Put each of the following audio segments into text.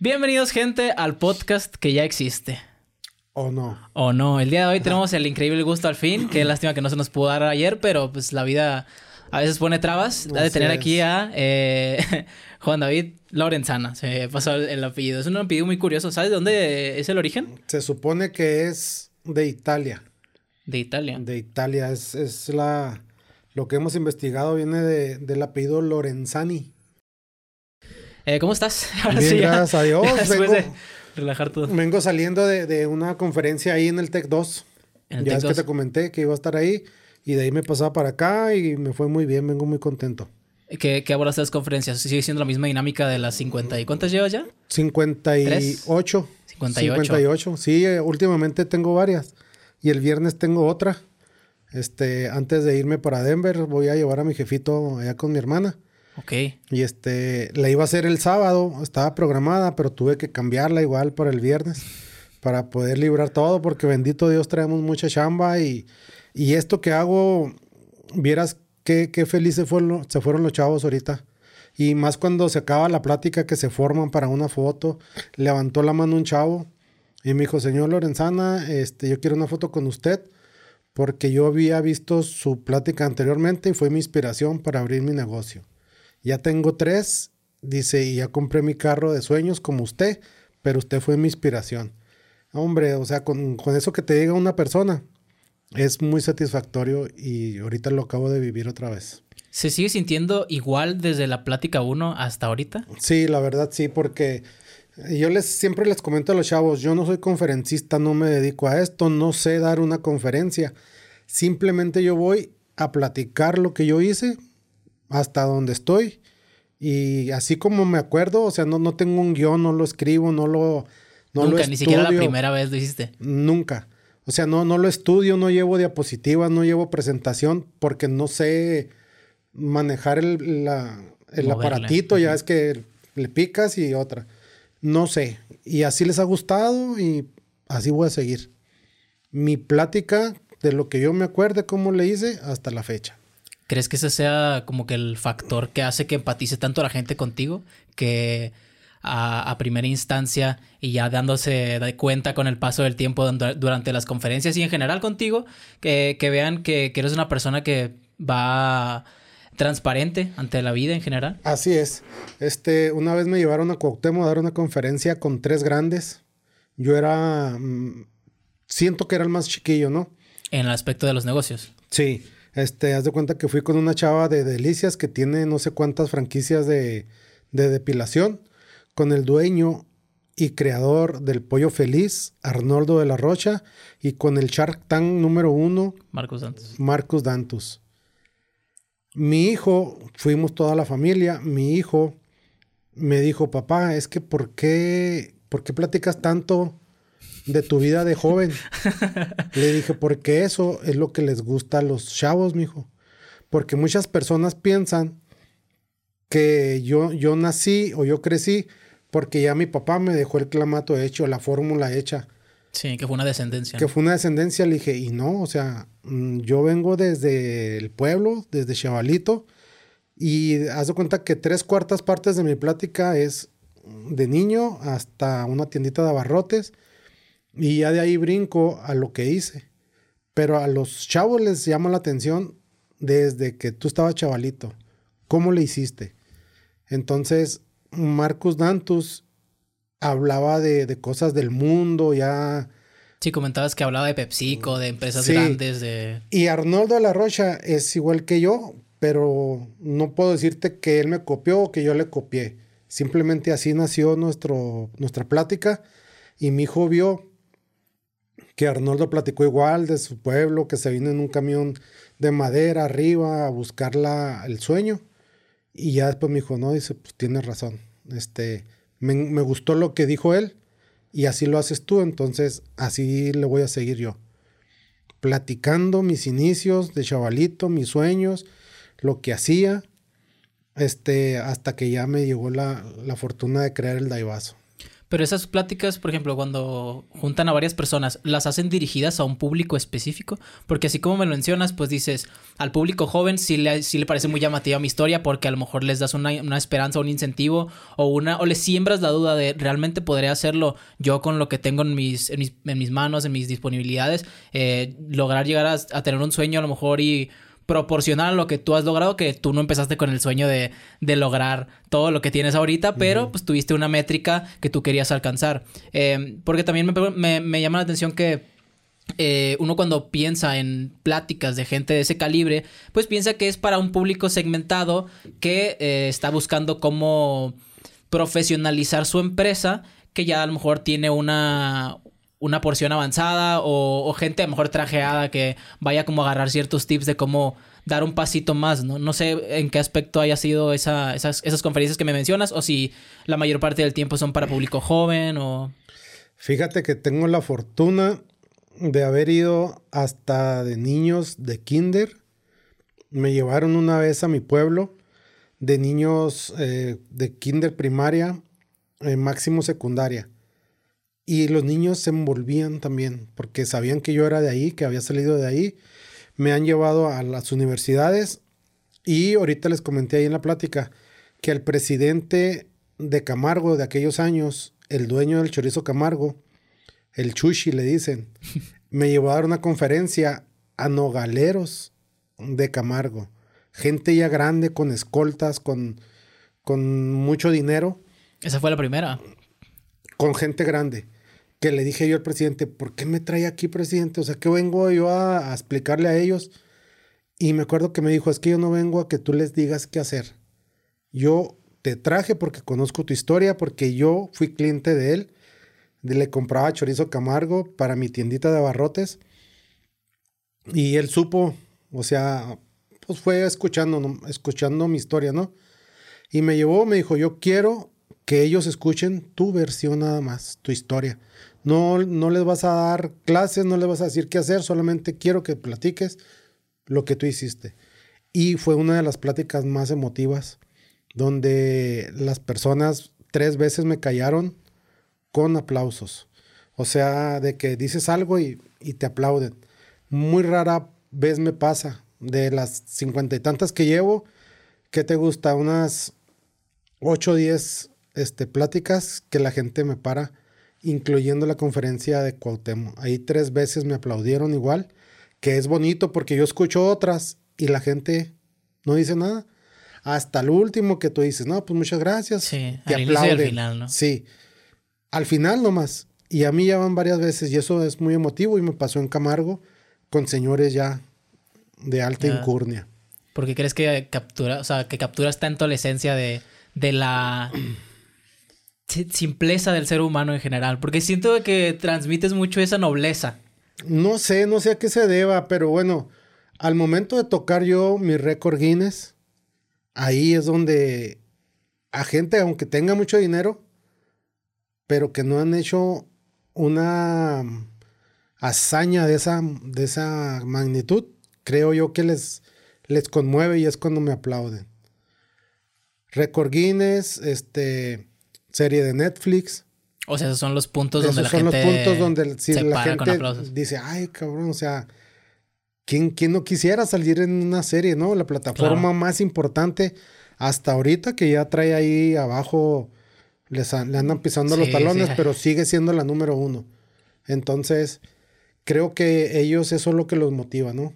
Bienvenidos, gente, al podcast que ya existe. ¿O no? O no. El día de hoy tenemos el increíble gusto al fin. Qué lástima que no se nos pudo dar ayer, pero pues la vida a veces pone trabas. Ha de tener es. aquí a eh, Juan David Lorenzana. Se pasó el, el apellido. Es un apellido muy curioso. ¿Sabes de dónde es el origen? Se supone que es de Italia. De Italia. De Italia. Es, es la. Lo que hemos investigado viene de, del apellido Lorenzani. Eh, ¿Cómo estás? Ahora Bien, sí, ya- gracias a Dios. ya después Vengo, de relajar todo. vengo saliendo de, de una conferencia ahí en el TEC 2. En el ya Tec es que 2. te comenté que iba a estar ahí. Y de ahí me pasaba para acá y me fue muy bien. Vengo muy contento. ¿Qué, qué abordaste las conferencias? ¿Sigue siendo la misma dinámica de las 50? ¿Y cuántas llevas ya? 58. 58. 58. Sí, eh, últimamente tengo varias. Y el viernes tengo otra. Este, antes de irme para Denver, voy a llevar a mi jefito allá con mi hermana. Ok. Y este, la iba a hacer el sábado, estaba programada, pero tuve que cambiarla igual para el viernes para poder librar todo, porque bendito Dios traemos mucha chamba y, y esto que hago, vieras qué, qué felices fueron, se fueron los chavos ahorita. Y más cuando se acaba la plática que se forman para una foto, levantó la mano un chavo y me dijo, señor Lorenzana, este, yo quiero una foto con usted porque yo había visto su plática anteriormente y fue mi inspiración para abrir mi negocio. Ya tengo tres, dice, y ya compré mi carro de sueños como usted, pero usted fue mi inspiración. Hombre, o sea, con, con eso que te diga una persona, es muy satisfactorio y ahorita lo acabo de vivir otra vez. ¿Se sigue sintiendo igual desde la plática 1 hasta ahorita? Sí, la verdad sí, porque yo les siempre les comento a los chavos, yo no soy conferencista, no me dedico a esto, no sé dar una conferencia. Simplemente yo voy a platicar lo que yo hice hasta donde estoy y así como me acuerdo, o sea, no, no tengo un guion, no lo escribo, no lo no Nunca, lo ni siquiera la estudio. primera vez lo hiciste. Nunca. O sea, no, no lo estudio, no llevo diapositivas, no llevo presentación porque no sé manejar el, la- el aparatito. Ya es que le picas y otra. No sé. Y así les ha gustado y así voy a seguir. Mi plática de lo que yo me acuerde, cómo le hice hasta la fecha. ¿Crees que ese sea como que el factor que hace que empatice tanto la gente contigo? Que a, a primera instancia y ya dándose de cuenta con el paso del tiempo durante las conferencias y en general contigo, que, que vean que, que eres una persona que va transparente ante la vida en general. Así es. Este, una vez me llevaron a Cuauhtémoc a dar una conferencia con tres grandes. Yo era, mm, siento que era el más chiquillo, ¿no? En el aspecto de los negocios. Sí, este, haz de cuenta que fui con una chava de Delicias que tiene no sé cuántas franquicias de, de depilación, con el dueño y creador del Pollo Feliz, Arnoldo de la Rocha, y con el Shark Tank número uno, Marcos Dantus. Mi hijo, fuimos toda la familia, mi hijo me dijo, papá, es que ¿por qué, ¿por qué platicas tanto de tu vida de joven? Le dije, porque eso es lo que les gusta a los chavos, mijo. Porque muchas personas piensan que yo, yo nací o yo crecí porque ya mi papá me dejó el clamato hecho, la fórmula hecha Sí, que fue una descendencia. que ¿no? fue una descendencia, le dije, y no, o sea, mm, yo vengo desde el pueblo, desde Chavalito, y haz de cuenta que tres cuartas partes de mi plática es de niño hasta una tiendita de abarrotes, y ya de ahí brinco a lo que hice. Pero a los chavos les llama la atención desde que tú estabas chavalito. ¿Cómo le hiciste? Entonces, Marcus Dantus hablaba de, de cosas del mundo, ya Sí, comentabas que hablaba de PepsiCo, de empresas Sí. grandes, de... Y Arnoldo de la Rocha es igual que yo, pero no puedo decirte que él me copió o que yo le copié. Simplemente así nació nuestro, nuestra plática y mi hijo vio que Arnoldo platicó igual de su pueblo, que se vino en un camión de madera arriba a buscar la- el sueño. Y ya después me dijo, no, dice, pues tienes razón. Este, me, me gustó lo que dijo él y así lo haces tú, entonces así le voy a seguir yo platicando mis inicios de chavalito, mis sueños, lo que hacía, este, hasta que ya me llegó la, la fortuna de crear el Daivaso. Pero esas pláticas, por ejemplo, cuando juntan a varias personas, ¿las hacen dirigidas a un público específico? Porque así como me lo mencionas, pues dices, al público joven sí le, sí le parece muy llamativa mi historia porque a lo mejor les das una, una esperanza, un incentivo o una o les siembras la duda de realmente podré hacerlo yo con lo que tengo en mis, en mis, manos, en mis disponibilidades, eh, lograr llegar a, a tener un sueño a lo mejor y proporcional a lo que tú has logrado, que tú no empezaste con el sueño de, de lograr todo lo que tienes ahorita, pero pues tuviste una métrica que tú querías alcanzar. Eh, porque también me, me, llama la atención que eh, uno cuando piensa en pláticas de gente de ese calibre, pues piensa que es para un público segmentado que eh, está buscando cómo profesionalizar su empresa, que ya a lo mejor tiene una, una porción avanzada o, gente a mejor trajeada que vaya como a agarrar ciertos tips de cómo dar un pasito más, ¿no? No sé en qué aspecto haya sido esa, esas, esas conferencias que me mencionas o si la mayor parte del tiempo son para público joven o... Fíjate que tengo la fortuna de haber ido hasta de niños de kinder. Me llevaron una vez a mi pueblo de niños eh, de kinder primaria, eh, máximo secundaria. Y los niños se envolvían también, porque sabían que yo era de ahí, que había salido de ahí. Me han llevado a las universidades y ahorita les comenté ahí en la plática que el presidente de Camargo de aquellos años, el dueño del chorizo Camargo, el Chushi le dicen, me llevó a dar una conferencia a nogaleros de Camargo. Gente ya grande, con escoltas, con, con mucho dinero. Esa fue la primera. Con gente grande que le dije yo al presidente, ¿por qué me trae aquí, presidente? O sea, ¿qué vengo yo a, explicarle a ellos? Y me acuerdo que me dijo, es que yo no vengo a que tú les digas qué hacer. Yo te traje porque conozco tu historia, porque yo fui cliente de él. Le compraba chorizo Camargo para mi tiendita de abarrotes. Y él supo, o sea, pues fue escuchando, escuchando mi historia, ¿no? Y me llevó, me dijo, yo quiero que ellos escuchen tu versión nada más, tu historia. No, no les vas a dar clases, no les vas a decir qué hacer, solamente quiero que platiques lo que tú hiciste. Y fue una de las pláticas más emotivas, donde las personas tres veces me callaron con aplausos. O sea, de que dices algo y, te aplauden. Muy rara vez me pasa. De las cincuenta y tantas que llevo, ¿qué te gusta? Unas ocho o diez este, pláticas que la gente me para incluyendo la conferencia de Cuauhtémoc. Ahí tres veces me aplaudieron igual, que es bonito porque yo escucho otras y la gente no dice nada. Hasta el último que tú dices, no, pues muchas gracias. Sí, te al al final, ¿no? Sí, al final nomás. Y a mí ya van varias veces y eso es muy emotivo y me pasó en Camargo con señores ya de alta incurnia. Porque crees que captura, o sea, que capturas tanto la esencia de, de la simpleza del ser humano en general, porque siento que transmites mucho esa nobleza. No sé, no sé a qué se deba, pero bueno, al momento de tocar yo mi récord Guinness, ahí es donde a gente, aunque tenga mucho dinero, pero que no han hecho una hazaña de esa, de esa magnitud, creo yo que les, les conmueve y es cuando me aplauden. Récord Guinness, este, serie de Netflix. O sea, esos son los puntos donde la gente. son los puntos donde si la gente dice, ay, cabrón, o sea, ¿quién, ¿quién, no quisiera salir en una serie, no? La plataforma más importante hasta ahorita que ya trae ahí abajo, les le andan pisando los talones, pero sigue siendo la número uno. Entonces, creo que ellos eso es lo que los motiva, ¿no?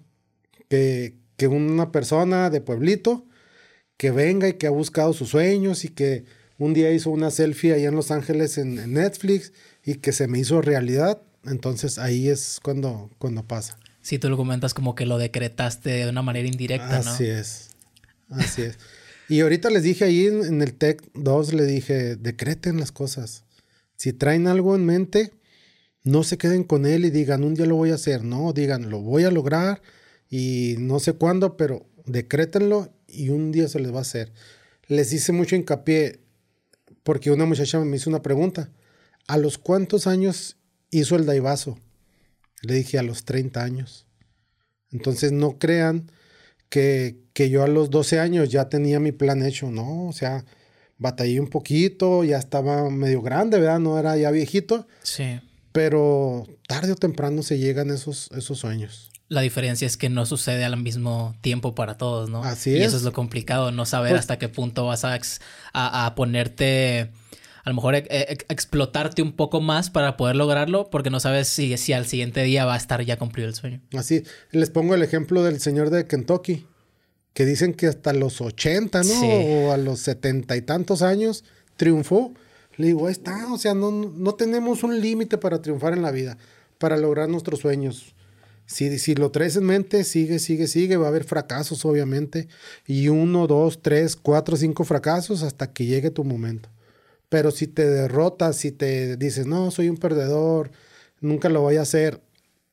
Que, que una persona de pueblito que venga y que ha buscado sus sueños y que un día hizo una selfie allá en Los Ángeles en, Netflix y que se me hizo realidad. Entonces ahí es cuando, cuando pasa. Sí, tú lo comentas como que lo decretaste de una manera indirecta, ¿no? Así es. Así es. Y ahorita les dije ahí en, el Tech 2, le dije, decreten las cosas. Si traen algo en mente, no se queden con él y digan, un día lo voy a hacer. No, digan, lo voy a lograr y no sé cuándo, pero decrétenlo y un día se les va a hacer. Les hice mucho hincapié, porque una muchacha me hizo una pregunta. ¿A los cuántos años hizo el Daivaso? Le dije a los 30 años. Entonces no crean que, que, yo a los 12 años ya tenía mi plan hecho, no, o sea, batallé un poquito, ya estaba medio grande, ¿verdad? No era ya viejito. Sí. Pero tarde o temprano se llegan esos, esos sueños. La diferencia es que no sucede al mismo tiempo para todos, ¿no? Así y es. eso es lo complicado, no saber Pues- hasta qué punto vas a, a ponerte, a lo mejor e- e- explotarte un poco más para poder lograrlo, porque no sabes si, si al siguiente día va a estar ya cumplido el sueño. Así, les pongo el ejemplo del señor de Kentucky, que dicen que hasta los 80, ¿no? Sí. O a los setenta y tantos años triunfó. Le digo, ahí está, o sea, no, no tenemos un límite para triunfar en la vida, para lograr nuestros sueños. Si, si lo traes en mente, sigue, sigue, sigue, va a haber fracasos, obviamente. Y uno, dos, tres, cuatro, cinco fracasos hasta que llegue tu momento. Pero si te derrotas, si te dices, no, soy un perdedor, nunca lo voy a hacer,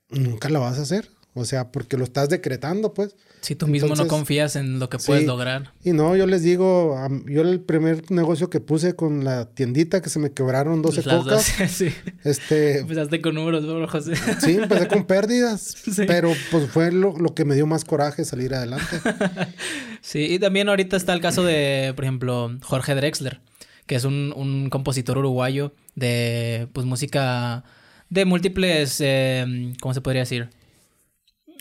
nunca lo vas a hacer. O sea, porque lo estás decretando, pues. Si tú mismo no confías en lo que puedes sí. lograr. Y no, yo les digo, yo el primer negocio que puse con la tiendita que se me quebraron 12 Las cocas, sí. este, Empezaste con números, ¿no, José? sí, empecé con pérdidas, Sí. pero pues fue lo, lo que me dio más coraje salir adelante. Sí, y también ahorita está el caso de, por ejemplo, Jorge Drexler, que es un, un compositor uruguayo de pues música de múltiples, eh, ¿cómo se podría decir?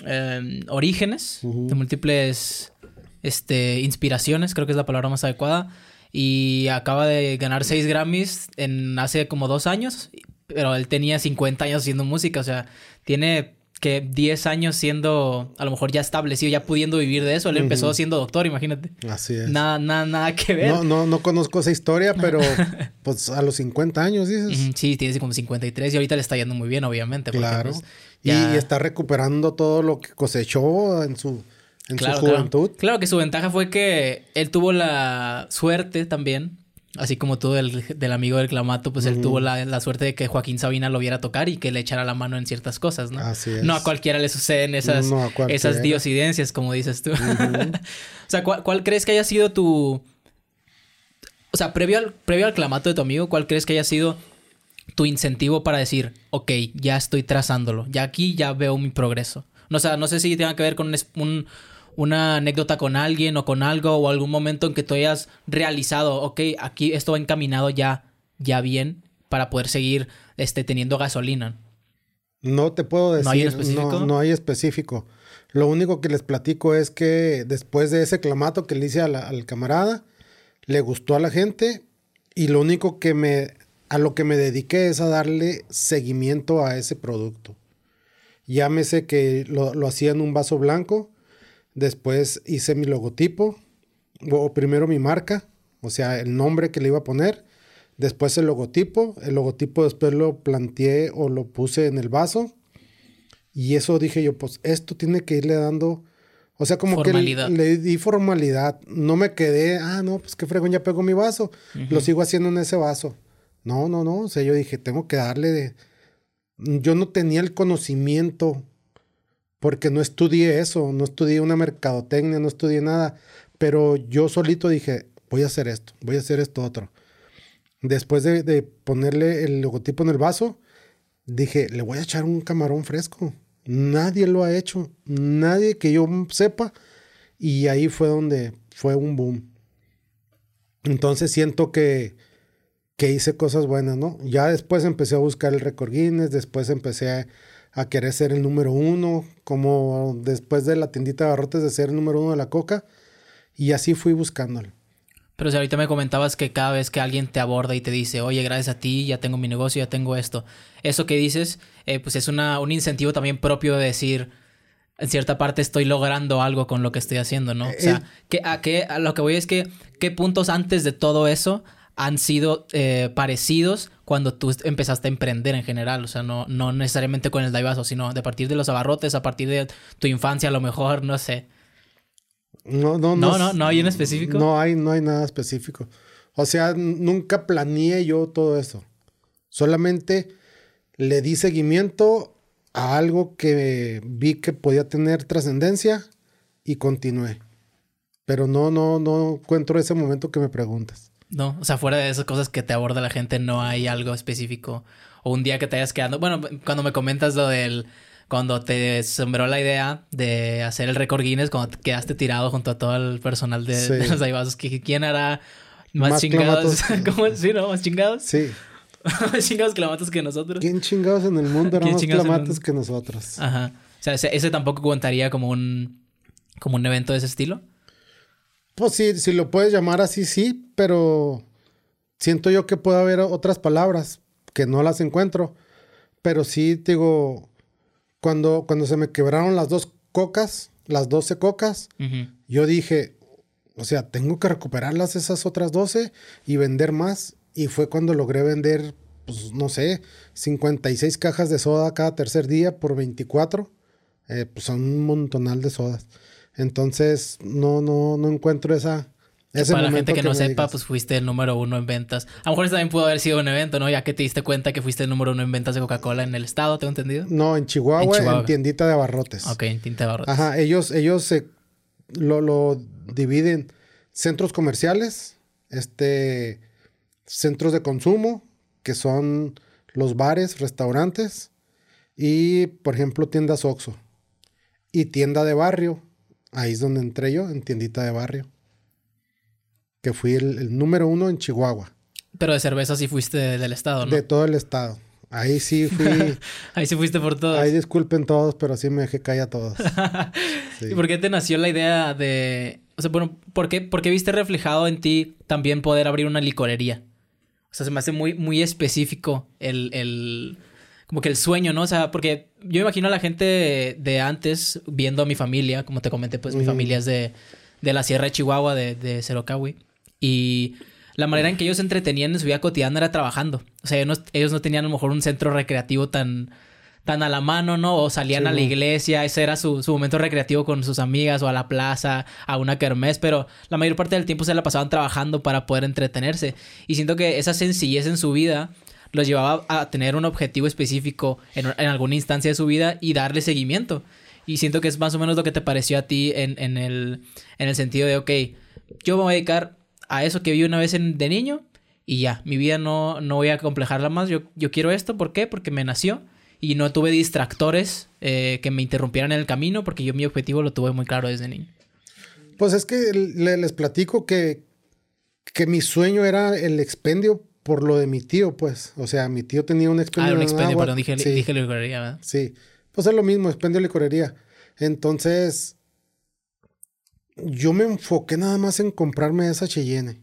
Eh, orígenes, de múltiples este, inspiraciones, creo que es la palabra más adecuada. Y acaba de ganar seis Grammys en hace como dos años, pero él tenía 50 años haciendo música, o sea, tiene que 10 años siendo a lo mejor ya establecido, ya pudiendo vivir de eso. Él empezó siendo doctor, imagínate. Así es. Nada, nada, nada que ver. No, no, no conozco esa historia, pero pues a los 50 años dices. Sí, tiene como 53 y ahorita le está yendo muy bien, obviamente. porque, Claro. pues, ya- y está recuperando todo lo que cosechó en su, en Claro, su juventud. Claro que su ventaja fue que él tuvo la suerte también, así como tú del, del amigo del Clamato, pues él tuvo la, la suerte de que Joaquín Sabina lo viera tocar y que le echara la mano en ciertas cosas, ¿no? Así es. No a cualquiera le suceden esas, No esas diosidencias, como dices tú. O sea, ¿cuál, cuál crees que haya sido tu... O sea, previo al, previo al clamato de tu amigo, ¿cuál crees que haya sido tu incentivo para decir, ok, ya estoy trazándolo, ya aquí ya veo mi progreso? No, o sea, no sé si tenga que ver con un una anécdota con alguien o con algo o algún momento en que tú hayas realizado, ok, aquí esto va encaminado ya, ya bien para poder seguir este, teniendo gasolina. No te puedo decir. ¿No hay específico? No, no hay específico. Lo único que les platico es que después de ese clamato que le hice la- al camarada, le gustó a la gente y lo único que me, a lo que me dediqué es a darle seguimiento a ese producto. Llámese que lo, lo hacía en un vaso blanco, después hice mi logotipo, o primero mi marca, o sea, el nombre que le iba a poner, después el logotipo, el logotipo después lo planteé o lo puse en el vaso, y eso dije yo, pues esto tiene que irle dando, o sea, como Formalidad. que le, le di formalidad, no me quedé, ah, no, pues qué fregón, ya pego mi vaso, lo sigo haciendo en ese vaso. No, no, no, o sea, yo dije, tengo que darle de... Yo no tenía el conocimiento porque no estudié eso, no estudié una mercadotecnia, no estudié nada, pero yo solito dije, voy a hacer esto, voy a hacer esto otro. Después de, de ponerle el logotipo en el vaso, dije, le voy a echar un camarón fresco. Nadie lo ha hecho, nadie que yo sepa, y ahí fue donde fue un boom. Entonces siento que, que hice cosas buenas, ¿no? Ya después empecé a buscar el récord Guinness, después empecé a, a querer ser el número uno, como después de la tiendita de barrotes de ser el número uno de la coca, y así fui buscándolo. Pero si ahorita me comentabas que cada vez que alguien te aborda y te dice, oye, gracias a ti, ya tengo mi negocio, ya tengo esto. Eso que dices, eh, pues es una, un incentivo también propio de decir, en cierta parte estoy logrando algo con lo que estoy haciendo, ¿no? O sea, Eh, que, a, qué, a lo que voy es que, ¿qué puntos antes de todo eso han sido eh, parecidos cuando tú empezaste a emprender en general? O sea, no, no necesariamente con el Daivaso, sino de partir de los abarrotes, a partir de tu infancia, a lo mejor, no sé. No, no, No, no, no hay en específico. No hay, no hay nada específico. O sea, nunca planeé yo todo eso. Solamente le di seguimiento a algo que vi que podía tener trascendencia y continué. Pero no, no, no encuentro ese momento que me preguntas. No, o sea, fuera de esas cosas que te aborda la gente, no hay algo específico. O un día que te hayas quedado. Bueno, cuando me comentas lo del. Cuando te sembró la idea de hacer el récord Guinness, cuando te quedaste tirado junto a todo el personal de, Sí. de los Daibazos, que quién hará Más, Más chingados. clamatos. ¿Cómo? Sí, ¿no? Más chingados. Sí. Más chingados clamatos que nosotros. ¿Quién chingados en el mundo ¿Quién más el clamatos que nosotros? Ajá. O sea, ese, ese tampoco contaría como un, como un evento de ese estilo. Pues sí, si lo puedes llamar así, sí, pero siento yo que puede haber otras palabras que no las encuentro. Pero sí, te digo, cuando, cuando se me quebraron las dos cocas, las 12 cocas, yo dije, o sea, tengo que recuperarlas esas otras 12 y vender más. Y fue cuando logré vender, pues no sé, 56 cajas de soda cada tercer día por 24. Eh, pues son un montonal de sodas. Entonces, no, no, no encuentro esa... ese Para la gente que, no sepa, digas. pues fuiste el número uno en ventas. A lo mejor eso también pudo haber sido un evento, ¿no? Ya que te diste cuenta que fuiste el número uno en ventas de Coca-Cola en el estado, ¿tengo entendido? No, en Chihuahua, En tiendita de abarrotes. Ok, en tinta de barrotes. Ajá, ellos, ellos se lo, lo dividen centros comerciales, este, centros de consumo, que son los bares, restaurantes, y por ejemplo tiendas Oxxo. Y tienda de barrio, ahí es donde entré yo, en tiendita de barrio. Que fui el, el número uno en Chihuahua, Pero de cerveza sí fuiste de- del estado, ¿no? de todo el estado. Ahí sí fui, Ahí sí fuiste por todos. ahí disculpen todos, pero sí me dejé caer a todos. Sí. ¿Y por qué te nació la idea de... O sea, bueno, ¿por qué, por qué viste reflejado en ti también poder abrir una licorería? O sea, se me hace muy, muy específico el, el... Como que el sueño, ¿no? O sea, porque yo imagino a la gente de, antes viendo a mi familia, como te comenté, pues mi familia es de, de la Sierra de Chihuahua, de, de Cerocahui. Y la manera en que ellos se entretenían en su vida cotidiana era trabajando. O sea, ellos no, ellos no tenían a lo mejor un centro recreativo tan, tan a la mano, ¿no? O salían Sí, a la iglesia, ese era su, su momento recreativo con sus amigas o a la plaza, a una kermés, pero la mayor parte del tiempo se la pasaban trabajando para poder entretenerse. Y siento que esa sencillez en su vida los llevaba a tener un objetivo específico en, en alguna instancia de su vida y darle seguimiento. Y siento que es más o menos lo que te pareció a ti en, en el, en el sentido de, ok, yo me voy a dedicar a eso que vi una vez de niño y ya, mi vida no, no voy a complejarla más. Yo, yo quiero esto, ¿por qué? Porque me nació y no tuve distractores eh, que me interrumpieran en el camino porque yo mi objetivo lo tuve muy claro desde niño. Pues es que le- les platico que, que mi sueño era el expendio por lo de mi tío, pues. O sea, mi tío tenía un Ah, expendio. era un en expendio, perdón, dije, sí, dije licorería, ¿verdad? sí. Pues es lo mismo, expendio licorería. Entonces, yo me enfoqué nada más en comprarme esa Cheyenne.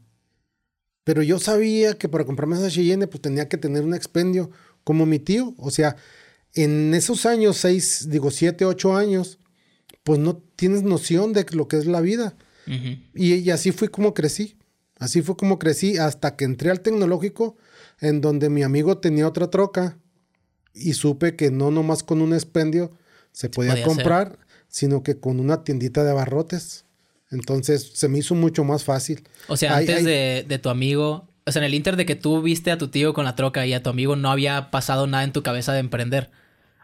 Pero yo sabía que para comprarme esa Cheyenne, pues tenía que tener un expendio como mi tío. O sea, en esos años, seis, digo, siete, ocho años, pues no tienes noción de lo que es la vida. Y así fue como crecí. Así fue como crecí hasta que entré al tecnológico, en donde mi amigo tenía otra troca y supe que no nomás con un expendio se podía, podía comprar, sino que con una tiendita de abarrotes. Entonces se me hizo mucho más fácil. O sea, antes. De, de tu amigo, o sea, en el inter de que tú viste a tu tío con la troca y a tu amigo no había pasado nada en tu cabeza de emprender.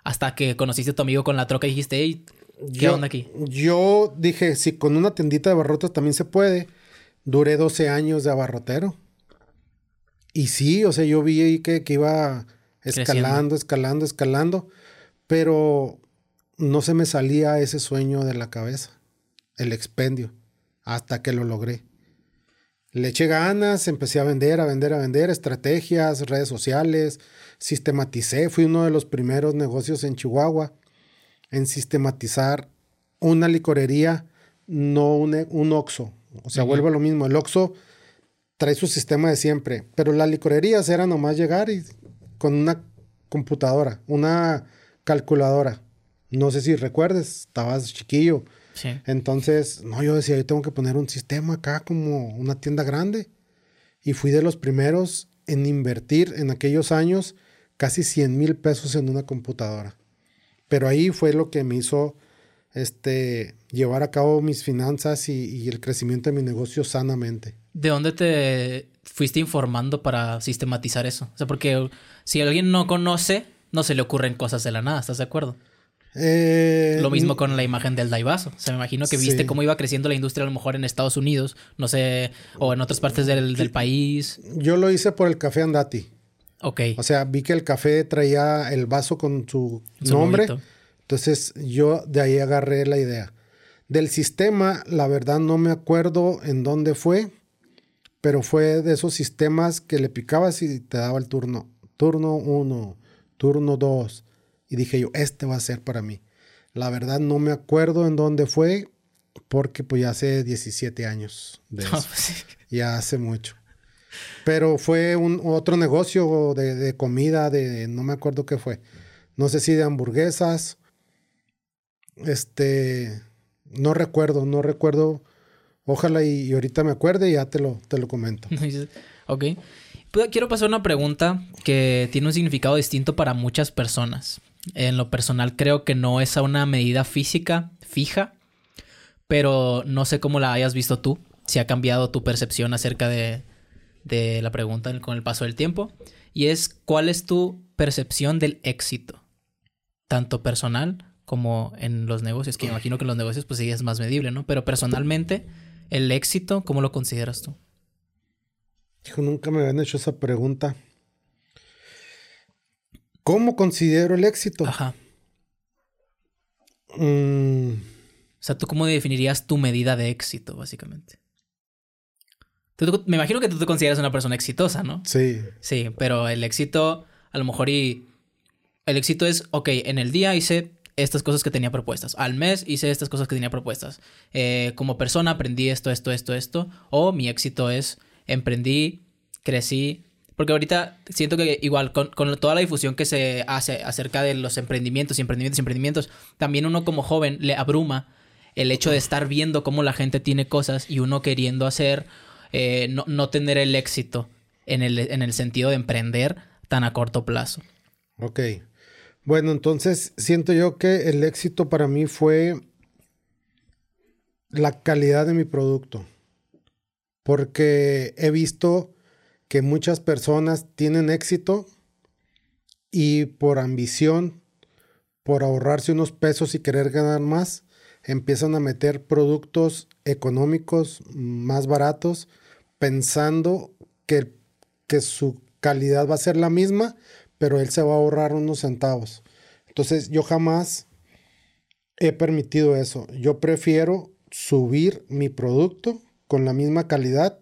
Hasta que conociste a tu amigo con la troca y dijiste, hey, ¿qué yo, onda aquí? Yo dije, si con una tiendita de abarrotes también se puede, duré 12 años de abarrotero. Y sí, o sea, yo vi que, que iba escalando, escalando, escalando, pero no se me salía ese sueño de la cabeza, el expendio, hasta que lo logré. Le eché ganas, empecé a vender, a vender, a vender, estrategias, redes sociales, sistematicé, fui uno de los primeros negocios en Chihuahua en sistematizar una licorería, no un, un Oxxo. O sea, Ujú. vuelvo a lo mismo. El Oxxo trae su sistema de siempre, pero las licorerías era nomás llegar y con una computadora, una calculadora. No sé si recuerdes, estabas chiquillo. Sí. Entonces, no, yo decía, yo tengo que poner un sistema acá como una tienda grande. Y fui de los primeros en invertir en aquellos años casi 100 mil pesos en una computadora. Pero ahí fue lo que me hizo este, llevar a cabo mis finanzas y, y el crecimiento de mi negocio sanamente. ¿De dónde te fuiste informando para sistematizar eso? O sea, porque si alguien no conoce, no se le ocurren cosas de la nada, ¿estás de acuerdo? Eh, Lo mismo con la imagen del Daivaso. O sea, me imagino que viste Sí. cómo iba creciendo la industria a lo mejor en Estados Unidos, no sé, o en otras partes del, del país. Yo lo hice por el café Andati. Ok. O sea, vi que el café traía el vaso con su, Su nombre. loguito. Entonces yo de ahí agarré la idea. Del sistema, la verdad no me acuerdo en dónde fue, pero fue de esos sistemas que le picabas y te daba el turno. Turno 1, turno 2. Y dije yo, este va a ser para mí. La verdad no me acuerdo en dónde fue, porque pues ya hace 17 años de eso. Pues ya hace mucho. Pero fue un otro negocio de, de, comida, de no me acuerdo qué fue. No sé si de hamburguesas. Este, no recuerdo, no recuerdo. Ojalá y, ahorita me acuerde y ya te lo, te lo comento. ok. Pues, quiero pasar una pregunta que tiene un significado distinto para muchas personas. En lo personal creo que no es a una medida física fija, pero no sé cómo la hayas visto tú, si ha cambiado tu percepción acerca de, de la pregunta con el paso del tiempo. Y es, ¿cuál es tu percepción del éxito? Tanto personal como en los negocios, que imagino que en los negocios pues sí es más medible, ¿no? Pero personalmente, el éxito, ¿cómo lo consideras tú? Hijo, nunca me habían hecho esa pregunta. ¿Cómo considero el éxito? Ajá. Mm. O sea, ¿tú cómo definirías tu medida de éxito, básicamente? me imagino que tú te consideras una persona exitosa, ¿no? Sí. Sí, pero el éxito, a lo mejor y... El éxito es, ok, en el día hice estas cosas que tenía propuestas. Al mes hice estas cosas que tenía propuestas. Eh, como persona aprendí esto, esto, esto, esto. O mi éxito es emprendí, crecí. Porque ahorita siento que igual con, toda la difusión que se hace acerca de los emprendimientos y emprendimientos y emprendimientos, también uno como joven le abruma el hecho de estar viendo cómo la gente tiene cosas y uno queriendo hacer, eh, no, no, tener el éxito en el, en el sentido de emprender tan a corto plazo. Ok. Bueno, entonces siento yo que el éxito para mí fue la calidad de mi producto. Porque he visto que muchas personas tienen éxito y por ambición, por ahorrarse unos pesos y querer ganar más, empiezan a meter productos económicos más baratos pensando que, que su calidad va a ser la misma pero él se va a ahorrar unos centavos. Entonces yo jamás he permitido eso. Yo prefiero subir mi producto con la misma calidad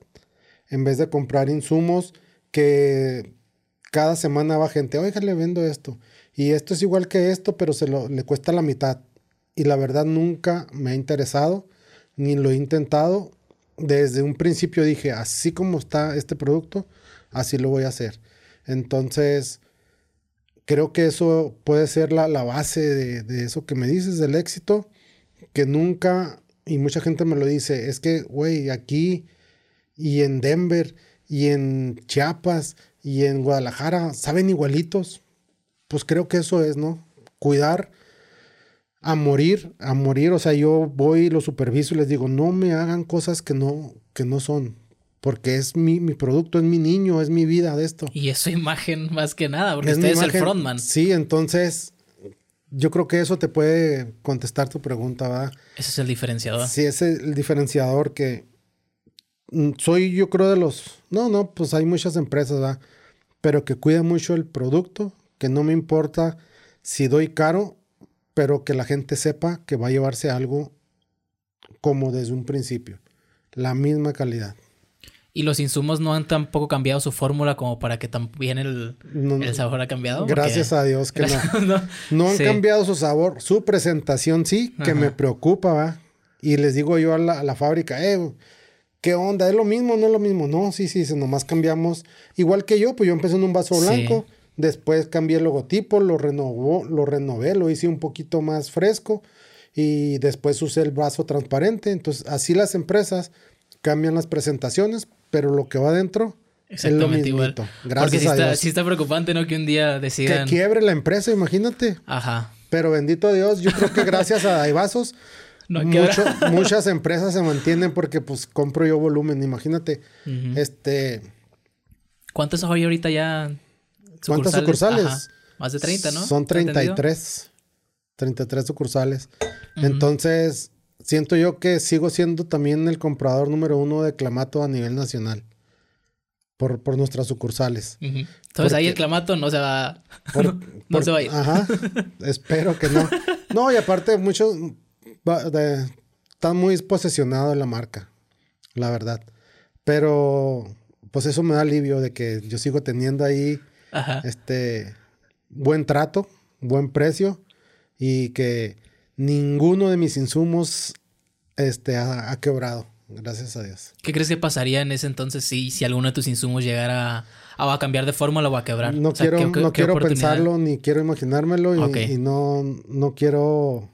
en vez de comprar insumos que cada semana va gente, oiga, le vendo esto. Y esto es igual que esto, pero se lo, le cuesta la mitad. Y la verdad nunca me ha interesado, ni lo he intentado. Desde un principio dije, así como está este producto, así lo voy a hacer. Entonces, creo que eso puede ser la, base de, eso que me dices, del éxito, que nunca, y mucha gente me lo dice, es que, güey, aquí y en Denver y en Chiapas y en Guadalajara saben igualitos. Pues creo que eso es, ¿no? Cuidar a morir, a morir, o sea, yo voy lo superviso y les digo, no me hagan cosas que no, que no son porque es mi, mi, producto, es mi niño, es mi vida de esto. Y es su imagen más que nada, porque usted es el frontman. Sí, entonces yo creo que eso te puede contestar tu pregunta, ¿verdad? Ese es el diferenciador. Sí, ese es el diferenciador que mm, soy yo creo de los... No, no, pues hay muchas empresas, ¿verdad? Pero que cuidan mucho el producto, que no me importa si doy caro, pero que la gente sepa que va a llevarse algo como desde un principio, la misma calidad. Y los insumos no han tampoco cambiado su fórmula como para que también el, el sabor ha cambiado. Gracias a Dios que no. no. han cambiado su sabor. Su presentación sí, que me preocupa, ¿va? Y les digo yo a la, fábrica, eh, ¿qué onda? ¿Es lo mismo no es lo mismo? No, sí, sí, nomás cambiamos. Igual que yo, pues yo empecé en un vaso blanco. Después cambié el logotipo, lo renovó, lo renové, lo hice un poquito más fresco. Y después usé el vaso transparente. Entonces, así las empresas cambian las presentaciones, pero lo que va adentro es lo mismo. Gracias Porque a está, está preocupante, ¿no? Que un día decidan... Que quiebre la empresa, imagínate. Ajá. Pero bendito Dios, yo creo que gracias a Daivasos, muchas empresas se mantienen porque pues compro yo volumen, imagínate. Este... ¿Cuántos hay ahorita ya? ¿Cuántas sucursales? Más de 30, ¿no? Son 33. 33 sucursales. Entonces, siento yo que sigo siendo también el comprador número uno de Clamato a nivel nacional. Por, por nuestras sucursales. Entonces ahí el Clamato no se va. no se va a ir. Ajá. espero que no. No, y aparte, muchos están muy posesionados en la marca. La verdad. Pero pues eso me da alivio de que yo sigo teniendo ahí Ajá. este buen trato, buen precio y que ninguno de mis insumos este, ha, ha quebrado. Gracias a Dios. ¿Qué crees que pasaría en ese entonces si, si alguno de tus insumos llegara a, a cambiar de fórmula o a quebrar? No O sea, quiero, ¿qué- qué- no qué quiero pensarlo ni quiero imaginármelo y, no, no quiero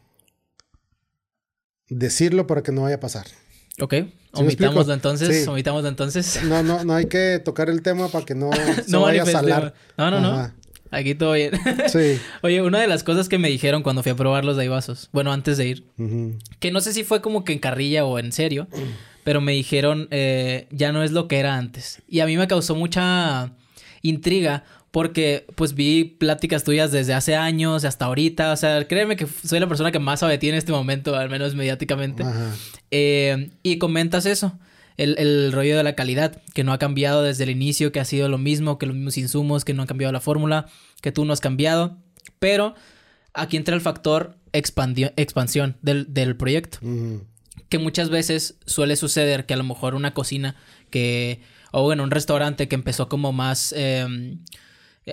decirlo para que no vaya a pasar. Ok, omitámoslo explico? entonces, Sí. omitámoslo entonces. No, no, no hay que tocar el tema para que no se No vaya a salar. No, no, no. Aquí todo bien. Sí. Oye, una de las cosas que me dijeron cuando fui a probar los Daibazos, bueno, antes de ir, que no sé si fue como que en carrilla o en serio, pero me dijeron eh, ya no es lo que era antes. Y a mí me causó mucha intriga porque pues vi pláticas tuyas desde hace años hasta ahorita. O sea, créeme que soy la persona que más sabe de ti en este momento, al menos mediáticamente. Eh, y comentas eso, el, el rollo de la calidad, que no ha cambiado desde el inicio, que ha sido lo mismo, que los mismos insumos, que no han cambiado la fórmula, que tú no has cambiado. Pero aquí entra el factor expandio- expansión del, del proyecto que muchas veces suele suceder que a lo mejor una cocina que, o bueno, un restaurante que empezó como más eh,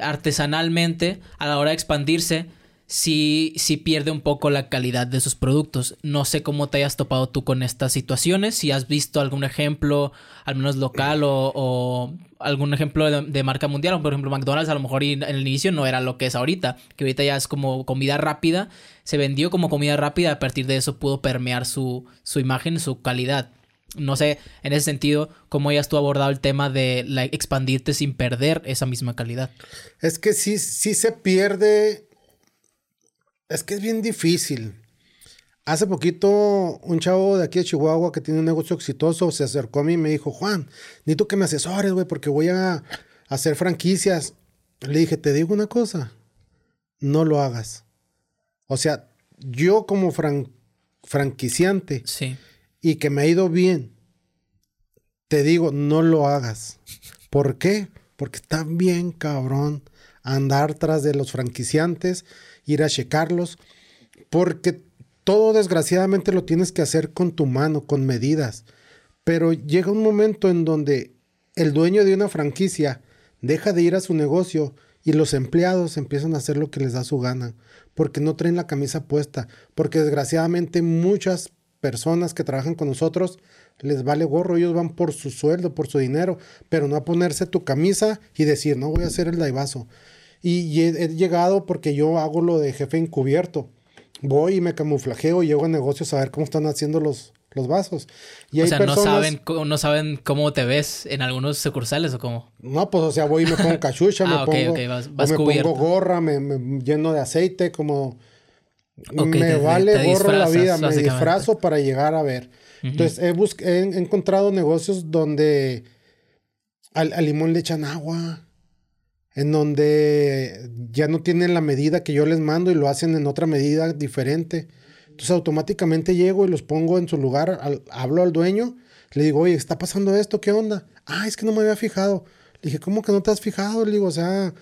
artesanalmente, a la hora de expandirse, sí, sí pierde un poco la calidad de sus productos. No sé cómo te hayas topado tú con estas situaciones, si has visto algún ejemplo, al menos local o, algún ejemplo de, marca mundial, por ejemplo McDonald's a lo mejor en el inicio no era lo que es ahorita, que ahorita ya es como comida rápida, se vendió como comida rápida, a partir de eso pudo permear su, su imagen, su calidad. No sé, en ese sentido, cómo hayas tú abordado el tema de expandirte sin perder esa misma calidad. Es que sí, sí se pierde. Es que es bien difícil. Hace poquito, un chavo de aquí de Chihuahua que tiene un negocio exitoso se acercó a mí y me dijo: Juan, necesito que me asesores, güey, porque voy a hacer franquicias. Le dije: Te digo una cosa, no lo hagas. O sea, yo como fran- franquiciante Sí. y que me ha ido bien, te digo, no lo hagas. ¿Por qué? Porque está bien cabrón andar tras de los franquiciantes, ir a checarlos, porque todo desgraciadamente lo tienes que hacer con tu mano, con medidas. Pero llega un momento en donde el dueño de una franquicia deja de ir a su negocio y los empleados empiezan a hacer lo que les da su gana, porque no traen la camisa puesta, porque desgraciadamente muchas personas que trabajan con nosotros les vale gorro, ellos van por su sueldo, por su dinero, pero no a ponerse tu camisa y decir, no voy a hacer el daivazo. Y, he, he llegado porque yo hago lo de jefe encubierto. Voy y me camuflajeo y llego a negocios a ver cómo están haciendo los, los vasos. Y O hay sea, personas- no, saben, no saben cómo te ves en algunos sucursales o cómo. No, pues, o sea, voy y me pongo cachucha, me Ah, pongo, ok, vas- me pongo gorra, me, me lleno de aceite, como me te- vale te gorro la vida, me disfrazo para llegar a ver. Entonces, he, bus- he encontrado negocios donde al, al limón le echan agua, en donde ya no tienen la medida que yo les mando y lo hacen en otra medida diferente. Entonces, automáticamente llego y los pongo en su lugar, al- hablo al dueño, le digo, oye, está pasando esto, ¿qué onda? Ah, es que no me había fijado. Le dije, ¿cómo que no te has fijado? Le digo, o sea,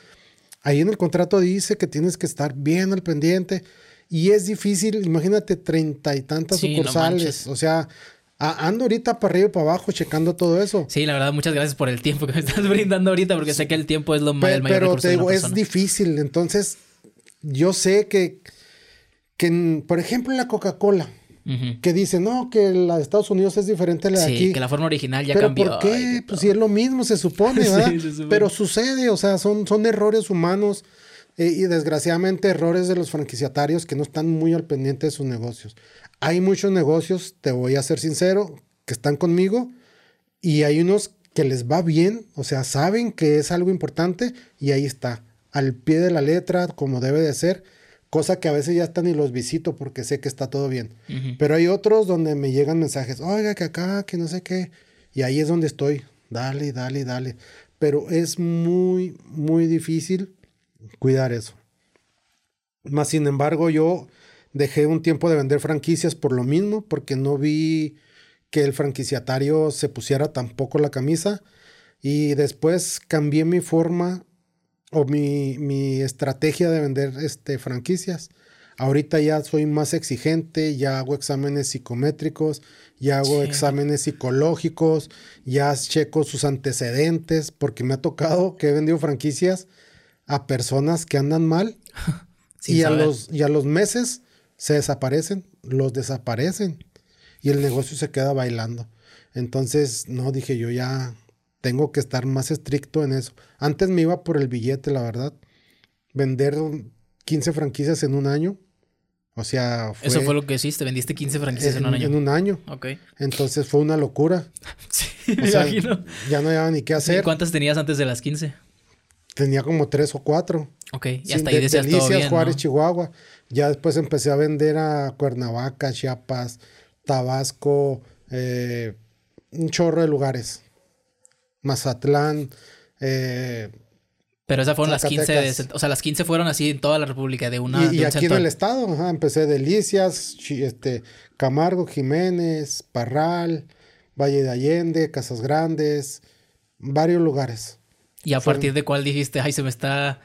ahí en el contrato dice que tienes que estar bien al pendiente. Y es difícil, imagínate, treinta y tantas Sí, sucursales. o sea, a- ando ahorita para arriba y para abajo checando todo eso. Sí, la verdad, muchas gracias por el tiempo que me estás brindando ahorita, porque sé que el tiempo es lo mayor pero recurso te digo, es difícil. Entonces, yo sé que, que por ejemplo, la Coca-Cola, que dice, no, que la de Estados Unidos es diferente a la de Sí, aquí. que la forma original ya pero cambió. ¿por qué? Ay, pues si es lo mismo, se supone, Sí, ¿verdad? se supone. Pero sucede, o sea, son, son errores humanos eh, y desgraciadamente errores de los franquiciatarios que no están muy al pendiente de sus negocios. Hay muchos negocios, te voy a ser sincero, que están conmigo y hay unos que les va bien, o sea, saben que es algo importante y ahí está, al pie de la letra, como debe de ser, cosa que a veces ya están y los visito porque sé que está todo bien. Pero hay otros donde me llegan mensajes, oiga, que acá, que no sé qué. Y ahí es donde estoy. Dale, dale, dale. Pero es muy, muy difícil cuidar eso. Más sin embargo, yo dejé un tiempo de vender franquicias por lo mismo, porque no vi que el franquiciatario se pusiera tampoco la camisa. Y después cambié mi forma o mi, mi estrategia de vender este, franquicias. Ahorita ya soy más exigente, ya hago exámenes psicométricos, ya hago exámenes psicológicos, ya checo sus antecedentes, porque me ha tocado que he vendido franquicias a personas que andan mal y, a los, y a los meses se desaparecen, los desaparecen y el negocio se queda bailando. Entonces, no, dije yo ya tengo que estar más estricto en eso. Antes me iba por el billete, la verdad. Vender 15 franquicias en un año. O sea, fue, Eso fue lo que hiciste, vendiste 15 franquicias en, un año. En un año. Ok. Entonces fue una locura. sí, me imagino. Ya no había ni qué hacer. ¿Y cuántas tenías antes de las 15? Tenía como tres o cuatro. Ok, y hasta ahí decías todo bien, Juárez, Chihuahua. Ya después empecé a vender a Cuernavaca, Chiapas, Tabasco, eh, un chorro de lugares. Mazatlán, eh, pero esas fueron las 15, o sea, las 15 fueron así en toda la República, de una... Y, aquí en el estado, ajá, empecé Delicias, este, Camargo, Jiménez, Parral, Valle de Allende, Casas Grandes, varios lugares. ¿Y a partir de cuál dijiste, ay, se me está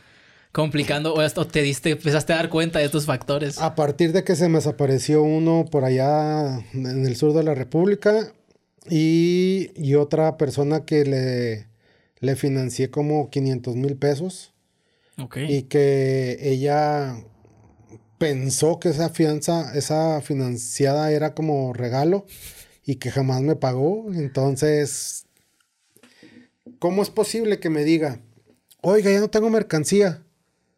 complicando o, esto te diste, empezaste a dar cuenta de estos factores? A partir de que se me desapareció uno por allá en el sur de la República y, y otra persona que le le financié como 500 mil pesos. Ok. Y que ella pensó que esa fianza, esa financiada era como regalo y que jamás me pagó. Entonces, ¿cómo es posible que me diga, oiga, ya no tengo mercancía,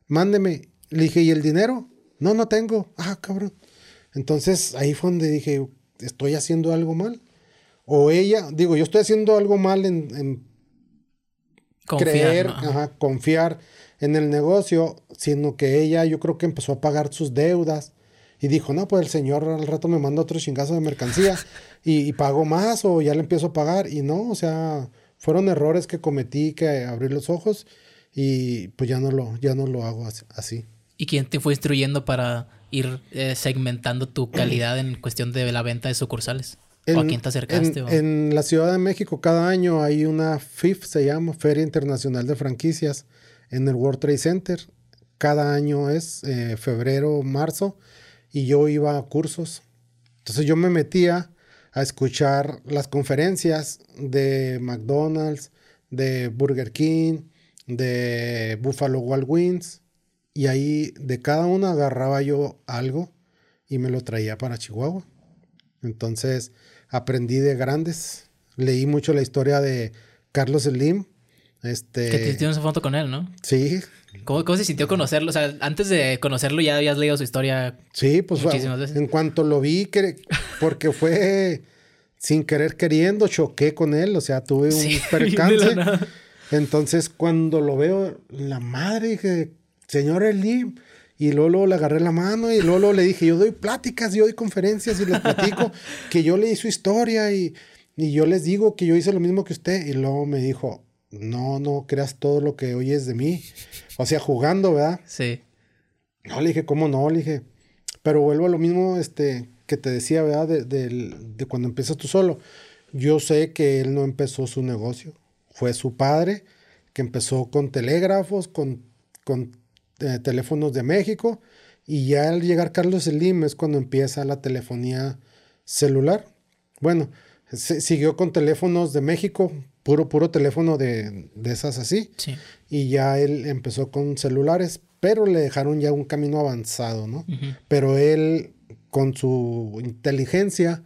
mándeme? Le dije, ¿y el dinero? No, no tengo. Ah, cabrón. Entonces ahí fue donde dije, estoy haciendo algo mal. O ella, digo, yo estoy haciendo algo mal en creer, confiar en el negocio, sino que ella yo creo que empezó a pagar sus deudas y dijo, no, pues el señor al rato me manda otro chingazo de mercancía y, pago más o ya le empiezo a pagar y no, o sea, fueron errores que cometí que abrir los ojos y pues ya no lo, ya no lo hago así. ¿Y quién te fue instruyendo para ir eh, segmentando tu calidad en cuestión de la venta de sucursales? En, ¿O a quién te acercaste? En, la Ciudad de México cada año hay una FIF, se llama Feria Internacional de Franquicias, en el World Trade Center. Cada año es eh, febrero, marzo, y yo iba a cursos. Entonces yo me metía a escuchar las conferencias de McDonald's, de Burger King, de Buffalo Wild Wings, y ahí de cada una agarraba yo algo y me lo traía para Chihuahua. Entonces, aprendí de grandes. Leí mucho la historia de Carlos Slim. Este... Que tienes una foto con él, ¿no? Sí. ¿Cómo, ¿Cómo, se sintió conocerlo? O sea, antes de conocerlo ya habías leído su historia. Sí, pues muchísimas veces. En cuanto lo vi, porque fue sin querer queriendo, choqué con él. O sea, tuve un percance. Entonces, cuando lo veo, la madre, dije, señor Slim y luego, le agarré la mano y luego, le dije, yo doy pláticas, yo doy conferencias y les platico que yo leí su historia y, y yo les digo que yo hice lo mismo que usted. Y luego me dijo, no, no creas todo lo que oyes de mí. O sea, jugando, ¿verdad? Sí. No, le dije, ¿cómo no? Le dije, pero vuelvo a lo mismo este, que te decía, ¿verdad? De, de, cuando empiezas tú solo. Yo sé que él no empezó su negocio. Fue su padre que empezó con telégrafos, con, con eh, teléfonos de México. Y ya al llegar Carlos Slim es cuando empieza la telefonía celular. Bueno, siguió con teléfonos de México, puro, puro teléfono de, de esas así. Y ya él empezó con celulares, pero le dejaron ya un camino avanzado, ¿no? Pero él, con su inteligencia,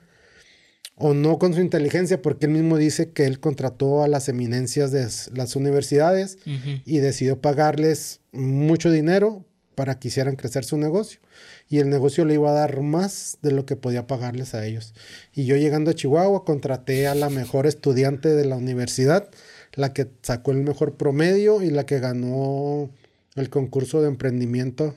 o no con su inteligencia, porque él mismo dice que él contrató a las eminencias de las universidades y decidió pagarles mucho dinero para que hicieran crecer su negocio. Y el negocio le iba a dar más de lo que podía pagarles a ellos. Y yo llegando a Chihuahua contraté a la mejor estudiante de la universidad, la que sacó el mejor promedio y la que ganó el concurso de emprendimiento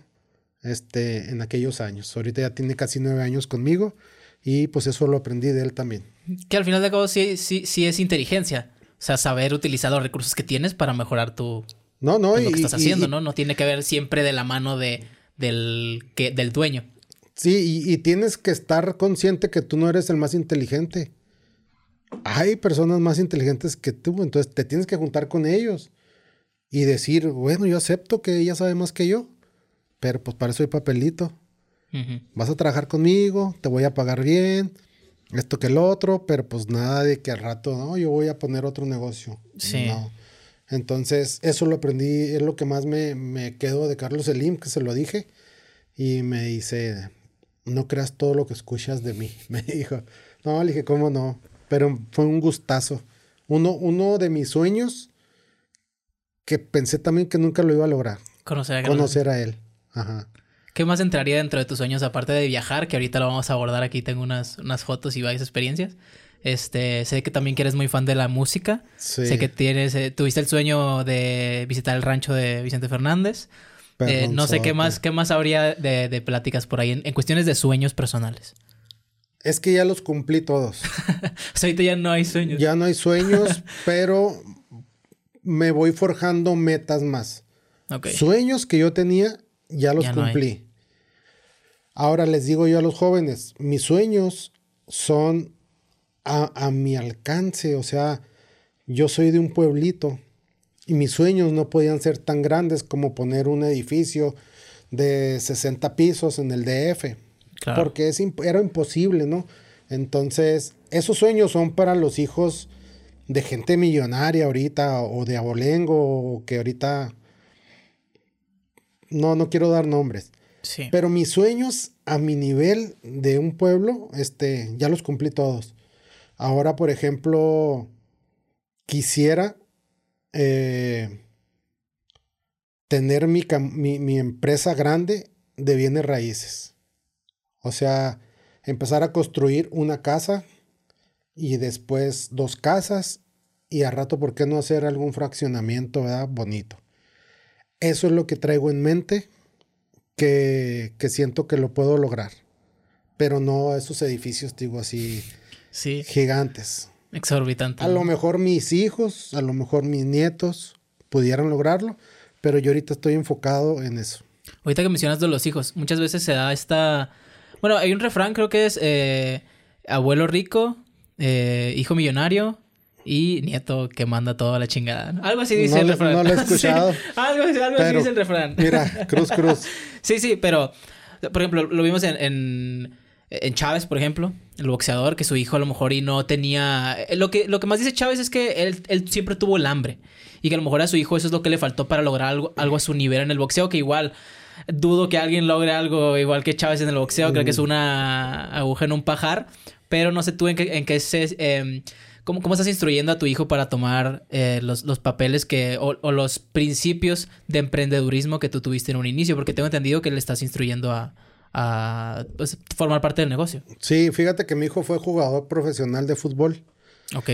este, en aquellos años. Ahorita ya tiene casi nueve años conmigo y pues eso lo aprendí de él también. Que al final de todo sí, sí, sí es inteligencia. O sea, saber utilizar los recursos que tienes para mejorar tu... No, no, pues, lo que estás haciendo, ¿no? No tiene que ver siempre de la mano de, del, que, del dueño. Sí, y, tienes que estar consciente que tú no eres el más inteligente. Hay personas más inteligentes que tú, entonces te tienes que juntar con ellos y decir, bueno, yo acepto que ella sabe más que yo, pero pues para eso hay papelito. Vas a trabajar conmigo, te voy a pagar bien, esto que el otro, pero pues nada de que al rato, no, yo voy a poner otro negocio. Sí. Entonces, eso lo aprendí, es lo que más me, me quedó de Carlos Elim, que se lo dije, y me dice, no creas todo lo que escuchas de mí, me dijo. No, le dije, ¿cómo no? Pero fue un gustazo. Uno, uno de mis sueños que pensé también que nunca lo iba a lograr. Conocer a, Conocer a él. Ajá. ¿Qué más entraría dentro de tus sueños aparte de viajar? Que ahorita lo vamos a abordar aquí. Tengo unas, unas fotos y varias experiencias. Este, sé que también que eres muy fan de la música. Sí. Sé que tienes, eh, tuviste el sueño de visitar el rancho de Vicente Fernández. Eh, no sé qué más, qué más habría de, de pláticas por ahí en, en, cuestiones de sueños personales. Es que ya los cumplí todos. o sea, ahorita ya no hay sueños. Ya no hay sueños, pero me voy forjando metas más. Okay. Sueños que yo tenía, ya los Ya no cumplí. Ahora les digo yo a los jóvenes, mis sueños son a, a mi alcance, o sea, yo soy de un pueblito y mis sueños no podían ser tan grandes como poner un edificio de 60 pisos en el DF, Claro. porque es, era imposible, ¿no? Entonces, esos sueños son para los hijos de gente millonaria ahorita o de abolengo o que ahorita... No, no quiero dar nombres. Sí. Pero mis sueños a mi nivel de un pueblo, este, ya los cumplí todos. Ahora, por ejemplo, quisiera eh, tener mi, mi, mi empresa grande de bienes raíces. O sea, empezar a construir una casa y después dos casas y a rato, ¿por qué no hacer algún fraccionamiento, verdad? Bonito. Eso es lo que traigo en mente que, que siento que lo puedo lograr. Pero no esos edificios, digo así, Sí. gigantes. Exorbitante. A lo mejor mis hijos, a lo mejor mis nietos pudieran lograrlo, pero yo ahorita estoy enfocado en eso. Ahorita que mencionas de los hijos, muchas veces se da esta... Bueno, hay un refrán, creo que es eh, abuelo rico, eh, hijo millonario y nieto que manda todo a la chingada. ¿no? Algo así dice No el refrán. no lo he escuchado. Sí, algo algo así dice el refrán. Mira, cruz, cruz. Sí, sí, pero por ejemplo, lo vimos en, en, en Chávez, por ejemplo, el boxeador, que su hijo a lo mejor y no tenía... eh, Lo que, lo que más dice Chávez es que él, él siempre tuvo el hambre y que a lo mejor a su hijo eso es lo que le faltó para lograr algo, algo a su nivel en el boxeo, que igual dudo que alguien logre algo igual que Chávez en el boxeo, creo que es una aguja en un pajar, pero no sé tú en qué, en qué se... em, ¿Cómo, ¿Cómo estás instruyendo a tu hijo para tomar eh, los, los papeles que o, o los principios de emprendedurismo que tú tuviste en un inicio? Porque tengo entendido que le estás instruyendo a, a pues, formar parte del negocio. Sí, fíjate que mi hijo fue jugador profesional de fútbol. Ok.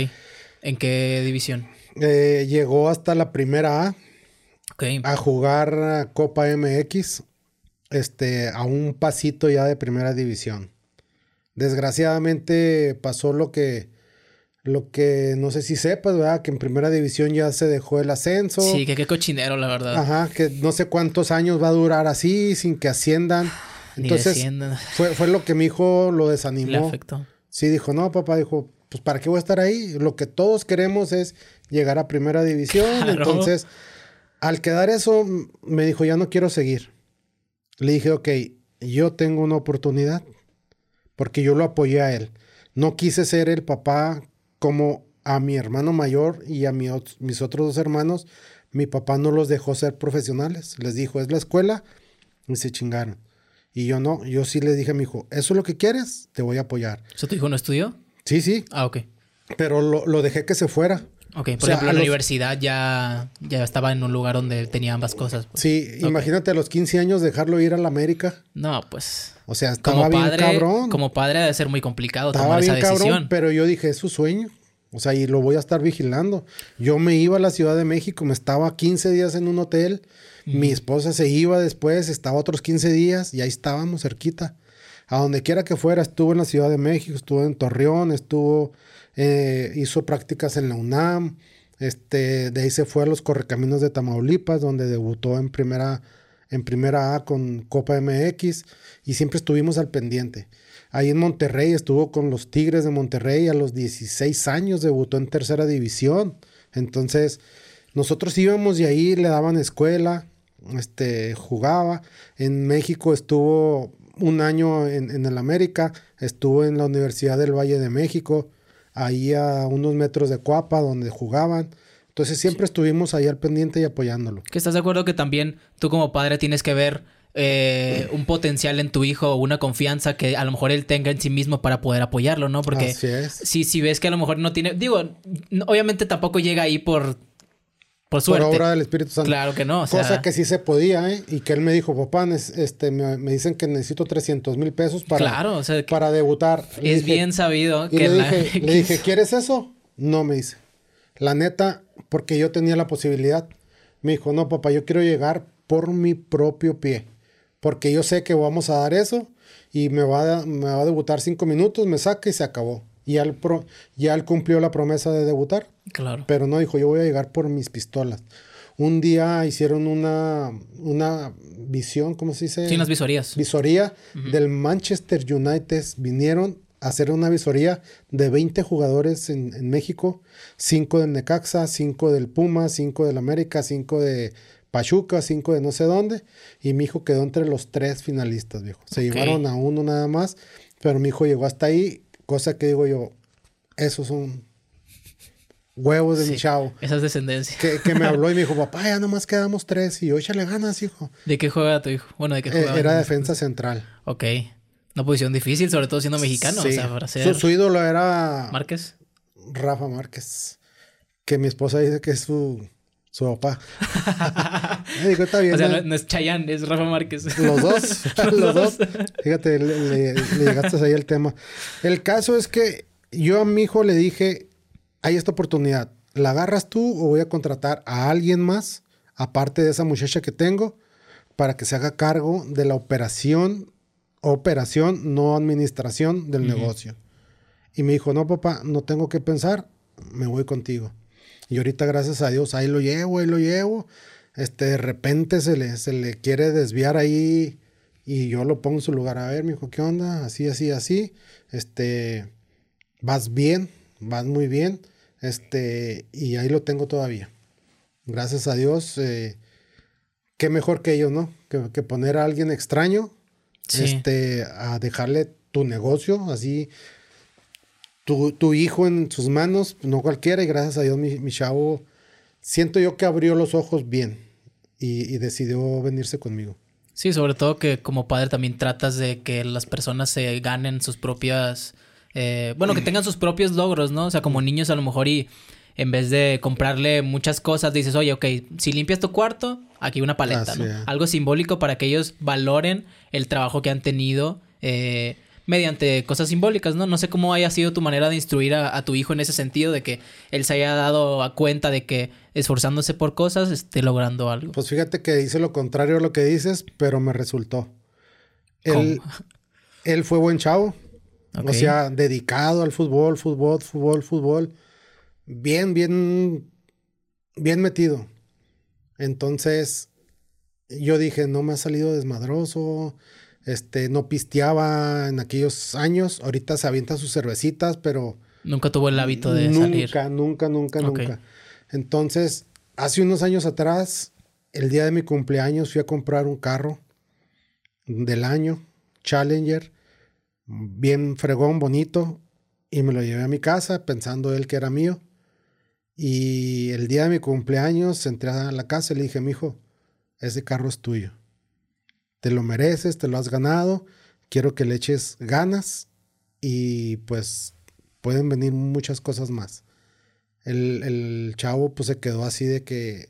¿En qué división? Eh, llegó hasta la primera A a jugar Copa MX, este, a un pasito ya de primera división. Desgraciadamente pasó lo que, lo que no sé si sepas, ¿verdad? Que en primera división ya se dejó el ascenso. Sí, que qué cochinero, la verdad. Ajá, que no sé cuántos años va a durar así, sin que asciendan. Ni Entonces, desciendan. fue, fue lo que mi hijo lo Le desanimó. afectó. Sí, dijo, no, papá, dijo, pues ¿para qué voy a estar ahí? Lo que todos queremos es llegar a primera división. Claro. Entonces, al quedar eso, me dijo, ya no quiero seguir. Le dije, ok, yo tengo una oportunidad, porque yo lo apoyé a él. No quise ser el papá como a mi hermano mayor y a mi mis otros dos hermanos. Mi papá no los dejó ser profesionales. Les dijo, es la escuela, y se chingaron. Y yo no, yo sí le dije a mi hijo, ¿eso es lo que quieres? Te voy a apoyar. ¿Eso tu hijo no estudió? Sí, sí, Ah, ok. pero lo, lo dejé que se fuera. Ok, por sea, ejemplo, en la los- universidad ya, ya estaba en un lugar donde tenía ambas cosas. pues. Sí, imagínate a los 15 años dejarlo ir a la América. No, pues. O sea, estaba Como bien padre, cabrón. como padre debe ser muy complicado estaba tomar bien esa decisión. cabrón, pero yo dije, es su sueño. O sea, y lo voy a estar vigilando. Yo me iba a la Ciudad de México, me estaba 15 días en un hotel. Mi esposa se iba después, estaba otros 15 días y ahí estábamos cerquita. A donde quiera que fuera, estuvo en la Ciudad de México, estuvo en Torreón, estuvo, eh, hizo prácticas en la UNAM. Este, de ahí se fue a los Correcaminos de Tamaulipas, donde debutó en primera, en primera A con Copa MX y siempre estuvimos al pendiente. Ahí en Monterrey estuvo con los Tigres de Monterrey a los 16 años, debutó en tercera división. Entonces, nosotros íbamos y ahí le daban escuela, este, jugaba. En México estuvo un año en, en el América, estuvo en la Universidad del Valle de México, ahí a unos metros de Cuapa, donde jugaban. Entonces siempre estuvimos ahí al pendiente y apoyándolo. ¿Que estás de acuerdo que también tú como padre tienes que ver eh, un potencial en tu hijo una confianza que a lo mejor él tenga en sí mismo para poder apoyarlo, ¿no? Porque Así es. si, si ves que a lo mejor no tiene, digo, obviamente tampoco llega ahí por, por Por suerte. obra del Espíritu Santo. Claro que no, o sea, Cosa que sí se podía, ¿eh? Y que él me dijo, papá, este, me, me dicen que necesito 300 mil pesos para, claro, o sea, para debutar. Es dije- bien sabido Y que le la dije, le dije, ¿quieres eso? No me dice. La neta, porque yo tenía la posibilidad. Me dijo, no, papá, yo quiero llegar por mi propio pie. Porque yo sé que vamos a dar eso y me va a, me va a debutar cinco minutos, me saca y se acabó. Y ya él, pro- ya él cumplió la promesa de debutar. Claro. Pero no dijo, yo voy a llegar por mis pistolas. Un día hicieron una, una visión, ¿cómo se dice? Sí, unas visorías. visoría del Manchester United. Vinieron a hacer una visoría de 20 jugadores en, en México. 5 del Necaxa, 5 del Puma, 5 del América, 5 de Pachuca, 5 de no sé dónde. Y mi hijo quedó entre los tres finalistas, viejo. Se llevaron a uno nada más, pero mi hijo llegó hasta ahí. Cosa que digo yo, esos son huevos de mi Sí, chavo. Esa es descendencia. Que, que me habló y me dijo, papá, ya nomás quedamos tres. Y yo, échale ganas, hijo. ¿De qué juega tu hijo? Bueno, ¿de qué Eh, juega? era defensa central. Ok. Una posición difícil, sobre todo siendo mexicano. Sí. O sea, para ser su, su ídolo era Márquez. Rafa Márquez. Que mi esposa dice que es su, su papá. Me dijo, está bien. O sea, ¿no? es Chayanne, es Rafa Márquez. Los dos, Los los dos. dos. Fíjate, le, le- le llegaste ahí el tema. El caso es que yo a mi hijo le dije, hay esta oportunidad, ¿la agarras tú o voy a contratar a alguien más, aparte de esa muchacha que tengo, para que se haga cargo de la operación, operación, no administración del negocio? Y me dijo, no, papá, no tengo que pensar, me voy contigo. Y ahorita, gracias a Dios, ahí lo llevo, ahí lo llevo. Este, de repente se le, se le quiere desviar ahí y yo lo pongo en su lugar. A ver, me dijo, ¿qué onda? Así, así, así. Este, vas bien, vas muy bien. Este, y ahí lo tengo todavía. Gracias a Dios. eh, qué mejor que ellos, ¿no? Que, que poner a alguien extraño Sí. este, a dejarle tu negocio, así, tu, tu hijo en sus manos, no cualquiera, y gracias a Dios mi, mi chavo, siento yo que abrió los ojos bien y, y decidió venirse conmigo. Sí, sobre todo que como padre también tratas de que las personas se ganen sus propias... eh, bueno, que tengan sus propios logros, ¿no? O sea, como niños a lo mejor y en vez de comprarle muchas cosas, dices, oye, ok, si limpias tu cuarto, aquí una paleta, ¿no? Algo simbólico para que ellos valoren el trabajo que han tenido eh, mediante cosas simbólicas, ¿no? No sé cómo haya sido tu manera de instruir a, a tu hijo en ese sentido, de que él se haya dado a cuenta de que esforzándose por cosas esté logrando algo. Pues fíjate que dice lo contrario a lo que dices, pero me resultó. Él, él fue buen chavo, o sea, dedicado al fútbol, fútbol, fútbol, fútbol. Bien, bien, bien metido. Entonces, yo dije, no me ha salido desmadroso, este, no pisteaba en aquellos años, ahorita se avienta sus cervecitas, pero Nunca tuvo el hábito de nunca, salir. nunca, nunca, Ok. nunca. Entonces, hace unos años atrás, el día de mi cumpleaños, fui a comprar un carro del año, Challenger, bien fregón, bonito, y me lo llevé a mi casa pensando él que era mío. Y el día de mi cumpleaños entré a la casa y le dije, mijo, ese carro es tuyo. Te lo mereces, te lo has ganado. Quiero que le eches ganas y pues pueden venir muchas cosas más. El, el chavo pues se quedó así de que,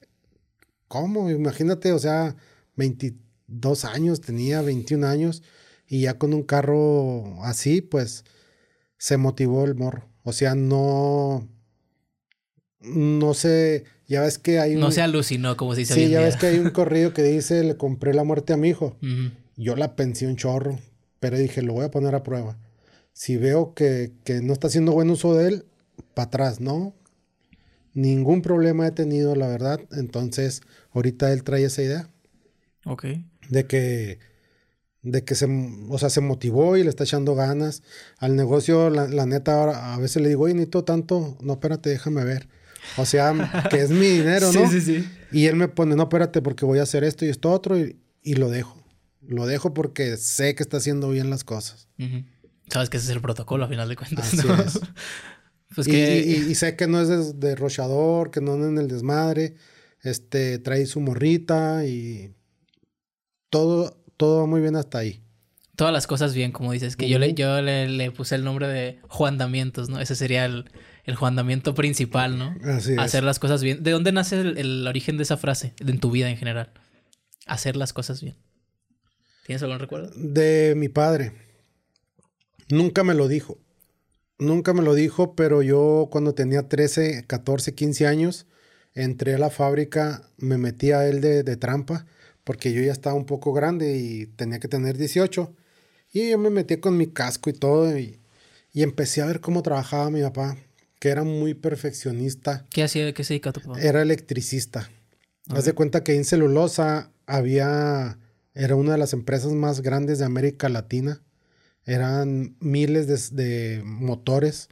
¿cómo? Imagínate, o sea, 22 años, tenía 21 años y ya con un carro así, pues se motivó el morro. O sea, no, no sé, ya ves que hay un... No se alucinó, como se dice hoy Sí, en ya día. ves que hay un corrido que dice, le compré la muerte a mi hijo. Yo la pensé un chorro, pero dije, lo voy a poner a prueba. Si veo que, que no está haciendo buen uso de él, para atrás, ¿no? Ningún problema he tenido, la verdad. Entonces, ahorita él trae esa idea Ok. de que, de que se, o sea, se motivó y le está echando ganas. Al negocio, la, la neta, ahora a veces le digo, oye, necesito tanto. No, espérate, déjame ver. O sea, que es mi dinero, ¿no? Sí, sí, sí. Y él me pone, no, espérate, porque voy a hacer esto y esto otro y, y lo dejo. Lo dejo porque sé que está haciendo bien las cosas. Sabes que ese es el protocolo a final de cuentas. Así es. pues y, sé que no es de, rochador, que no es en el desmadre. Este, trae su morrita y todo, todo va muy bien hasta ahí. Todas las cosas bien, como dices, que yo, le, yo le, puse el nombre de Juandamientos, ¿no? Ese sería el, el Juandamiento principal, ¿no? Así Hacer las cosas bien. ¿De dónde nace el, origen de esa frase en tu vida en general? Hacer las cosas bien. ¿Tienes algún recuerdo? De mi padre. Nunca me lo dijo. Nunca me lo dijo, pero yo cuando tenía 13, 14, 15 años, entré a la fábrica, me metí a él de, trampa, porque yo ya estaba un poco grande y tenía que tener 18. Y yo me metí con mi casco y todo y, empecé a ver cómo trabajaba mi papá, que era muy perfeccionista. ¿Qué hacía? ¿Qué se dedicaba tu papá? Era electricista. Haz de cuenta que en celulosa había, era una de las empresas más grandes de América Latina. Eran miles de, motores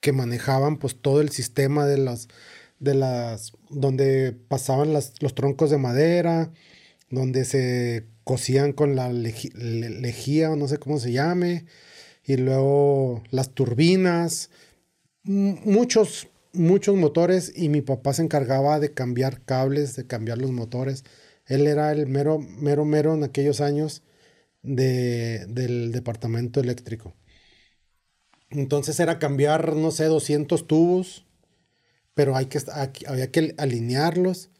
que manejaban pues todo el sistema de las de las, donde pasaban los troncos de madera, donde se cosían con la lejía o no sé cómo se llame, y luego las turbinas, muchos, muchos motores, y mi papá se encargaba de cambiar cables, de cambiar los motores. Él era el mero, mero, mero en aquellos años de, del departamento eléctrico. Entonces era cambiar, no sé, 200 tubos pero hay que, había que alinearlos.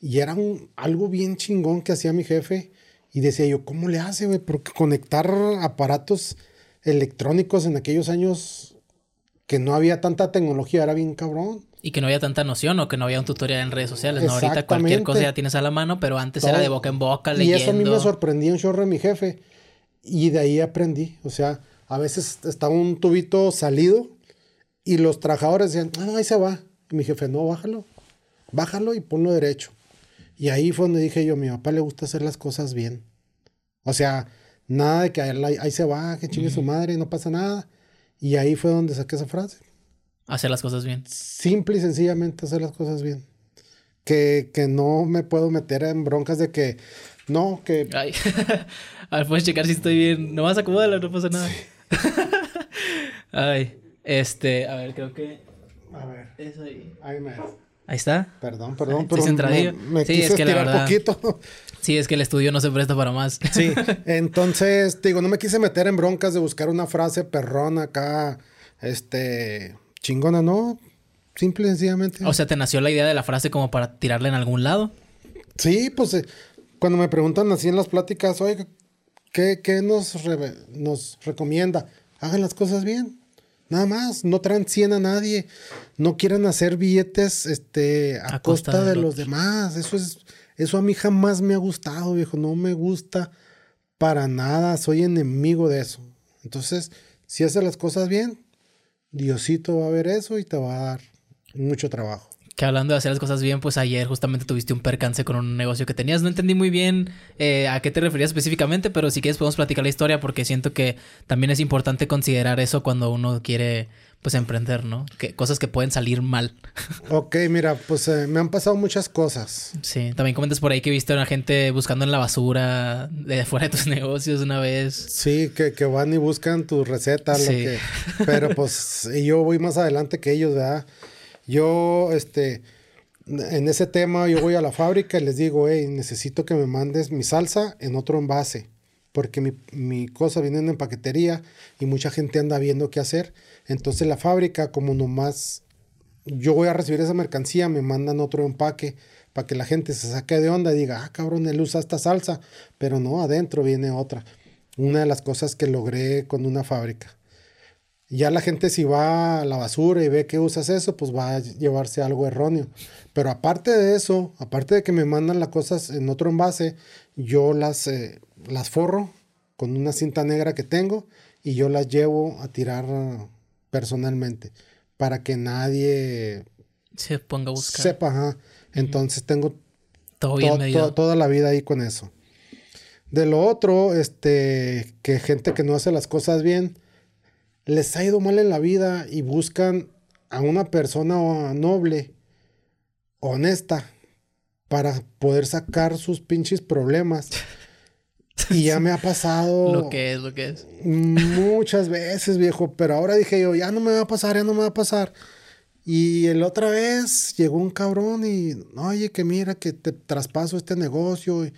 Y era algo bien chingón que hacía mi jefe. Y decía yo, ¿cómo le hace, güey? Porque conectar aparatos electrónicos en aquellos años que no había tanta tecnología era bien cabrón. Y que no había tanta noción o que no había un tutorial en redes sociales. ¿no? Ahorita cualquier cosa ya tienes a la mano, pero antes era de boca en boca, leyendo. Y eso a mí me sorprendía un chorro de mi jefe. Y de ahí aprendí. O sea, a veces estaba un tubito salido y los trabajadores decían, ah, no, ahí se va mi jefe, no, bájalo, bájalo y ponlo derecho. Y ahí fue donde dije yo, a mi papá le gusta hacer las cosas bien. O sea, nada de que ahí, se va, que chingue su madre, no pasa nada. Y ahí fue donde saqué esa frase. Hacer las cosas bien. Simple y sencillamente hacer las cosas bien. Que, que no me puedo meter en broncas de que, no, que... Ay. a ver, puedes checar si estoy bien. No vas a acomodarlo, no pasa nada. Ay, este, a ver, creo que a ver. Eso ahí. Ahí me. Ahí está. Perdón, perdón, pero me, me sí, es que la verdad, poquito. Sí, es que el estudio no se presta para más. Sí, entonces, digo, no me quise meter en broncas de buscar una frase perrona acá, este, chingona, ¿no? Simple y sencillamente. O sea, ¿te nació la idea de la frase como para tirarla en algún lado? Sí, pues eh, cuando me preguntan así en las pláticas, oye, ¿qué, qué nos, nos recomienda? Hagan las cosas bien. Nada más, no transien a nadie, no quieran hacer billetes este, a, costa, de, los demás. Eso es, eso a mí jamás me ha gustado, viejo. No me gusta para nada. Soy enemigo de eso. Entonces, si haces las cosas bien, Diosito va a ver eso y te va a dar mucho trabajo. Que hablando de hacer las cosas bien, pues ayer justamente tuviste un percance con un negocio que tenías. No entendí muy bien eh, a qué te referías específicamente, pero si quieres podemos platicar la historia porque siento que también es importante considerar eso cuando uno quiere pues emprender, ¿no? Que, cosas que pueden salir mal. Ok, mira, pues eh, me han pasado muchas cosas. Sí, también comentas por ahí que viste a una gente buscando en la basura de fuera de tus negocios una vez. Sí, que, que van y buscan tus recetas, lo que... Pero pues yo voy más adelante que ellos, ¿verdad? Yo, este, en ese tema, yo voy a la fábrica y les digo, hey, necesito que me mandes mi salsa en otro envase, porque mi, mi cosa viene en paquetería y mucha gente anda viendo qué hacer. Entonces la fábrica, como nomás yo voy a recibir esa mercancía, me mandan otro empaque para que la gente se saque de onda y diga, ah, cabrón, él usa esta salsa, pero no, adentro viene otra. Una de las cosas que logré con una fábrica. Ya la gente si va a la basura y ve que usas eso, pues va a llevarse algo erróneo. Pero aparte de eso, aparte de que me mandan las cosas en otro envase, yo las, eh, las forro con una cinta negra que tengo y yo las llevo a tirar personalmente para que nadie se ponga a buscar. Sepa, Entonces tengo toda la vida ahí con eso. De lo otro, este, que gente que no hace las cosas bien, les ha ido mal en la vida y buscan a una persona noble, honesta, para poder sacar sus pinches problemas. Y ya me ha pasado. lo que es, lo que es. Muchas veces, viejo. Pero ahora dije yo, ya no me va a pasar, ya no me va a pasar. Y el otra vez llegó un cabrón y, oye, que mira, que te traspaso este negocio. Y,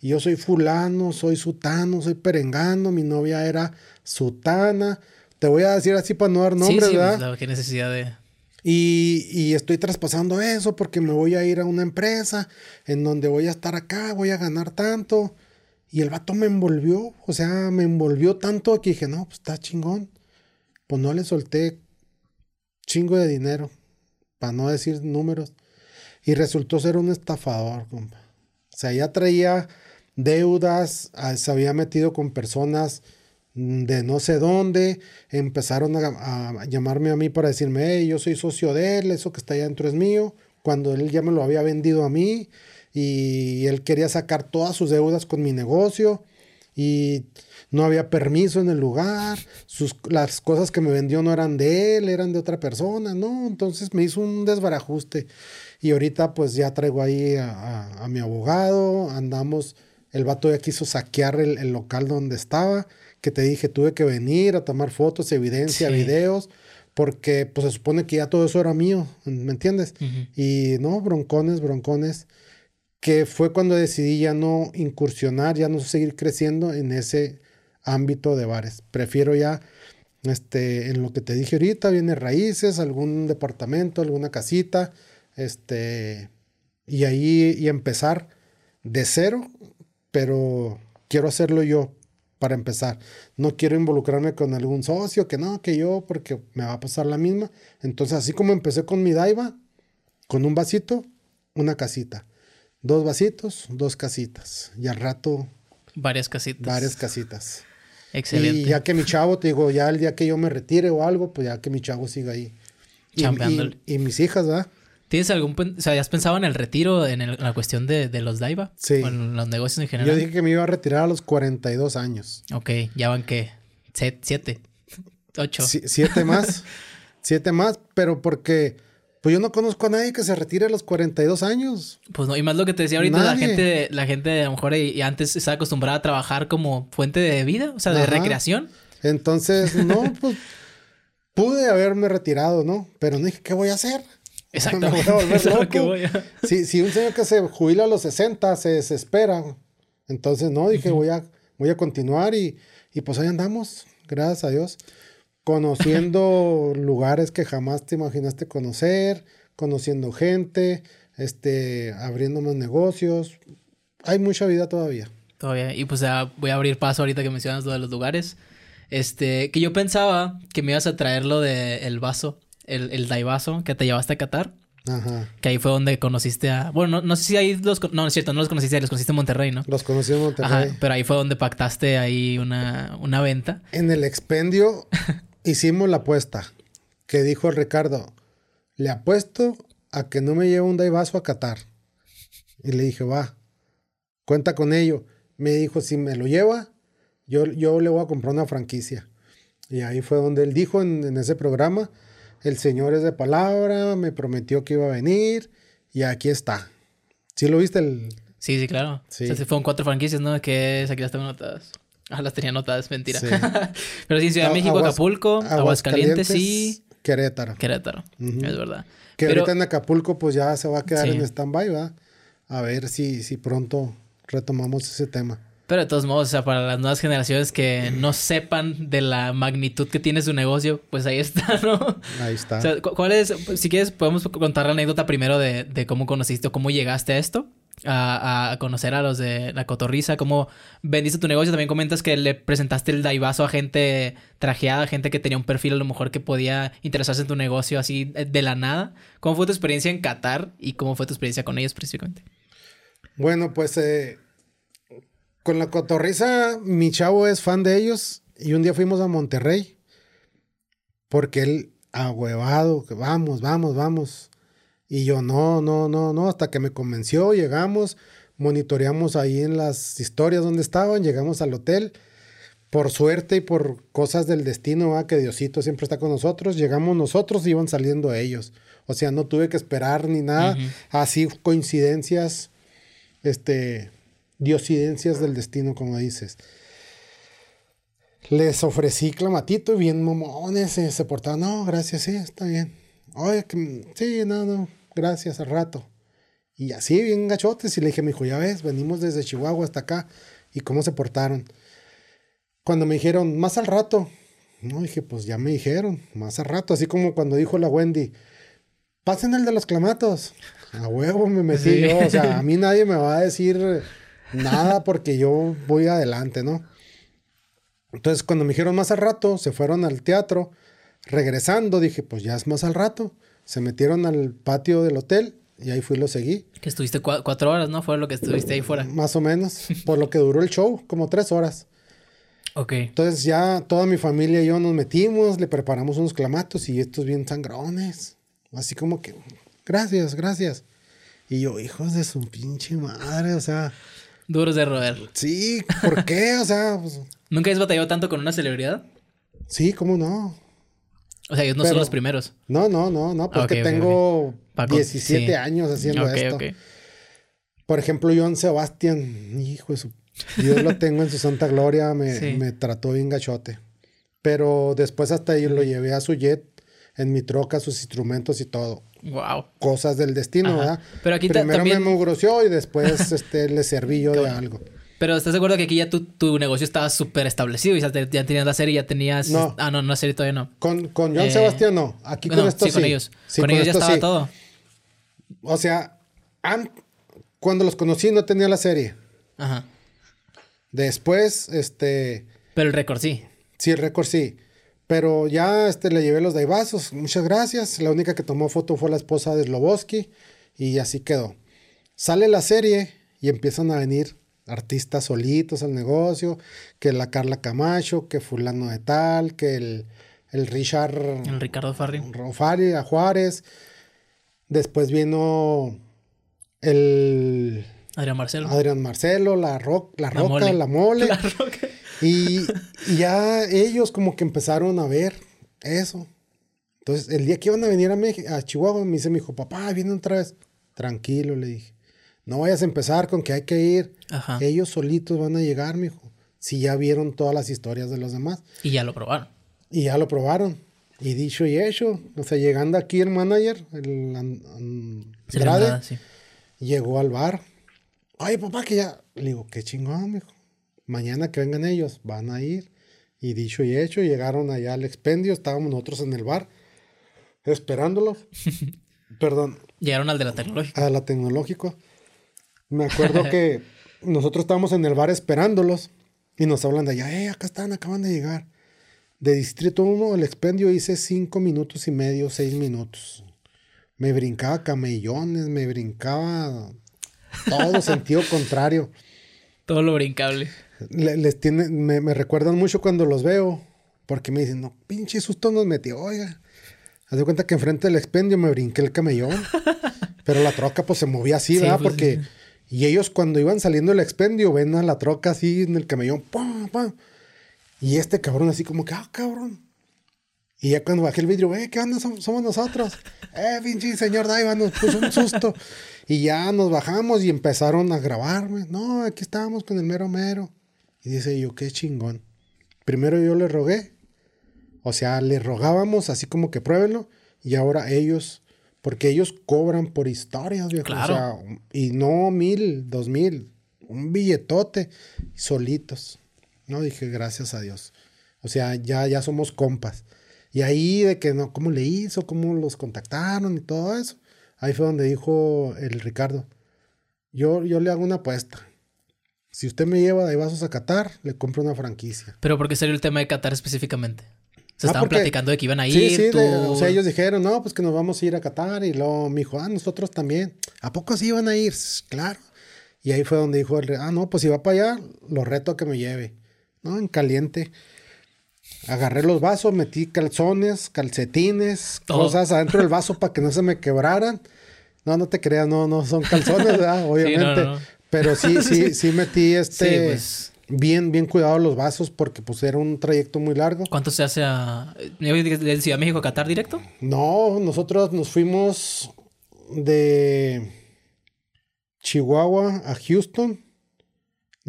y yo soy fulano, soy sutano, soy perengano. Mi novia era sutana. Te voy a decir así para no dar nombres, sí, sí, ¿verdad? pues, la- qué necesidad de... Y, y estoy traspasando eso porque me voy a ir a una empresa en donde voy a estar acá, voy a ganar tanto. Y el vato me envolvió, o sea, me envolvió tanto que dije, no, pues está chingón. Pues no le solté chingo de dinero, para no decir números. Y resultó ser un estafador, compa. O sea, ya traía deudas, ah, se había metido con personas mm, de no sé dónde, empezaron a, llamarme a mí para decirme, hey, yo soy socio de él, eso que está allá adentro es mío, cuando él ya me lo había vendido a mí y él quería sacar todas sus deudas con mi negocio y no había permiso en el lugar, sus, las cosas que me vendió no eran de él, eran de otra persona, ¿no? Entonces me hizo un desbarajuste y ahorita pues ya traigo ahí a, a- a mi abogado, andamos, el vato ya quiso saquear el, el local donde estaba, que te dije, tuve que venir a tomar fotos, evidencia, Sí. videos, porque pues se supone que ya todo eso era mío, ¿me entiendes? Y no, broncones, broncones, que fue cuando decidí ya no incursionar, ya no seguir creciendo en ese ámbito de bares. Prefiero ya, este, en lo que te dije ahorita, viene raíces, algún departamento, alguna casita, este, y ahí y empezar de cero, pero quiero hacerlo yo para empezar. No quiero involucrarme con algún socio, que no, que yo, porque me va a pasar la misma. Entonces, así como empecé con mi daiva, con un vasito, una casita. Dos vasitos, dos casitas. Y al rato, Varias casitas. varias casitas. Excelente. Y ya que mi chavo, te digo, ya el día que yo me retire o algo, pues ya que mi chavo siga ahí. Y, y- y mis hijas, ¿verdad? ¿Tienes algún... O sea, ¿has pensado en el retiro, en, el- en la cuestión de, de los Daiva? Sí. O en los negocios en Yo general. dije que me iba a retirar a los 42 años. Ok, ya van qué? ¿Siete? ¿Ocho? Si- siete más. siete más, pero porque pues yo no conozco a nadie que se retire a los 42 años. Pues no, y más lo que te decía ahorita, la gente, la gente a lo mejor y, y antes estaba acostumbrada a trabajar como fuente de vida, o sea, de recreación. Entonces, no, pues pude haberme retirado, ¿no? Pero no dije, ¿qué voy a hacer? Exacto. Me voy a volver lo loco. que voy a- Si, si un señor que se jubila a los 60 se desespera, entonces no, dije, voy, a, voy a continuar y, y pues ahí andamos, gracias a Dios, conociendo lugares que jamás te imaginaste conocer, conociendo gente, este, abriendo más negocios. Hay mucha vida todavía. Todavía. Y pues ya voy a abrir paso ahorita que mencionas lo de los lugares. Este, que yo pensaba que me ibas a traer lo de el vaso, el, el daivaso que te llevaste a Qatar. Ajá. Que ahí fue donde conociste a. Bueno, no, no sé si ahí los. No, no es cierto, no los conociste, ahí, los conociste en Monterrey, ¿no? Los conocí en Monterrey. Ajá, pero ahí fue donde pactaste ahí una, una venta. En el expendio hicimos la apuesta que dijo el Ricardo, le apuesto a que no me lleve un daivaso a Qatar. Y le dije, va, cuenta con ello. Me dijo, si me lo lleva, yo, yo le voy a comprar una franquicia. Y ahí fue donde él dijo en, en ese programa, el señor es de palabra, me prometió que iba a venir y aquí está. ¿Sí lo viste? El... Sí, sí, claro. Sí. O sea, sí fueron cuatro franquicias, ¿no? Que las tengo anotadas. Ah, las tenía anotadas, mentira. Sí. pero sí, Ciudad de México, Aguas- Acapulco, Aguascalientes y Querétaro. Querétaro. Es verdad. Que Pero- ahorita en Acapulco pues ya se va a quedar Sí. en stand-by, ¿verdad? A ver si, si pronto retomamos ese tema. Pero de todos modos, o sea, para las nuevas generaciones que no sepan de la magnitud que tiene su negocio, pues ahí está, ¿no? Ahí está. O sea, ¿cuál es? Si quieres, podemos contar la anécdota primero de, de cómo conociste o cómo llegaste a esto. A, conocer a los de la cotorriza, cómo vendiste tu negocio. También comentas que le presentaste el daivazo a gente trajeada, gente que tenía un perfil a lo mejor que podía interesarse en tu negocio así eh, de la nada. ¿Cómo fue tu experiencia en Qatar y cómo fue tu experiencia con ellos específicamente? Bueno, pues eh, con la cotorriza, mi chavo es fan de ellos y un día fuimos a Monterrey porque él ahuevado, que vamos, vamos, vamos. Y yo no, no, no, no, hasta que me convenció, llegamos, monitoreamos ahí en las historias donde estaban, llegamos al hotel. Por suerte y por cosas del destino, ¿va? que Diosito siempre está con nosotros, llegamos nosotros y iban saliendo ellos. O sea, no tuve que esperar ni nada. Así coincidencias, este, diosidencias del destino, como dices. Les ofrecí clamatito y bien mamones, se, se portaban, no, gracias, sí, está bien. Oye, que, sí, no, no, gracias, al rato. Y así, bien gachotes, y le dije, mi hijo, ya ves, venimos desde Chihuahua hasta acá, y cómo se portaron. Cuando me dijeron, más al rato, no, dije, pues ya me dijeron, más al rato, así como cuando dijo la Wendy, pasen el de los clamatos. A huevo me metí yo, o sea, a mí nadie me va a decir nada porque yo voy adelante, ¿no? Entonces, cuando me dijeron más al rato, se fueron al teatro. Regresando, dije, pues ya es más al rato. Se metieron al patio del hotel y ahí fui y lo seguí. Que estuviste cuatro horas, ¿no? Fue lo que estuviste ahí fuera. Más o menos, por lo que duró el show, como tres horas. Ok. Entonces ya toda mi familia y yo nos metimos, le preparamos unos clamatos y estos bien sangrones. Así como que, gracias, gracias. Y yo, hijos de su pinche madre, o sea. Duros de roer. Sí, ¿por qué? O sea. Pues, ¿Nunca has batallado tanto con una celebridad? Sí, ¿cómo no? O sea, ellos no son los primeros. No, no, no, no, porque tengo 17 años haciendo esto. Por ejemplo, Joan Sebastián, hijo de su. Dios lo tengo en su santa gloria, me, me trató bien gachote. Pero después hasta yo lo llevé a su jet, en mi troca, sus instrumentos y todo. Wow. Cosas del destino, ¿verdad? Pero aquí Primero también... me mugroció y después este, le serví yo de algo. Pero ¿estás de acuerdo que aquí ya tu, tu negocio estaba súper establecido? Y ya, tenías la serie, ya tenías... No. Ah, no, no la serie todavía no. Con, con John eh, Sebastián no. Aquí con esto sí. con ellos. con, ellos ya estaba todo. O sea, cuando los conocí no tenía la serie. Ajá. Después, este... Pero el récord sí. Sí, el récord sí. Pero ya este, le llevé los daibazos. Muchas gracias. La única que tomó foto fue la esposa de Sloboski. Y así quedó. Sale la serie y empiezan a venir artistas solitos al negocio. Que la Carla Camacho, que fulano de tal, que el, el Richard... El Ricardo Farri. Farri a Juárez. Después vino el... Adrián Marcelo. Adrián Marcelo, la, la, roca, la mole. La roca. Y, ya ellos como que empezaron a ver eso. Entonces, el día que iban a venir a, a Chihuahua, me dice mi hijo, papá, viene otra vez. Tranquilo, le dije. No vayas a empezar con que hay que ir. Ellos solitos van a llegar, mi hijo. Si ya vieron todas las historias de los demás. Y ya lo probaron. Y ya lo probaron. Y dicho y hecho. O sea, llegando aquí el manager, el Andrade, llegó al bar. Ay, papá, que ya. Le digo, qué chingón, mijo. Mañana que vengan ellos, van a ir. Y dicho y hecho, llegaron allá al expendio, estábamos nosotros en el bar, esperándolos. Perdón. Llegaron al de la tecnológica. A la tecnológico. Me acuerdo que nosotros estábamos en el bar esperándolos y nos hablan de allá, eh, acá están, acaban de llegar. De Distrito 1, el expendio hice cinco minutos y medio, seis minutos. Me brincaba camellones, me brincaba todo sentido contrario. Todo lo brincable les tiene, me, recuerdan mucho cuando los veo, porque me dicen, no, pinche susto nos metió, oiga. Haz de cuenta que enfrente del expendio me brinqué el camellón, pero la troca pues se movía así, ¿verdad? Pues, porque, y ellos cuando iban saliendo del expendio ven a la troca así en el camellón, ¡pum, pum! Y este cabrón así como que, ah, cabrón. Y ya cuando bajé el vidrio, eh, ¿qué onda? Somos, nosotros. Eh, pinche señor Daiva nos puso un susto. y ya nos bajamos y empezaron a grabarme. No, aquí estábamos con el mero mero. Y dice yo, qué chingón. Primero yo le rogué, o sea, le rogábamos así como que pruébenlo, y ahora ellos, porque ellos cobran por historias, viejo. O sea, y no mil, dos mil, un billetote, solitos. No dije, gracias a Dios. O sea, ya, ya somos compas. Y ahí de que no, cómo le hizo, cómo los contactaron y todo eso. Ahí fue donde dijo el Ricardo. Yo, yo le hago una apuesta. Si usted me lleva de vasos a Qatar, le compro una franquicia. ¿Pero por qué sería el tema de Qatar específicamente? Se ah, estaban platicando de que iban a ir. Sí, sí, o sea, ellos dijeron, no, pues que nos vamos a ir a Qatar. Y luego me dijo, ah, nosotros también. ¿A poco sí iban a ir? Claro. Y ahí fue donde dijo, ah, no, pues si va para allá, lo reto a que me lleve. ¿No? En caliente. Agarré los vasos, metí calzones, calcetines, cosas adentro del vaso para que no se me quebraran. No, no te creas, no, no son calzones, ¿verdad? Obviamente. Pero sí, sí, sí metí este... Pues. Bien, bien cuidado los vasos porque pues era un trayecto muy largo. ¿Cuánto se hace a... de Ciudad de México a Qatar directo? No, nosotros nos fuimos de Chihuahua a Houston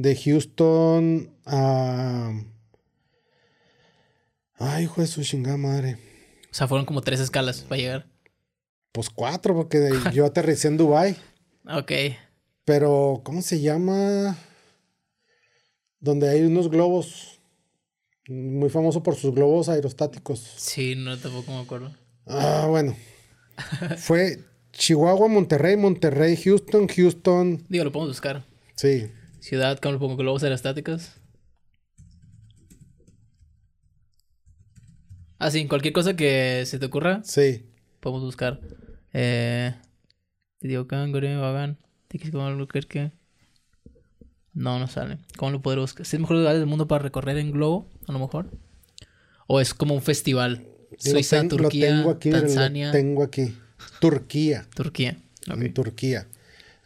de Houston a... Ay, hijo de su chingada madre. O sea, fueron como tres escalas para llegar. Pues cuatro, porque yo aterricé en Dubai. Ok. Pero, ¿cómo se llama? Donde hay unos globos. Muy famoso por sus globos aerostáticos. Sí, no, tampoco me acuerdo. Ah, bueno. Fue Chihuahua, Monterrey, Monterrey, Houston, Houston. Digo, lo podemos buscar. Sí. Ciudad, ¿cómo lo pongo? Globos aerostáticos. Ah, sí, cualquier cosa que se te ocurra, Sí. podemos buscar. Eh. Vagan, Tiki, ¿cómo lo crees que? No, no sale. ¿Cómo lo podré buscar? ¿Es el mejor lugar del mundo para recorrer en globo? A lo mejor. ¿O es como un festival? Lo Suiza, ten- Turquía, lo tengo aquí, lo Tanzania, tengo aquí. Turquía. Turquía. En Turquía.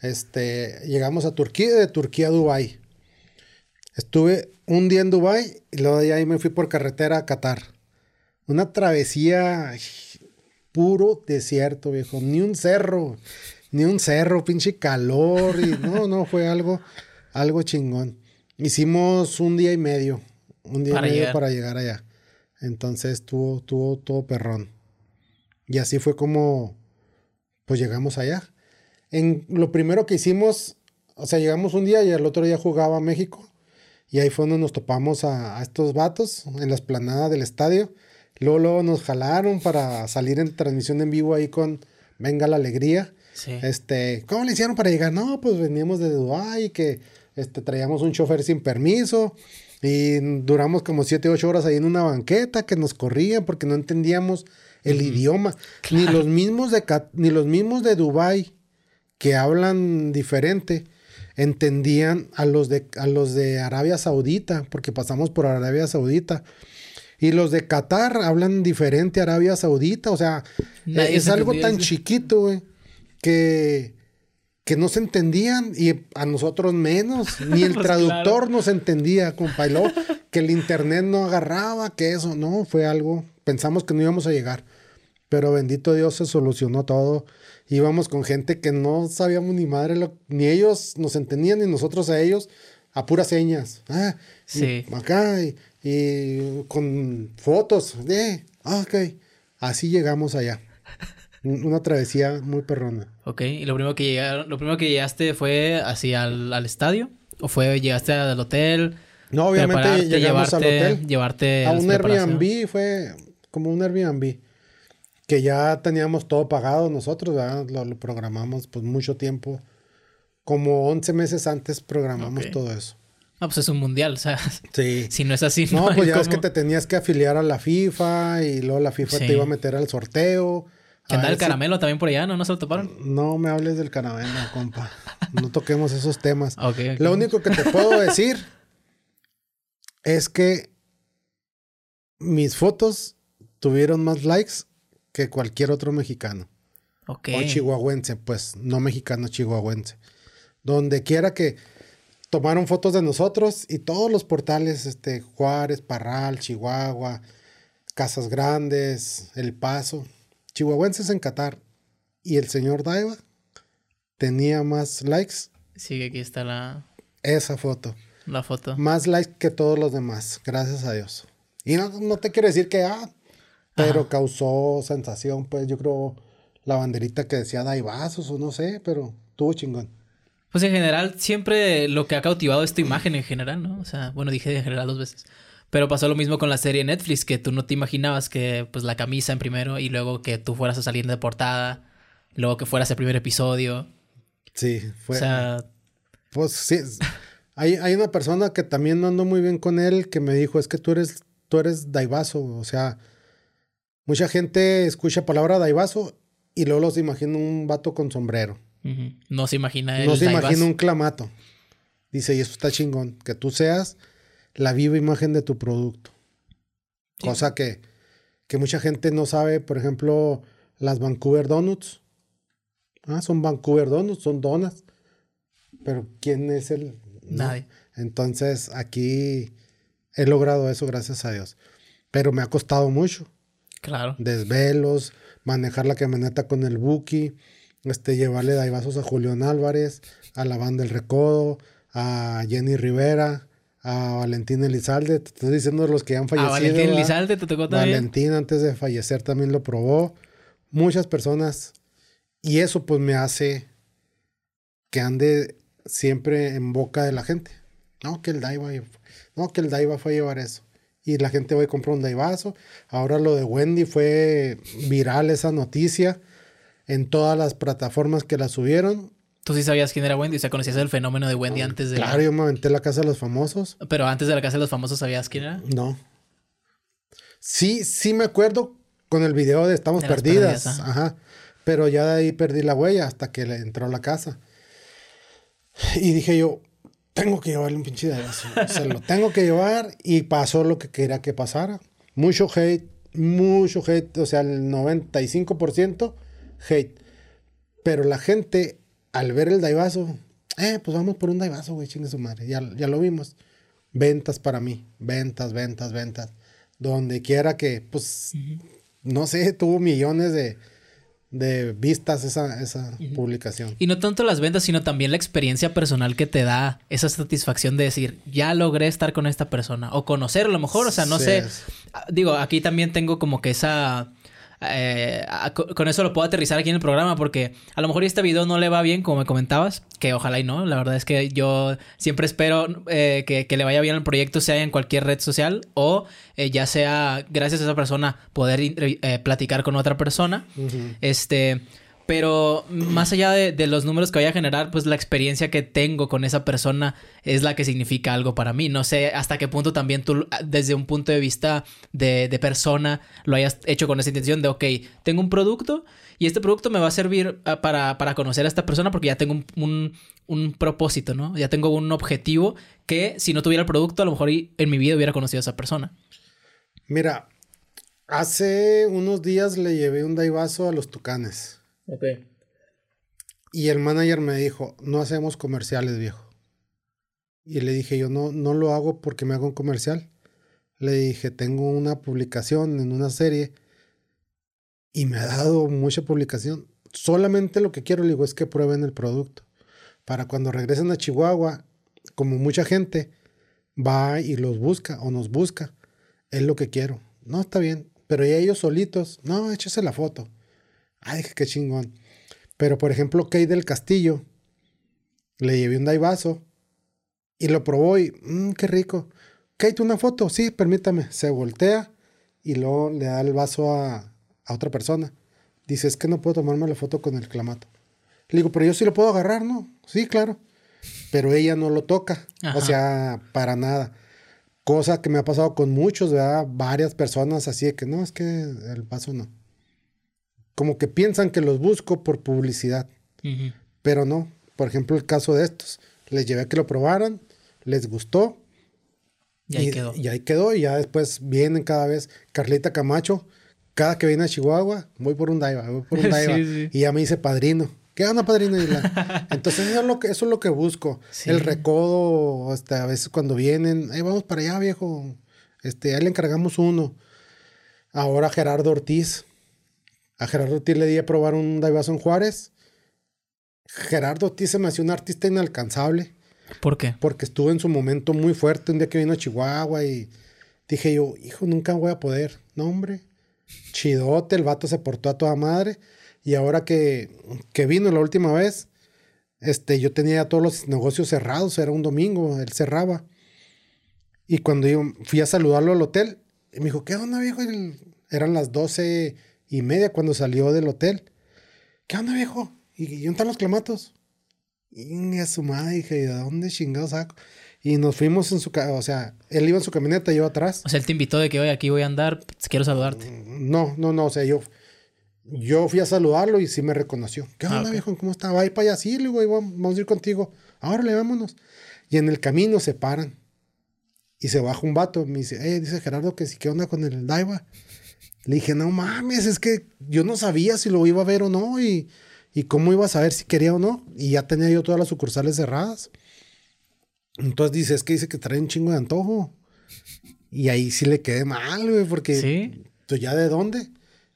Este, llegamos a Turquía y de Turquía a Dubái. Estuve un día en Dubái y luego de ahí me fui por carretera a Qatar. Una travesía puro desierto, viejo. Ni un cerro, ni un cerro, pinche calor. Y no, no, fue algo, algo chingón. Hicimos un día y medio. Un día Para y medio llegar. para llegar allá. Entonces estuvo, estuvo todo perrón. Y así fue como, pues llegamos allá. En lo primero que hicimos, o sea, llegamos un día y el otro día jugaba México. Y ahí fue donde nos topamos a, a estos vatos en la esplanada del estadio. Luego, luego nos jalaron para salir en transmisión en vivo ahí con Venga la Alegría. Sí. Este, ¿cómo le hicieron para llegar? No, pues veníamos de Dubái, que este, traíamos un chofer sin permiso y duramos como 7, 8 horas ahí en una banqueta que nos corrían porque no entendíamos el idioma. Ni los mismos de ni los mismos de Dubái que hablan diferente entendían a los de a los de Arabia Saudita, porque pasamos por Arabia Saudita. Y los de Qatar hablan diferente a Arabia Saudita, o sea, Nadie es se algo tan chiquito, güey, que, que no se entendían y a nosotros menos, ni el Pues traductor nos entendía, compa, y luego que el internet no agarraba, que eso, no, fue algo, pensamos que no íbamos a llegar, pero bendito Dios se solucionó todo. Íbamos con gente que no sabíamos ni madre, lo- ni ellos nos entendían, ni nosotros a ellos, a puras señas. Ah, y Sí. acá, y, y con fotos. Eh, ah, ok. Así llegamos allá. Un- Una travesía muy perrona. Ok, y lo primero que llegaron, lo primero que llegaste fue así al, al estadio o fue llegaste al hotel, No, obviamente llegamos al llevarte, hotel. llevarte A un? Airbnb, fue como un Airbnb. Que ya teníamos todo pagado nosotros, ¿verdad? Lo, lo programamos pues mucho tiempo. Como 11 meses antes programamos Ok. todo eso. Ah, pues es un mundial, o sea, Sí. si no es así, No, no, pues ya ves que cómo. te tenías que afiliar a la FIFA y luego la FIFA Sí. te iba a meter al sorteo. Que anda el si- caramelo también por allá, ¿no? ¿No se lo toparon? No me hables del caramelo, compa. No toquemos esos temas. Lo único que te puedo decir es que mis fotos tuvieron más likes que cualquier otro mexicano. O chihuahuense, pues, no mexicano, chihuahuense. Donde quiera que tomaron fotos de nosotros y todos los portales, este, Juárez, Parral, Chihuahua, Casas Grandes, El Paso, chihuahuenses en Qatar. Y el señor Daiva tenía más likes Sí, aquí está la, esa foto. la foto. Más likes que todos los demás, gracias a Dios. Y no, no te quiero decir que, ah, pero Ajá. causó sensación, pues yo creo la banderita que decía Daibazos o no sé, pero tuvo chingón. Pues en general, siempre lo que ha cautivado es tu imagen en general, ¿no? O sea, bueno, dije en general dos veces. Pero pasó lo mismo con la serie Netflix, que tú no te imaginabas que pues la camisa en primero y luego que tú fueras a salir de portada, y luego que fueras el primer episodio. Sí, fue. O sea, pues sí. Hay, hay una persona que también no ando muy bien con él que me dijo, es que tú eres, tú eres Daivazo. O sea, mucha gente escucha palabra Daivazo y luego los imagina un vato con sombrero. no se imagina el No se imagina un clamato. Dice, y eso está chingón, que tú seas la viva imagen de tu producto. Sí. Cosa que, que mucha gente no sabe, por ejemplo, las Vancouver Donuts. Ah, son Vancouver Donuts, son donas. Pero ¿quién es el...? no? Nadie. Entonces, aquí he logrado eso, gracias a Dios. Pero me ha costado mucho Claro. desvelos, manejar la camioneta con el Buki, este, llevarle daibazos a Julián Álvarez, a la banda del Recodo, a Jenny Rivera, a Valentín Elizalde. Te estoy diciendo los que han fallecido. A Valentín Elizalde te tocó también. Valentín antes de fallecer también lo probó. Muchas personas. Y eso pues me hace que ande siempre en boca de la gente. No, que el Daiva, no, que el Daiva fue a llevar eso. Y la gente va a comprar un Daivazo. Ahora lo de Wendy fue viral esa noticia en todas las plataformas que la subieron. ¿Tú sí sabías quién era Wendy? O sea, conocías el fenómeno de Wendy antes de... Claro, yo me aventé la Casa de los Famosos. Pero antes de la Casa de los Famosos, ¿sabías quién era? No. Sí, sí me acuerdo con el video de Estamos Perdidas. ajá. Pero ya de ahí perdí la huella hasta que le entró a la casa. Y dije yo, tengo que llevarle un pinche de eso. Se lo tengo que llevar y pasó lo que quería que pasara. Mucho hate, mucho hate, o sea, el 95% hate. Pero la gente, al ver el daivazo, eh, pues vamos por un daivazo, güey, chingue su madre. Ya, ya lo vimos. Ventas para mí, ventas, ventas, ventas. Donde quiera que, pues, no sé, tuvo millones de, de vistas esa, esa publicación. Y no tanto las ventas, sino también la experiencia personal que te da esa satisfacción de decir, ya logré estar con esta persona o conocer a lo mejor, o sea, no sé. Digo, aquí también tengo como que esa eh, con eso lo puedo aterrizar aquí en el programa porque a lo mejor este video no le va bien como me comentabas, que ojalá y no, la verdad es que yo siempre espero eh, que, le vaya bien el proyecto, sea en cualquier red social o eh, ya sea gracias a esa persona poder platicar con otra persona. Este pero más allá de, los números que vaya a generar, pues la experiencia que tengo con esa persona es la que significa algo para mí. No sé hasta qué punto también tú, desde un punto de vista de, persona, lo hayas hecho con esa intención de, ok, tengo un producto y este producto me va a servir ah, para, conocer a esta persona porque ya tengo un, un, propósito, ¿no? Ya tengo un objetivo que si no tuviera el producto, a lo mejor en mi vida hubiera conocido a esa persona. Mira, hace unos días le llevé un daivazo a los tucanes. Ok. Y el manager me dijo, no hacemos comerciales, viejo. Y le dije, yo no, no lo hago porque me hago un comercial. Le dije, tengo una publicación en una serie y me ha dado mucha publicación. Solamente lo que quiero, le digo, es que prueben el producto. Para cuando regresen a Chihuahua, como mucha gente va y los busca o nos busca, es lo que quiero. No, está bien. Pero ya ellos solitos, no, échese la foto. Ay, qué chingón. Pero por ejemplo, Kate del Castillo, le llevé un daivazo y lo probó y, mmm, qué rico. Kate, una foto, sí, permítame. Se voltea y luego le da el vaso a, otra persona. Dice, es que no puedo tomarme la foto con el clamato. Le digo, pero yo sí lo puedo agarrar, ¿no? Sí, claro. Pero ella no lo toca. O sea, para nada. Cosa que me ha pasado con muchos, ¿verdad? Varias personas así de que no, es que el vaso no como que piensan que los busco por publicidad. Pero no. Por ejemplo, el caso de estos. Les llevé a que lo probaran, les gustó. Y ahí quedó. Y ahí quedó. Y ya después vienen cada vez. Carlita Camacho, cada que viene a Chihuahua, voy por un Daiva, voy por un Daiva. Y ya me dice padrino. ¿Qué onda, padrino? Entonces, eso es lo que, eso es lo que busco. El recodo, hasta a veces cuando vienen, vamos para allá, viejo. Este, ahí le encargamos uno. Ahora Gerardo Ortiz, a Gerardo Ortiz le di a probar un Daivazo en Juárez. Gerardo Ortiz se me hacía un artista inalcanzable. ¿Por qué? Porque estuvo en su momento muy fuerte un día que vino a Chihuahua y dije yo, hijo, nunca voy a poder. No, hombre. Chidote, el vato se portó a toda madre. Y ahora que, que vino la última vez, este, yo tenía todos los negocios cerrados, era un domingo, él cerraba. Y cuando yo fui a saludarlo al hotel, me dijo, ¿qué onda, viejo? Eran las 12 y media cuando salió del hotel. ¿Qué onda, viejo? ¿Y dónde están los clamatos? Y a su madre, dije, ¿de dónde chingados saco? Y nos fuimos en su... O sea, él iba en su camioneta, yo atrás. O sea, él te invitó de que, hoy aquí voy a andar, quiero saludarte. No, no, no, o sea, yo... Yo fui a saludarlo y sí me reconoció. ¿Qué onda, ah, viejo? ¿Cómo está? Va a ir para allá. Sí, le digo, vamos a ir contigo. Ahora le vámonos. Y en el camino se paran. Y se baja un vato. Me dice, eh, dice Gerardo que sí, ¿qué onda con el Daiva? Le dije, no mames, es que yo no sabía si lo iba a ver o no y, y cómo iba a saber si quería o no. Y ya tenía yo todas las sucursales cerradas. Entonces dice, es que dice que trae un chingo de antojo. Y ahí sí le quedé mal, güey, porque... ¿Sí? Pues ya de dónde?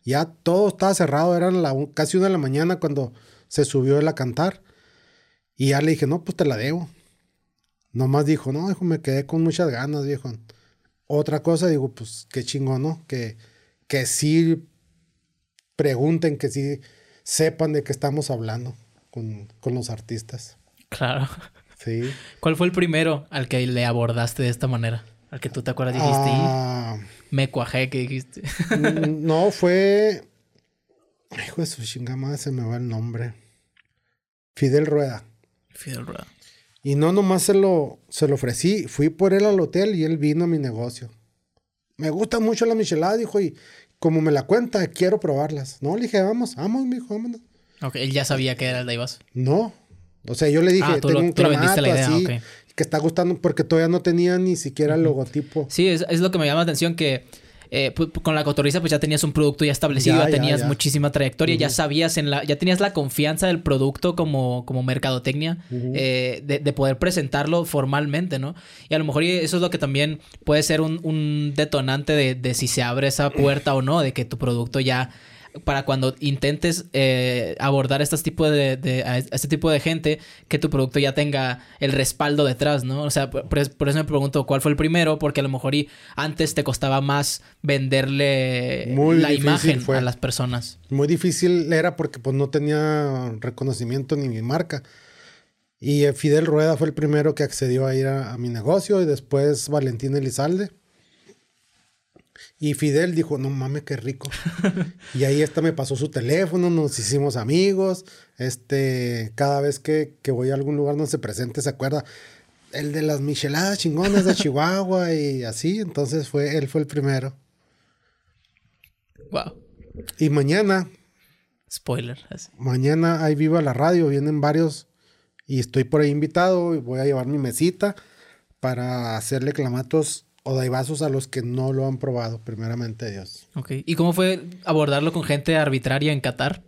Ya todo estaba cerrado, eran la, casi una de la mañana cuando se subió él a cantar. Y ya le dije, no, pues te la debo. Nomás dijo, no, hijo, me quedé con muchas ganas, viejo. Otra cosa, digo, pues qué chingón, ¿no? Que, que sí pregunten, que sí sepan de qué estamos hablando con, con los artistas. Claro. Sí. ¿Cuál fue el primero al que le abordaste de esta manera? Al que tú te acuerdas dijiste, "Y Ah, me cuajé, que dijiste. mm, no, fue. Hijo de su chingada se me va el nombre. Fidel Rueda. Fidel Rueda. Y no nomás se lo, se lo ofrecí, fui por él al hotel y él vino a mi negocio. Me gusta mucho la michelada, dijo, y como me la cuenta, quiero probarlas. No, le dije, vamos, vamos, mijo, vámonos. Ok, él ya sabía que era el Daibas. No. O sea, yo le dije, Ah, tú tengo lo- un tú clamato la idea, así, que está gustando, porque todavía no tenía ni siquiera el logotipo. Sí, es, es lo que me llama la atención que eh, con la cotorriza pues ya tenías un producto ya establecido, Ya, tenías ya. muchísima trayectoria, ya sabías en la, ya tenías la confianza del producto como, como mercadotecnia eh, de, de poder presentarlo formalmente, ¿no? Y a lo mejor eso es lo que también puede ser un, un detonante de, de si se abre esa puerta o no, de que tu producto ya para cuando intentes eh, abordar este tipo de, de- a este tipo de gente, que tu producto ya tenga el respaldo detrás, ¿no? O sea, por, por eso me pregunto cuál fue el primero, porque a lo mejor y antes te costaba más venderle Muy la imagen fue. a las personas. Muy difícil era porque pues no tenía reconocimiento ni mi marca. Y eh, Fidel Rueda fue el primero que accedió a ir a, a mi negocio y después Valentín Elizalde. Y Fidel dijo, no mames, qué rico. y ahí esta me pasó su teléfono, nos hicimos amigos. Este, cada vez que, que voy a algún lugar donde se presente, se acuerda el de las micheladas chingonas de Chihuahua y así. Entonces fue, él fue el primero. Wow. Y mañana Spoiler. así. Mañana hay viva la radio, vienen varios y estoy por ahí invitado y voy a llevar mi mesita para hacerle clamatos o daibazos a los que no lo han probado, primeramente Dios. Ok. ¿Y cómo fue abordarlo con gente arbitraria en Qatar?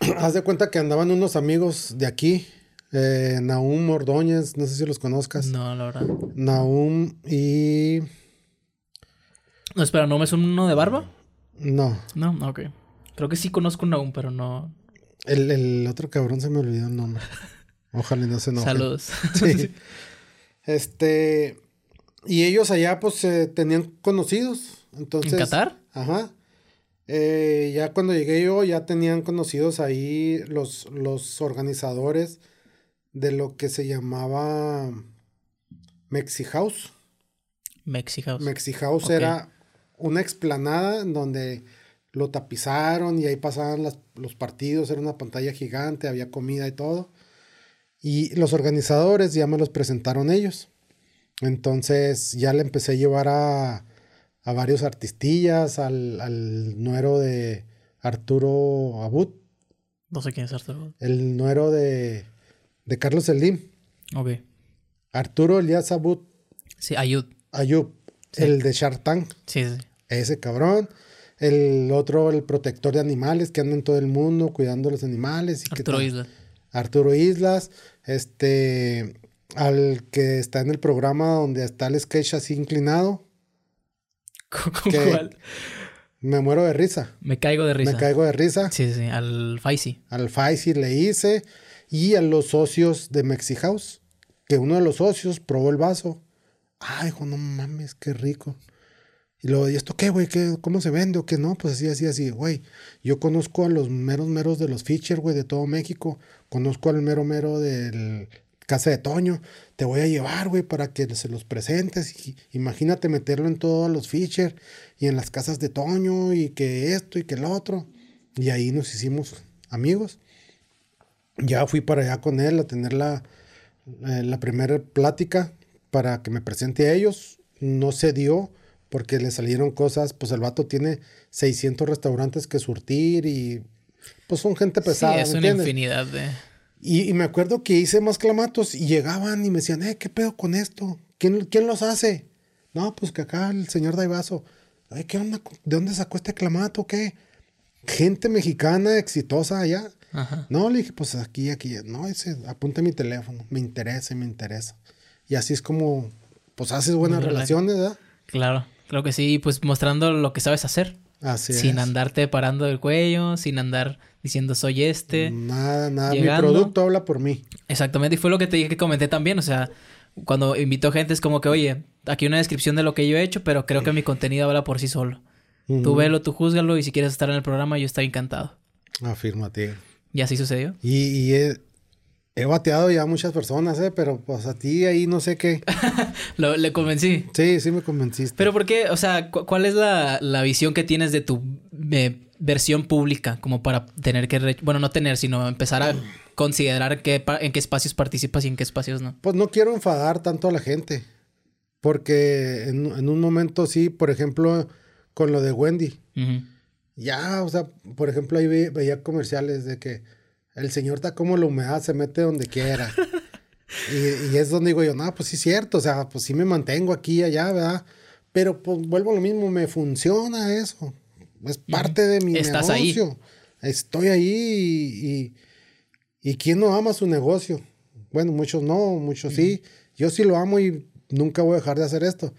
Haz de cuenta que andaban unos amigos de aquí, eh, Naum Ordóñez, no sé si los conozcas. No, la verdad. Naum y... No, espera, ¿no es uno de barba? No, No, ok. Creo que sí conozco uno aún, pero no. el, el otro cabrón se me olvidó el nombre. Ojalá no se enoje. Saludos. Sí. Este. Y ellos allá, pues, eh, tenían conocidos. Entonces. ¿En Qatar? Ajá. Eh, ya cuando llegué yo, ya tenían conocidos ahí los, los organizadores de lo que se llamaba Mexi House. Mexi House. Mexi House era una explanada en donde lo tapizaron y ahí pasaban las- los partidos, era una pantalla gigante, había comida y todo. Y los organizadores ya me los presentaron ellos. Entonces ya le empecé a llevar a, a varios artistillas, al, al nuero de Arturo Abud, No sé quién es Arturo. el nuero de, de Carlos Slim, Ok. Arturo Elias Abud Sí, Ayud. Ayub, el de Shark Tank. Sí, sí. Ese cabrón. El otro, el protector de animales que anda en todo el mundo cuidando los animales. Y Arturo ta- Isla. Arturo Islas. Este. Al que está en el programa donde está el sketch así inclinado. ¿Con cuál? Me muero de risa. Me caigo de risa. Me caigo de risa. Sí, sí. Al Faisy. Al Faisy le hice. Y a los socios de Mexi House. Que uno de los socios probó el vaso. Ay, hijo, no mames, qué rico. Y luego, ¿y esto qué, güey? ¿Qué, ¿Cómo se vende o qué no? Pues así, así, así, güey. Yo conozco a los meros meros de los feature, güey, de todo México. Conozco al mero mero del Casa de Toño. Te voy a llevar, güey, para que se los presentes. Y, imagínate meterlo en todos los feature y en las casas de Toño y que esto y que el otro. Y ahí nos hicimos amigos. Ya fui para allá con él a tener la, eh, la primera plática para que me presente a ellos. No se dio porque le salieron cosas, pues el vato tiene 600 restaurantes que surtir y pues son gente pesada. sí, es ¿me una entiendes? infinidad de... Y, y me acuerdo que hice más clamatos y llegaban y me decían, eh, ¿qué pedo con esto? ¿Quién, quién los hace? No, pues que acá el señor Daivaso. Ay, ¿qué onda? ¿De dónde sacó este clamato? ¿Qué? Gente mexicana exitosa allá. Ajá. No, le dije, pues aquí, aquí. No, ese, apunte mi teléfono. Me interesa, me interesa. Y así es como, pues haces buenas relaciones, ¿verdad? Claro, creo que sí. Pues mostrando lo que sabes hacer. Así sin es. andarte parando del cuello, sin andar diciendo soy este. Nada, nada. llegando. Mi producto habla por mí. Exactamente, y fue lo que te dije que comenté también, o sea, cuando invito gente es como que, oye, aquí una descripción de lo que yo he hecho, pero creo que mi contenido habla por sí solo. Tú velo, tú júzgalo y si quieres estar en el programa yo estoy encantado. Afirmativo. Y así sucedió. Y, y he, he bateado ya a muchas personas, ¿eh? Pero pues a ti ahí no sé qué. Lo- le convencí. Sí, sí me convenciste. Pero ¿por qué? O sea, cu- ¿cuál es la, la visión que tienes de tu eh, versión pública como para tener que, bueno, no tener, sino empezar a considerar qué en qué espacios participas y en qué espacios no? Pues no quiero enfadar tanto a la gente. Porque en, en un momento sí, por ejemplo, con lo de Wendy. Ya, o sea, por ejemplo, ahí ve- veía comerciales de que el señor está como la humedad, se mete donde quiera. y, y es donde digo yo, no, pues sí es cierto, o sea, pues sí me mantengo aquí y allá, ¿verdad? Pero pues vuelvo a lo mismo, me funciona eso. Es parte de mi Estás ahí. Estoy ahí y, y, y ¿quién no ama su negocio? Bueno, muchos no, muchos sí. Yo sí lo amo y nunca voy a dejar de hacer esto.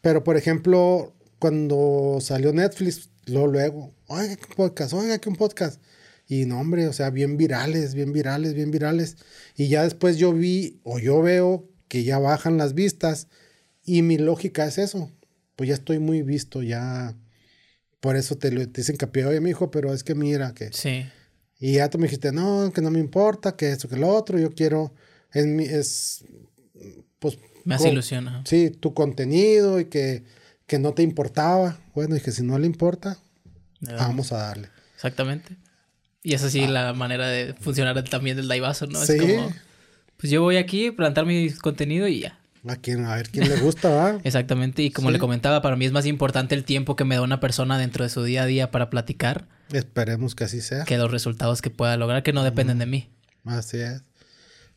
Pero, por ejemplo, cuando salió Netflix, luego, luego, oiga, un podcast, oiga, que un podcast. Y no, hombre, o sea, bien virales, bien virales, bien virales. Y ya después yo vi, o yo veo que ya bajan las vistas. Y mi lógica es eso. Pues ya estoy muy visto, ya. Por eso te, lo, te dicen hincapié, oye, mi hijo, pero es que mira que. Sí. Y ya tú me dijiste, no, que no me importa, que esto, que lo otro, yo quiero, es, mi, es pues, Me hace co- ilusión. ajá. sí, tu contenido y que, que no te importaba. Bueno, y que si no le importa, vamos a darle. Exactamente. Y es así la manera de funcionar también del Daivaso, ¿no? Ah. Sí. Es como, pues yo voy aquí, plantar mi contenido y ya. A, quien, a ver quién le gusta, ¿va? Exactamente. Y como Sí. le comentaba, para mí es más importante el tiempo que me da una persona dentro de su día a día para platicar Esperemos que así sea. que los resultados que pueda lograr que no dependen de mí. Así es.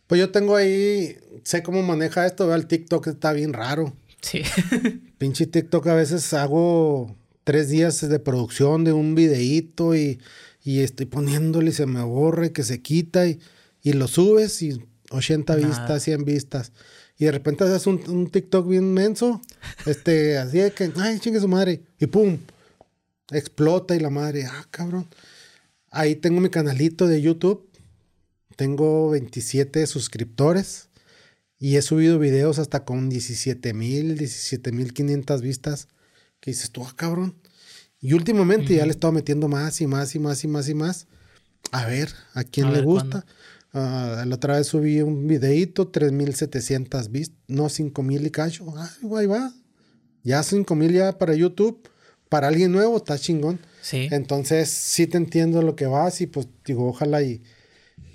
Pues yo tengo ahí, sé cómo maneja esto, ¿va? el TikTok está bien raro. Sí. Pinche TikTok a veces hago tres días de producción de un videíto y, y estoy poniéndole y se me borra y que se quita y, y lo subes y 80 Nada. vistas, 100 vistas. Y de repente haces un, un TikTok bien menso, este, así de que, ay, chingue su madre, y pum, explota y la madre, ah, cabrón. Ahí tengo mi canalito de YouTube, tengo 27 suscriptores. Y he subido videos hasta con 17 mil, 17 mil 500 vistas. Que dices tú, ah, cabrón. Y últimamente ya le he estado metiendo más y más y más y más y más. A ver, ¿a quién A le ver, gusta? Ah, la otra vez subí un videíto, 3700 vistas, no 5000 y cacho. Ay, ahí va. Ya 5000 ya para YouTube. Para alguien nuevo, está chingón. Sí. Entonces, sí te entiendo lo que vas y pues digo, ojalá y,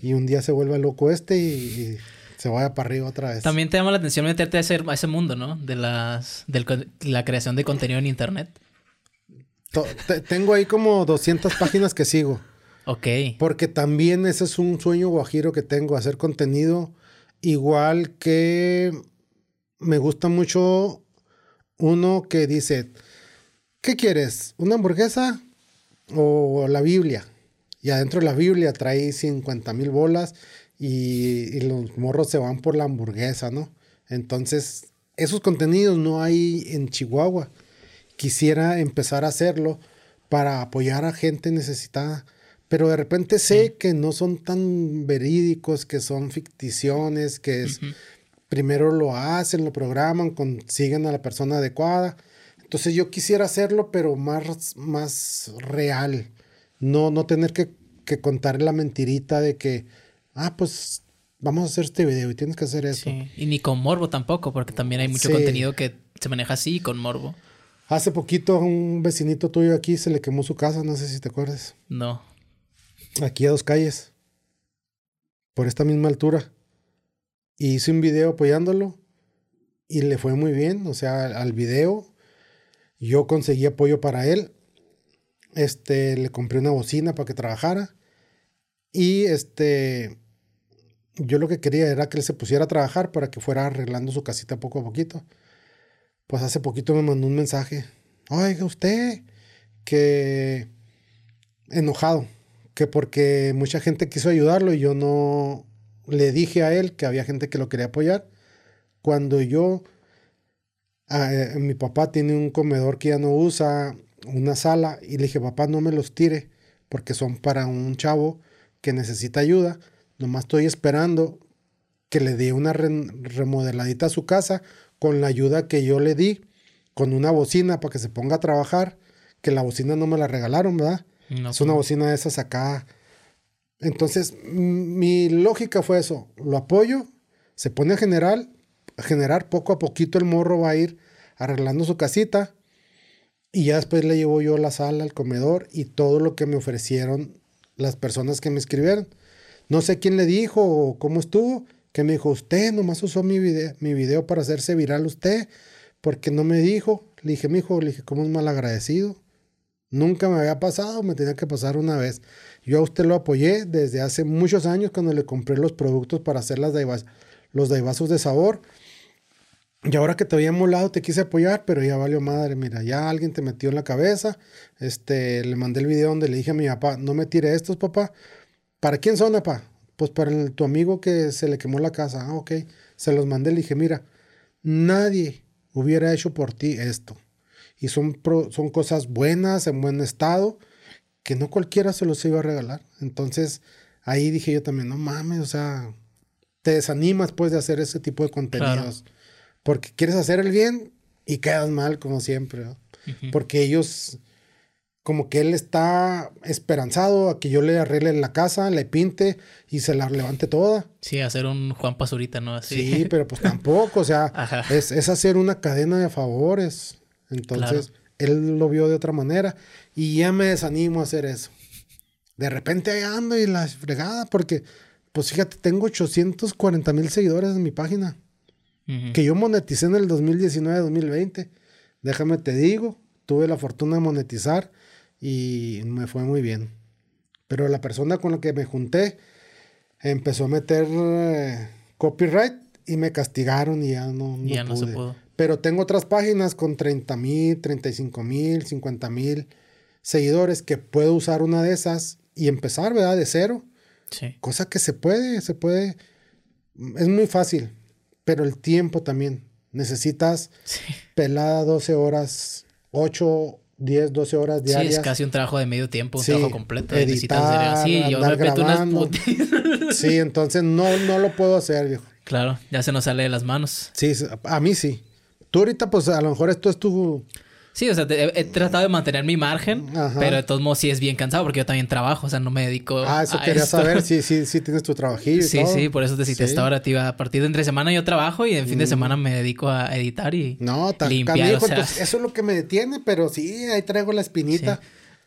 y un día se vuelva loco este y, y se vaya para arriba otra vez. También te llama la atención meterte a ese, a ese mundo, ¿no? De las del la creación de contenido en internet. Tengo ahí como 200 páginas que sigo. Ok. Porque también ese es un sueño guajiro que tengo, hacer contenido. Igual que me gusta mucho uno que dice, ¿qué quieres? ¿Una hamburguesa o la Biblia? Y adentro de la Biblia trae 50 mil bolas y, y los morros se van por la hamburguesa, ¿no? Entonces, esos contenidos no hay en Chihuahua. Quisiera empezar a hacerlo para apoyar a gente necesitada. Pero de repente sé que no son tan verídicos, que son ficticiones, que es, primero lo hacen, lo programan, consiguen a la persona adecuada. Entonces yo quisiera hacerlo, pero más, más real. No, no tener que, que contar la mentirita de que, ah, pues vamos a hacer este video y tienes que hacer eso. Sí. Y ni con morbo tampoco, porque también hay mucho Sí. contenido que se maneja así con morbo. Hace poquito a un vecinito tuyo aquí se le quemó su casa, no sé si te acuerdas. No. Aquí a dos calles. Por esta misma altura. Y hice un video apoyándolo. Y le fue muy bien. O sea, al video. Yo conseguí apoyo para él. Este, le compré una bocina para que trabajara. Y este. Yo lo que quería era que él se pusiera a trabajar para que fuera arreglando su casita poco a poquito. Pues hace poquito me mandó un mensaje. Oiga, usted, que enojado, que porque mucha gente quiso ayudarlo y yo no le dije a él que había gente que lo quería apoyar. Cuando yo, eh, mi papá tiene un comedor que ya no usa una sala y le dije, papá, no me los tire porque son para un chavo que necesita ayuda. Nomás estoy esperando que le dé una remodeladita a su casa con la ayuda que yo le di, con una bocina para que se ponga a trabajar, que la bocina no me la regalaron, ¿verdad? es una pues bocina de esas acá. Entonces, mi lógica fue eso, lo apoyo, se pone a generar, a generar poco a poquito el morro va a ir arreglando su casita y ya después le llevo yo la sala, el comedor y todo lo que me ofrecieron las personas que me escribieron. No sé quién le dijo o cómo estuvo, que me dijo, usted nomás usó mi video, mi video para hacerse viral usted, porque no me dijo. Le dije, mi hijo, le dije, ¿cómo es mal agradecido? Nunca me había pasado, me tenía que pasar una vez. Yo a usted lo apoyé desde hace muchos años cuando le compré los productos para hacer las los daibazos de sabor. Y ahora que te había molado te quise apoyar, pero ya valió madre. Mira, ya alguien te metió en la cabeza. Este, le mandé el video donde le dije a mi papá, no me tire estos, papá. ¿Para quién son, papá? Pues para tu amigo que se le quemó la casa. Ah, ok. Se los mandé, le dije, mira, nadie hubiera hecho por ti esto. Y son, son cosas buenas, en buen estado, que no cualquiera se los iba a regalar. Entonces, ahí dije yo también, no mames, o sea, te desanimas pues de hacer ese tipo de contenidos porque quieres hacer el bien y quedas mal como siempre, porque ellos, como que él está esperanzado a que yo le arregle la casa, le pinte y se la levante toda. Sí, hacer un Juan Pazurita, ¿no? Así. Sí, pero pues tampoco, o sea, es, hacer una cadena de favores. Entonces, él lo vio de otra manera y ya me desanimo a hacer eso. De repente ahí ando y la fregada, porque, pues fíjate, tengo 840 mil seguidores en mi página que yo moneticé en el 2019-2020. Déjame te digo, tuve la fortuna de monetizar y me fue muy bien. Pero la persona con la que me junté empezó a meter eh, copyright y me castigaron y ya no, ya no se pudo. Pero tengo otras páginas con 30 mil, 35 mil, 50 mil seguidores que puedo usar una de esas y empezar, ¿verdad? De cero. Sí. Cosa que se puede, se puede. Es muy fácil pero el tiempo también. Necesitas pelada 12 horas, 8, 10, 12 horas diarias. Sí, es casi un trabajo de medio tiempo, un trabajo completo. Editar, sí, yo me meto unas Sí, entonces no, no lo puedo hacer, viejo. Claro, ya se nos sale de las manos. Sí, a mí sí. Tú ahorita, pues a lo mejor esto es tu Sí, o sea, he, tratado de mantener mi margen, pero de todos modos sí es bien cansado porque yo también trabajo, o sea, no me dedico Ah, eso quería saber, sí, sí, sí tienes tu trabajillo Sí, sí, por eso te cité esta hora, tío. A partir de entre semana yo trabajo y en fin de mm. semana me dedico a editar y no, limpiar. O sea... eso es lo que me detiene, pero sí, ahí traigo la espinita.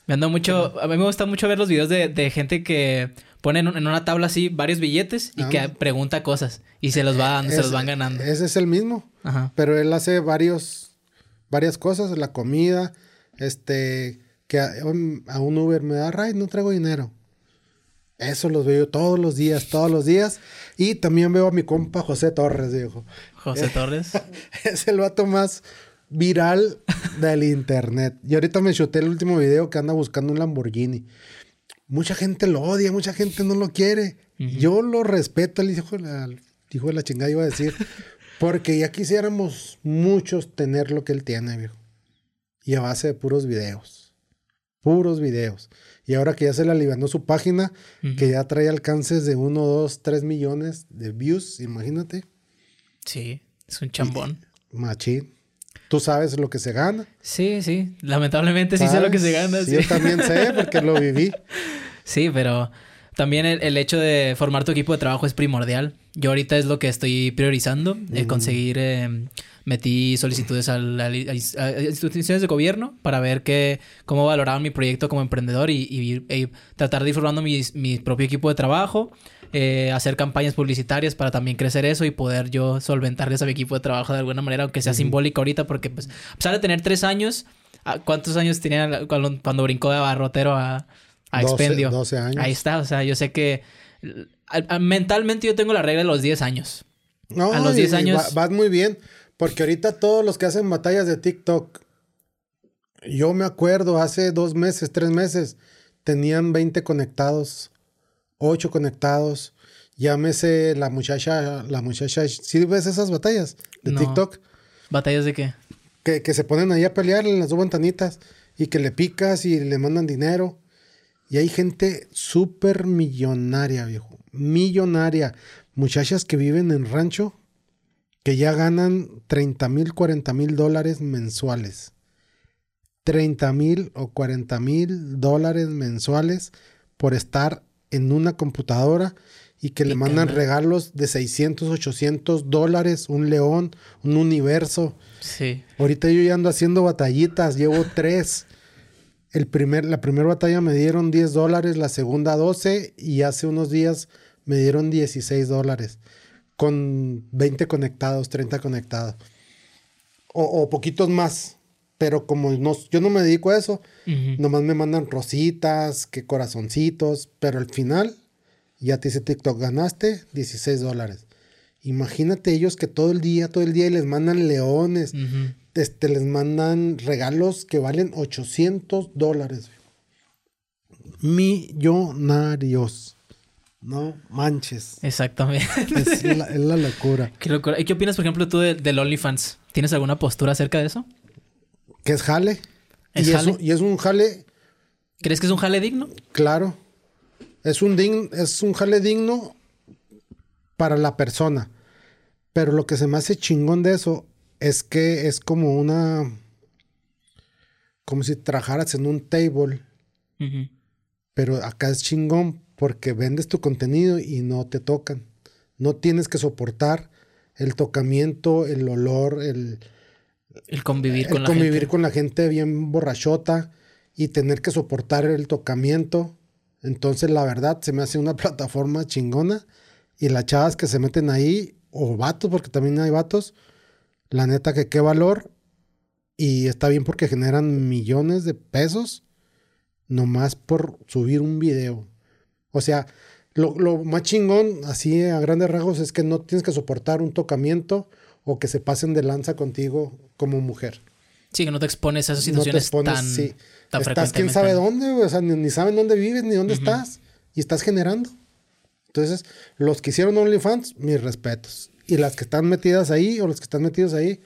Me ando mucho, a mí me gusta mucho ver los videos de, de gente que pone en, una tabla así varios billetes y que ah. pregunta cosas y se los va dando, se los van ganando. Ese es el mismo, Ajá. pero él hace varios varias cosas, la comida, este, que a, un Uber me da ride, no traigo dinero. Eso los veo todos los días, todos los días. Y también veo a mi compa José Torres, dijo. José Torres. es el vato más viral del internet. Y ahorita me chuté el último video que anda buscando un Lamborghini. Mucha gente lo odia, mucha gente no lo quiere. Yo lo respeto, el hijo, hijo de la chingada iba a decir. Porque ya quisiéramos muchos tener lo que él tiene, viejo. Y a base de puros videos. Puros videos. Y ahora que ya se le alivianó su página, que ya trae alcances de 1, 2, 3 millones de views, imagínate. Sí, es un chambón. machín. ¿Tú sabes lo que se gana? Sí, sí. Lamentablemente sí sé lo que se gana. Sí, Yo también sé porque lo viví. Sí, pero también el, hecho de formar tu equipo de trabajo es primordial. Yo ahorita es lo que estoy priorizando, conseguir, eh, metí solicitudes a, instituciones de gobierno para ver que, cómo valoraban mi proyecto como emprendedor y, tratar de ir formando mi, propio equipo de trabajo, eh, hacer campañas publicitarias para también crecer eso y poder yo solventarles a mi equipo de trabajo de alguna manera, aunque sea simbólico ahorita, porque pues, a pesar de tener tres años, ¿cuántos años tenía cuando, cuando brincó de abarrotero a a 12, expendio. 12 años. Ahí está, o sea, yo sé que mentalmente yo tengo la regla de los 10 años. No, a los 10 años. vas muy bien, porque ahorita todos los que hacen batallas de TikTok, yo me acuerdo hace dos meses, tres meses, tenían 20 conectados, 8 conectados. Llámese la muchacha, la muchacha. ¿Sí ves esas batallas de TikTok? ¿Batallas de qué? Que, que, se ponen ahí a pelear en las dos ventanitas y que le picas y le mandan dinero. Y hay gente súper millonaria, viejo. Millonaria. Muchachas que viven en rancho que ya ganan 30 mil, 40 mil dólares mensuales. 30 mil o 40 mil dólares mensuales por estar en una computadora y que le mandan regalos de 600, 800 dólares, un león, un universo. Sí. Ahorita yo ya ando haciendo batallitas, llevo tres. El primer, la primera batalla me dieron 10 dólares, la segunda 12 y hace unos días me dieron 16 dólares con 20 conectados, 30 conectados. O, poquitos más. Pero como no, yo no me dedico a eso, nomás me mandan rositas, que corazoncitos, pero al final ya te dice TikTok, ganaste 16 dólares. Imagínate ellos que todo el día, todo el día les mandan leones, este, les mandan regalos que valen 800 dólares. Millonarios. No manches. Exactamente. Es la, locura. Qué locura. ¿Y qué opinas, por ejemplo, tú de, del OnlyFans? ¿Tienes alguna postura acerca de eso? Que es jale. ¿Es y, jale? Es un, y es un jale. ¿Crees que es un jale digno? Claro. Es un, es un jale digno para la persona. Pero lo que se me hace chingón de eso es que es como una. Como si trabajaras en un table. Pero acá es chingón porque vendes tu contenido y no te tocan. No tienes que soportar el tocamiento, el olor, el, el convivir, con, convivir la gente. con la gente bien borrachota y tener que soportar el tocamiento. Entonces, la verdad, se me hace una plataforma chingona. Y las chavas que se meten ahí, o vatos, porque también hay vatos, la neta que qué valor. Y está bien porque generan millones de pesos nomás por subir un video. O sea, lo, más chingón, así a grandes rasgos, es que no tienes que soportar un tocamiento o que se pasen de lanza contigo como mujer. Sí, que no te expones a esas situaciones no te expones, tan, sí. Estás quién sabe dónde, o sea, ni, saben dónde vives ni dónde estás y estás generando. Entonces, los que hicieron OnlyFans, mis respetos. Y las que están metidas ahí o los que están metidos ahí,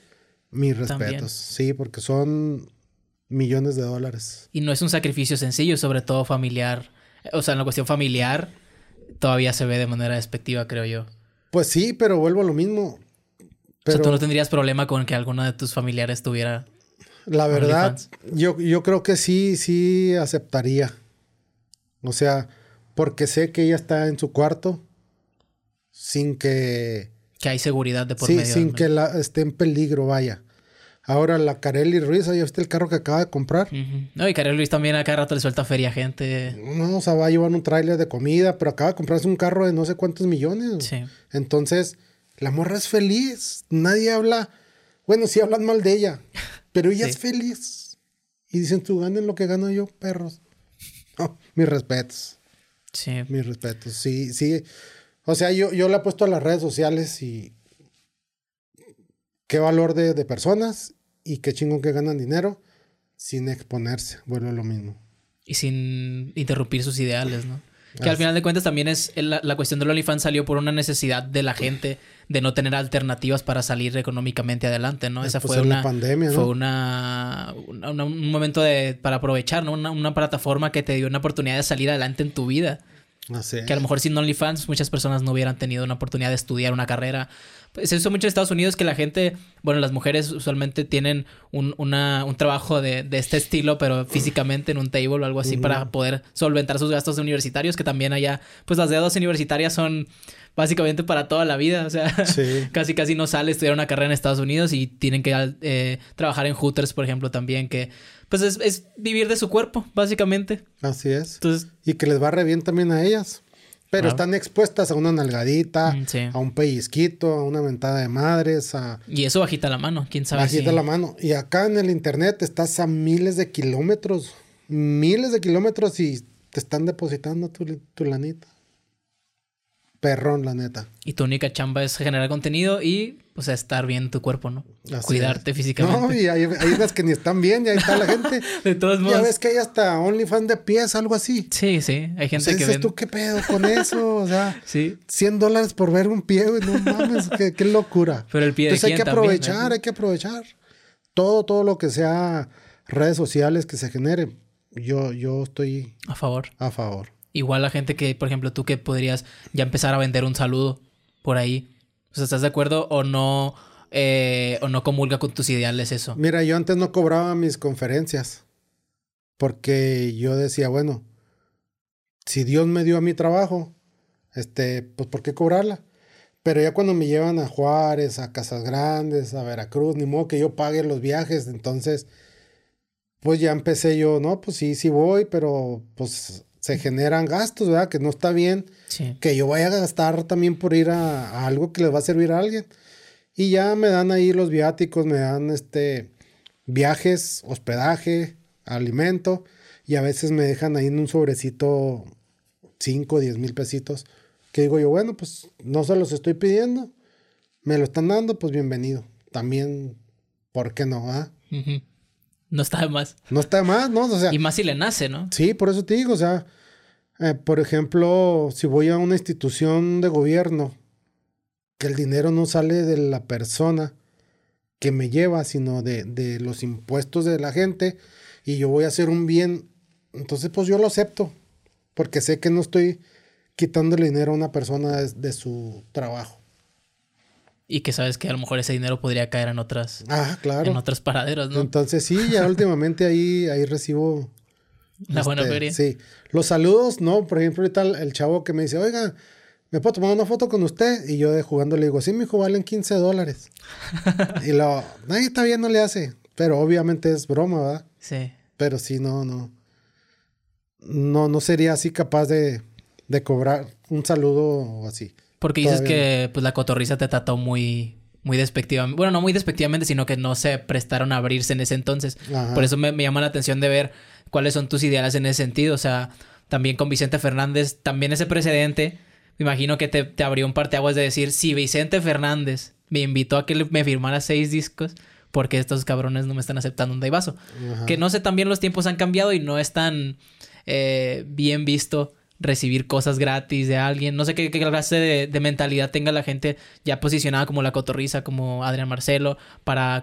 mis respetos. Sí, porque son millones de dólares. Y no es un sacrificio sencillo, sobre todo familiar o sea, en la cuestión familiar, todavía se ve de manera despectiva, creo yo. Pues sí, pero vuelvo a lo mismo. O sea, tú no tendrías problema con que alguno de tus familiares tuviera. La verdad, yo, yo creo que sí, sí aceptaría. O sea, porque sé que ella está en su cuarto sin que. Que hay seguridad de por sí, sin que la, esté en peligro, vaya. Ahora la Carelli Ruiz, ahí está el carro que acaba de comprar. No, y Carelli Ruiz también a cada rato le suelta feria a gente. No, o sea, va a llevar un tráiler de comida, pero acaba de comprarse un carro de no sé cuántos millones. Sí. Entonces, la morra es feliz. Nadie habla. Bueno, sí hablan mal de ella, pero ella es feliz. Y dicen, tú ganen lo que gano yo, perros. mis respetos. Sí. Mis respetos. Sí, sí. O sea, yo, yo le he puesto a las redes sociales y qué valor de, de personas y qué chingón que ganan dinero sin exponerse, vuelve lo mismo. Y sin interrumpir sus ideales, ¿no? Que al final de cuentas también es la, la cuestión del OnlyFans salió por una necesidad de la gente de no tener alternativas para salir económicamente adelante, ¿no? Esa pues fue una pandemia, ¿no? Fue una, un momento de, para aprovechar, ¿no? Una, una, plataforma que te dio una oportunidad de salir adelante en tu vida. Que a lo mejor sin OnlyFans muchas personas no hubieran tenido una oportunidad de estudiar una carrera. Pues eso mucho en Estados Unidos que la gente, bueno, las mujeres usualmente tienen un, una, un trabajo de, de, este estilo, pero físicamente en un table o algo así para poder solventar sus gastos universitarios, que también allá, pues las deudas universitarias son básicamente para toda la vida. O sea, casi casi no sale estudiar una carrera en Estados Unidos y tienen que eh, trabajar en Hooters, por ejemplo, también, que pues es, vivir de su cuerpo, básicamente. Así es. Entonces, y que les va re bien también a ellas. Pero están expuestas a una nalgadita, mm, a un pellizquito, a una ventada de madres, a... Y eso bajita la mano, quién sabe Bajita la mano. Y acá en el internet estás a miles de kilómetros, miles de kilómetros y te están depositando tu, tu lanita perrón, la neta. Y tu única chamba es generar contenido y, o sea, estar bien en tu cuerpo, ¿no? Cuidarte físicamente. No, y hay, hay unas que ni están bien, y ahí está la gente. de todos modos. Ya ves que hay hasta OnlyFans de pies, algo así. Sí, sí. Hay gente que dices tú, ¿qué pedo con eso? O sea, sí. 100 dólares por ver un pie, güey. No mames, qué, qué, locura. Pero el pie Entonces hay que aprovechar, hay que aprovechar. Todo, todo lo que sea redes sociales que se genere, yo, yo estoy A favor. a favor. Igual la gente que, por ejemplo, tú que podrías ya empezar a vender un saludo por ahí. ¿Estás de acuerdo o no, eh, o no comulga con tus ideales eso? Mira, yo antes no cobraba mis conferencias porque yo decía, bueno, si Dios me dio a mi trabajo, este, pues ¿por qué cobrarla? Pero ya cuando me llevan a Juárez, a Casas Grandes, a Veracruz, ni modo que yo pague los viajes, entonces, pues ya empecé yo, no, pues sí, sí voy, pero pues se generan gastos, ¿verdad? Que no está bien Sí. que yo vaya a gastar también por ir a, a algo que les va a servir a alguien. Y ya me dan ahí los viáticos, me dan este viajes, hospedaje, alimento, y a veces me dejan ahí en un sobrecito 5, 10 mil pesitos. Que digo yo, bueno, pues no se los estoy pidiendo, me lo están dando, pues bienvenido. También, ¿por qué no? ah? No está de más. No está de más, ¿no? O sea, Y más si le nace, ¿no? Sí, por eso te digo, o sea, eh, por ejemplo, si voy a una institución de gobierno, que el dinero no sale de la persona que me lleva, sino de, de los impuestos de la gente, y yo voy a hacer un bien, entonces pues yo lo acepto, porque sé que no estoy quitándole dinero a una persona de, de su trabajo. Y que sabes que a lo mejor ese dinero podría caer en otras, Ah, claro. en otros paraderos, ¿no? Entonces sí, ya últimamente ahí, ahí recibo La buena Este, feria. Sí. Los saludos, no. Por ejemplo, ahorita el, el chavo que me dice, oiga, ¿me puedo tomar una foto con usted? Y yo de jugando le digo, sí, mi hijo, valen 15 dólares. y lo, ay, está bien, no le hace. Pero obviamente es broma, ¿verdad? Sí. Pero sí, no, no. No, no sería así capaz de, de cobrar un saludo o así. Porque dices Todavía que pues la cotorriza te trató muy, muy despectivamente. Bueno, no muy despectivamente, sino que no se prestaron a abrirse en ese entonces. Ajá. Por eso me, me llama la atención de ver cuáles son tus ideales en ese sentido. O sea, también con Vicente Fernández, también ese precedente, me imagino que te, te abrió un parteaguas de decir, si Vicente Fernández me invitó a que le- me firmara seis discos, porque estos cabrones no me están aceptando un daivazo. Ajá. Que no sé, también los tiempos han cambiado y no es tan eh, bien visto recibir cosas gratis de alguien. No sé qué, qué clase de, de mentalidad tenga la gente ya posicionada como la cotorriza, como Adrián Marcelo, para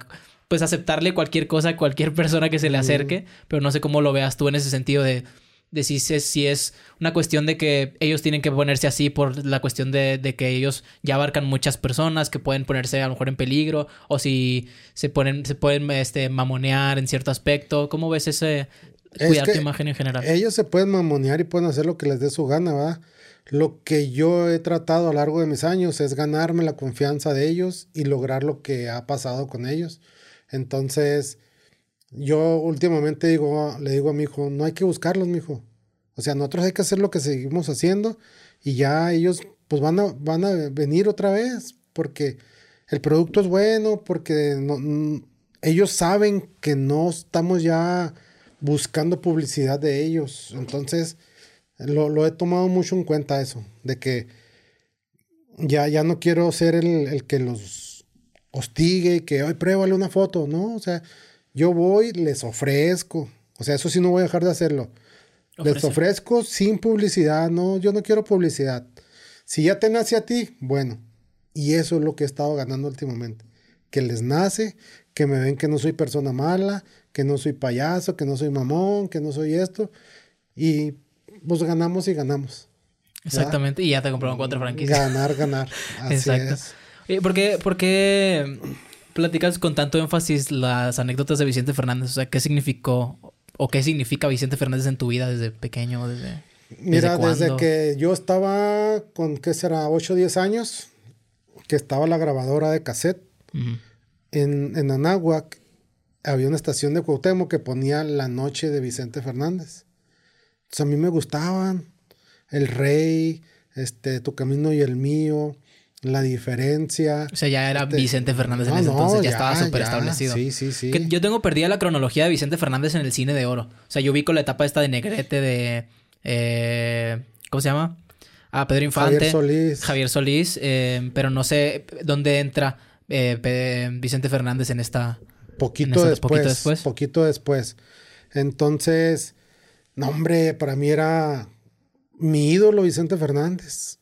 pues aceptarle cualquier cosa a cualquier persona que se le acerque. Pero no sé cómo lo veas tú en ese sentido de, de si, es una cuestión de que ellos tienen que ponerse así por la cuestión de, de que ellos ya abarcan muchas personas que pueden ponerse a lo mejor en peligro o si se ponen se pueden este mamonear en cierto aspecto cómo ves ese Es cuidar tu imagen en general Ellos se pueden mamonear y pueden hacer lo que les dé su gana, ¿verdad? Lo que yo he tratado a lo largo de mis años es ganarme la confianza de ellos y lograr lo que ha pasado con ellos. Entonces, yo últimamente digo, le digo a mi hijo, no hay que buscarlos, mi hijo. O sea, nosotros hay que hacer lo que seguimos haciendo y ya ellos pues van a, van a venir otra vez porque el producto es bueno, porque ellos saben que no estamos ya buscando publicidad de ellos. Entonces, lo, lo he tomado mucho en cuenta eso, de que ya, ya no quiero ser el, el que los hostigue, que hoy pruébale una foto, ¿no? O sea, yo voy, les ofrezco. O sea, eso sí no voy a dejar de hacerlo. Les ofrezco sin publicidad, no, yo no quiero publicidad. Si ya te nace a ti, bueno. Y eso es lo que he estado ganando últimamente. Que les nace, que me ven que no soy persona mala, que no soy payaso, que no soy mamón, que no soy esto. Y pues ganamos y ganamos. exactamente y ya te compraron cuatro franquicias Ganar, ganar. Así Exacto. es. Oye, ¿por qué, por qué platicas con tanto énfasis las anécdotas de Vicente Fernández? O sea, ¿qué significó o qué significa Vicente Fernández en tu vida desde pequeño? o Desde... Mira, desde que yo estaba con, ¿qué será? 8 o 10 años, que estaba la grabadora de cassette en, en Anáhuac, había una estación de Cuauhtémoc que ponía La Noche de Vicente Fernández. Entonces a mí me gustaban El Rey, este, Tu Camino y el Mío, La Diferencia. O sea, ya era Este, Vicente Fernández en no, ese no, entonces, ya, ya, estaba súper establecido. sí, sí, sí. Que yo tengo perdida la cronología de Vicente Fernández en el cine de oro. O sea, yo vi con la etapa esta de Negrete de... eh, ¿Cómo se llama? Ah, Pedro Infante. Javier Solís. Javier Solís, eh, pero no sé dónde entra eh, Vicente Fernández en esta... Poquito En después, poquito después. Poquito después. Entonces, no, hombre, para mí era mi ídolo Vicente Fernández.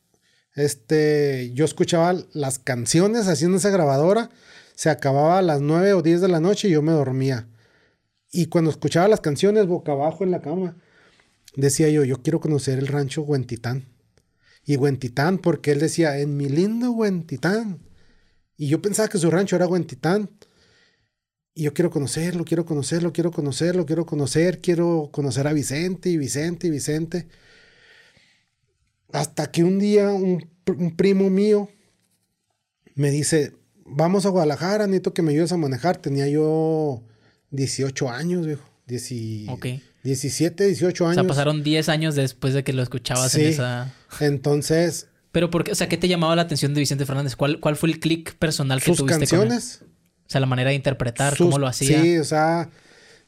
Este, yo escuchaba las canciones haciendo esa grabadora, se acababa a las 9 o 10 de la noche y yo me dormía. Y cuando escuchaba las canciones boca abajo en la cama, decía yo, yo quiero conocer el rancho Huentitán. Y Huentitán, porque él decía, en mi lindo Huentitán. Y yo pensaba que su rancho era Huentitán. Y yo quiero conocerlo, quiero conocerlo, quiero conocerlo, quiero conocer, quiero conocer a Vicente y Vicente y Vicente. Hasta que un día un, primo mío me dice, vamos a Guadalajara, necesito que me ayudes a manejar. Tenía yo 18 años, viejo. 17, 18 años. O sea, pasaron 10 años después de que lo escuchabas en esa... Entonces... Pero, por qué, o sea, ¿qué te llamaba la atención de Vicente Fernández? ¿Cuál, cuál fue el click personal que sus tuviste canciones, con él? O sea, la manera de interpretar, cómo lo hacía. Sí, o sea,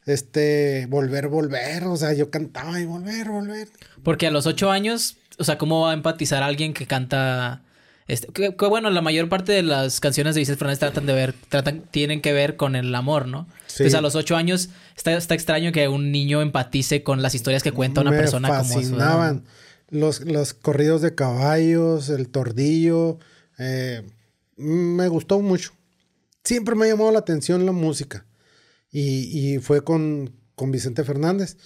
este, volver, volver. O sea, yo cantaba y volver, volver. Porque a los 8 años, o sea, ¿cómo va a empatizar a alguien que canta este, que, bueno, la mayor parte de las canciones de Vicente Fernández tratan de ver, tratan, tienen que ver con el amor, ¿no? Entonces a los ocho años está, está extraño que un niño empatice con las historias que cuenta una persona como fascinaban los, los corridos de caballos, el tordillo. Eh, me gustó mucho. Siempre me ha llamado la atención la música. Y, y fue con, con Vicente Fernández.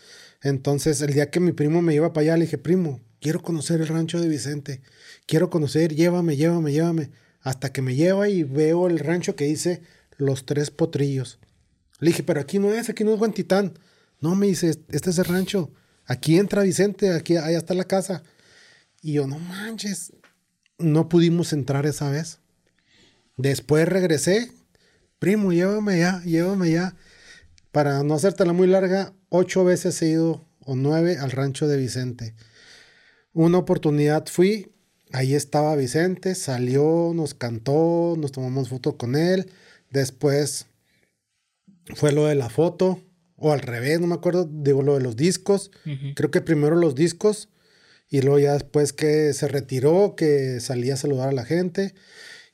Entonces, el día que mi primo me iba para allá, le dije, primo, quiero conocer el rancho de Vicente quiero conocer, llévame, llévame, llévame. Hasta que me lleva y veo el rancho que dice Los Tres Potrillos. Le dije, pero aquí no es, aquí no es Guantitán. No, me dice, este es el rancho. Aquí entra Vicente, aquí, allá está la casa. Y yo, no manches. No pudimos entrar esa vez. Después regresé. Primo, llévame ya, llévame ya. Para no hacértela muy larga, ocho veces he ido, o nueve, al rancho de Vicente. Una oportunidad fui, Ahí estaba Vicente, salió, nos cantó, nos tomamos foto con él. Después fue lo de la foto, o al revés, no me acuerdo, digo lo de los discos. Creo que primero los discos y luego ya después que se retiró, que salía a saludar a la gente.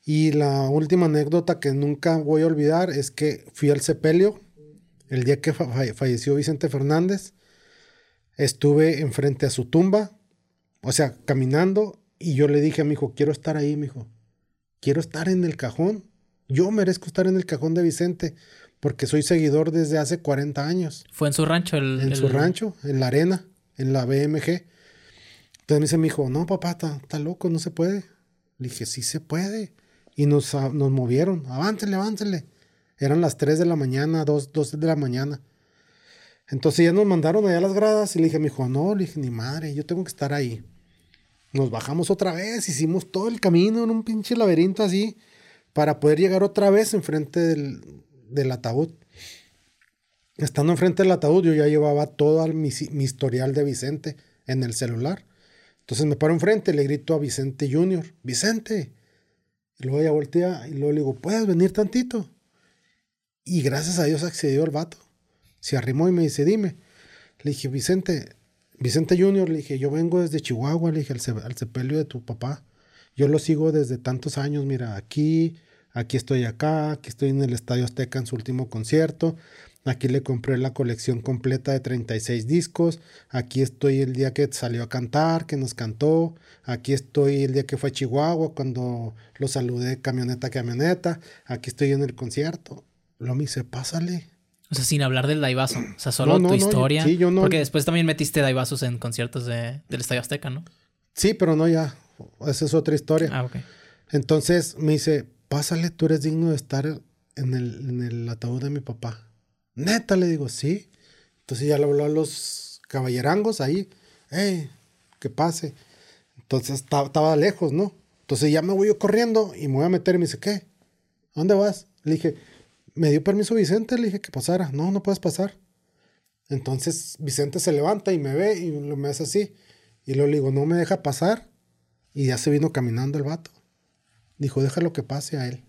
Y la última anécdota que nunca voy a olvidar es que fui al sepelio el día que falleció Vicente Fernández. Estuve enfrente a su tumba, o sea, caminando y yo le dije a mi hijo, quiero estar ahí, mi hijo. Quiero estar en el cajón. Yo merezco estar en el cajón de Vicente porque soy seguidor desde hace 40 años. ¿Fue en su rancho? El, en su rancho, en la arena, en la BMG. Entonces me dice mi hijo, no, papá, está loco, no se puede. Le dije, sí se puede. Y nos, ah, nos movieron, aváncele, aváncele. Eran las 3 de la mañana, 2, 2 de la mañana. Entonces ya nos mandaron allá a las gradas y le dije a mi hijo, no, le dije, ni madre, yo tengo que estar ahí. Nos bajamos otra vez, hicimos todo el camino en un pinche laberinto así para poder llegar otra vez enfrente del, ataúd. Estando enfrente del ataúd, yo ya llevaba todo mi, historial de Vicente en el celular. Entonces me paro enfrente, le grito a Vicente Junior, Vicente. Y luego ella voltea y luego le digo, ¿puedes venir tantito? Y gracias a Dios accedió el vato. Se arrimó y me dice, dime. Le dije, Vicente, Vicente Junior, le dije, yo vengo desde Chihuahua, le dije, al, sepelio de tu papá. Yo lo sigo desde tantos años, mira, aquí, aquí estoy acá, aquí estoy en el Estadio Azteca en su último concierto, aquí le compré la colección completa de 36 discos, aquí estoy el día que salió a cantar, que nos cantó, aquí estoy el día que fue a Chihuahua, cuando lo saludé camioneta a camioneta, aquí estoy en el concierto. Lo dice, pásale, o sea, sin hablar del Daivaso. O sea, solo tu historia. sí, yo no. Porque después también metiste Daibazos en conciertos de, del Estadio Azteca, ¿no? Sí, pero no ya. Esa es otra historia. Ah, ok. Entonces me dice, pásale, tú eres digno de estar en el, en el ataúd de mi papá. Neta, le digo, sí. Entonces ya le habló a los caballerangos ahí. Hey, que pase. Entonces estaba lejos, ¿no? Entonces ya me voy yo corriendo y me voy a meter y me dice, ¿qué? ¿A dónde vas? Le dije, me dio permiso Vicente, le dije que pasara. No, no puedes pasar. Entonces Vicente se levanta y me ve y me hace así. Y luego le digo, no me deja pasar. Y ya se vino caminando el vato. Dijo, déjalo que pase a él.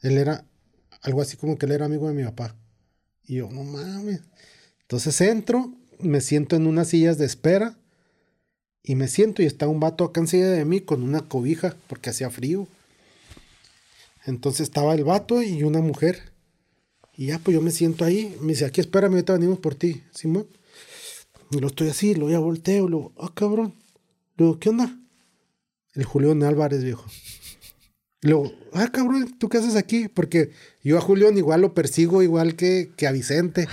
Él era algo así como que él era amigo de mi papá. Y yo, no mames. Entonces entro, me siento en unas sillas de espera. Y me siento y está un vato acá en silla de mí con una cobija porque hacía frío. Entonces estaba el vato y una mujer. Y ya, pues yo me siento ahí. Me dice, aquí espérame, ahorita venimos por ti, Simón. Y lo estoy así, lo ya volteo, lo, ah, cabrón. Le digo, ¿qué onda? El Julián Álvarez, viejo. Luego, ah, cabrón, ¿tú qué haces aquí? Porque yo a Julián igual lo persigo igual que, que a Vicente.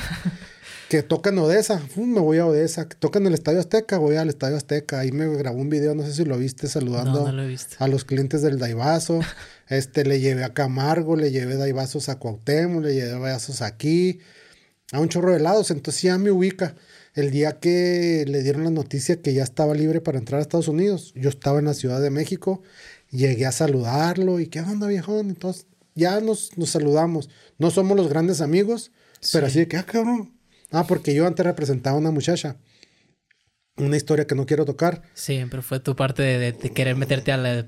Que toca en Odessa, me voy a Odessa. Que toca en el Estadio Azteca, voy al Estadio Azteca. Ahí me grabó un video, no sé si lo viste, saludando a los clientes del Daivaso. este, le llevé a Camargo, le llevé Daivazos a Cuauhtémoc, le llevé Daivazos aquí. A un chorro de helados, entonces ya me ubica. El día que le dieron la noticia que ya estaba libre para entrar a Estados Unidos, yo estaba en la Ciudad de México llegué a saludarlo y qué onda, viejón. Entonces ya nos, nos saludamos. No somos los grandes amigos, pero así de que, ah, cabrón. Ah, porque yo antes representaba a una muchacha. Una historia que no quiero tocar. Sí, pero fue tu parte de, querer meterte a la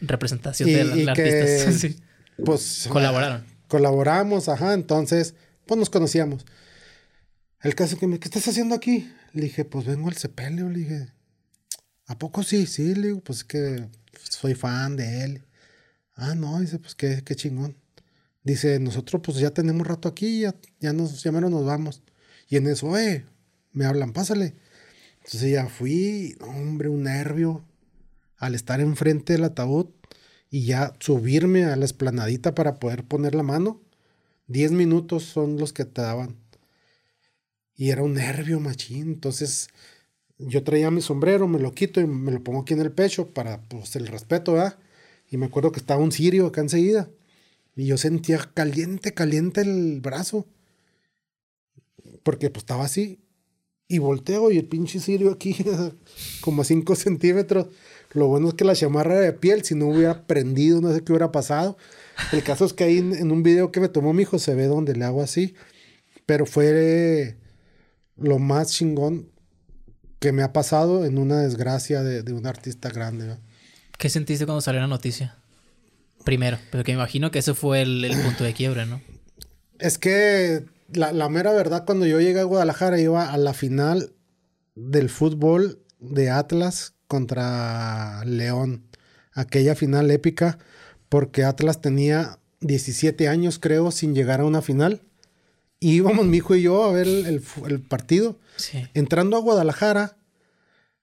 representación de la, artista. sí. Pues. Colaboraron. colaboramos, ajá. Entonces, pues nos conocíamos. El caso que me, ¿qué estás haciendo aquí? Le dije, pues vengo al sepelio. Le dije, ¿a poco sí? Sí, le digo, pues es que soy fan de él. Ah, no, dice, pues qué, qué chingón. Dice, nosotros pues ya tenemos rato aquí, ya, ya, nos, ya menos nos vamos. Y en eso, eh, me hablan, pásale. Entonces ya fui, hombre, un nervio al estar enfrente del ataúd y ya subirme a la esplanadita para poder poner la mano. Diez minutos son los que te daban. Y era un nervio, machín. Entonces yo traía mi sombrero, me lo quito y me lo pongo aquí en el pecho para pues, el respeto, ¿verdad? Y me acuerdo que estaba un sirio acá enseguida. Y yo sentía caliente, caliente el brazo. Porque pues estaba así. Y volteo y el pinche sirio aquí, como a 5 centímetros. Lo bueno es que la chamarra era de piel, si no hubiera prendido, no sé qué hubiera pasado. El caso es que ahí en, un video que me tomó mi hijo se ve donde le hago así. Pero fue lo más chingón que me ha pasado en una desgracia de, un artista grande. ¿Qué sentiste cuando salió la noticia? Primero, porque me imagino que ese fue el, punto de quiebre, ¿no? Es que la, la, mera verdad, cuando yo llegué a Guadalajara, iba a la final del fútbol de Atlas contra León. Aquella final épica, porque Atlas tenía 17 años, creo, sin llegar a una final. Y íbamos mi hijo y yo a ver el, partido. Entrando a Guadalajara,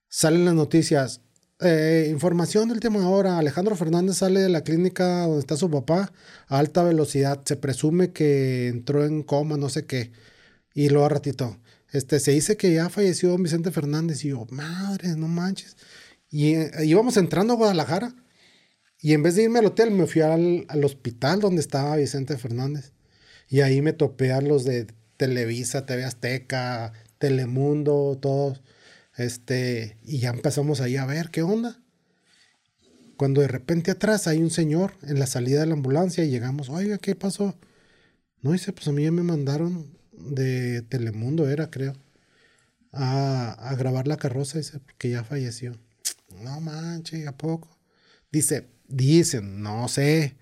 salen las noticias. Eh, información del tema ahora. Alejandro Fernández sale de la clínica donde está su papá a alta velocidad. Se presume que entró en coma, no sé qué. Y luego a ratito. Este, se dice que ya falleció Vicente Fernández. Y yo, madre, no manches. Y eh, íbamos entrando a Guadalajara. Y en vez de irme al hotel, me fui al, al hospital donde estaba Vicente Fernández. Y ahí me topé a los de Televisa, TV Azteca, Telemundo, todos. Este, y ya empezamos ahí a ver qué onda. Cuando de repente atrás hay un señor en la salida de la ambulancia y llegamos, oiga, ¿qué pasó? No, dice, pues a mí ya me mandaron de Telemundo, era creo, a, a grabar la carroza, dice, porque ya falleció. No manches, ¿a poco? Dice, dicen, no sé.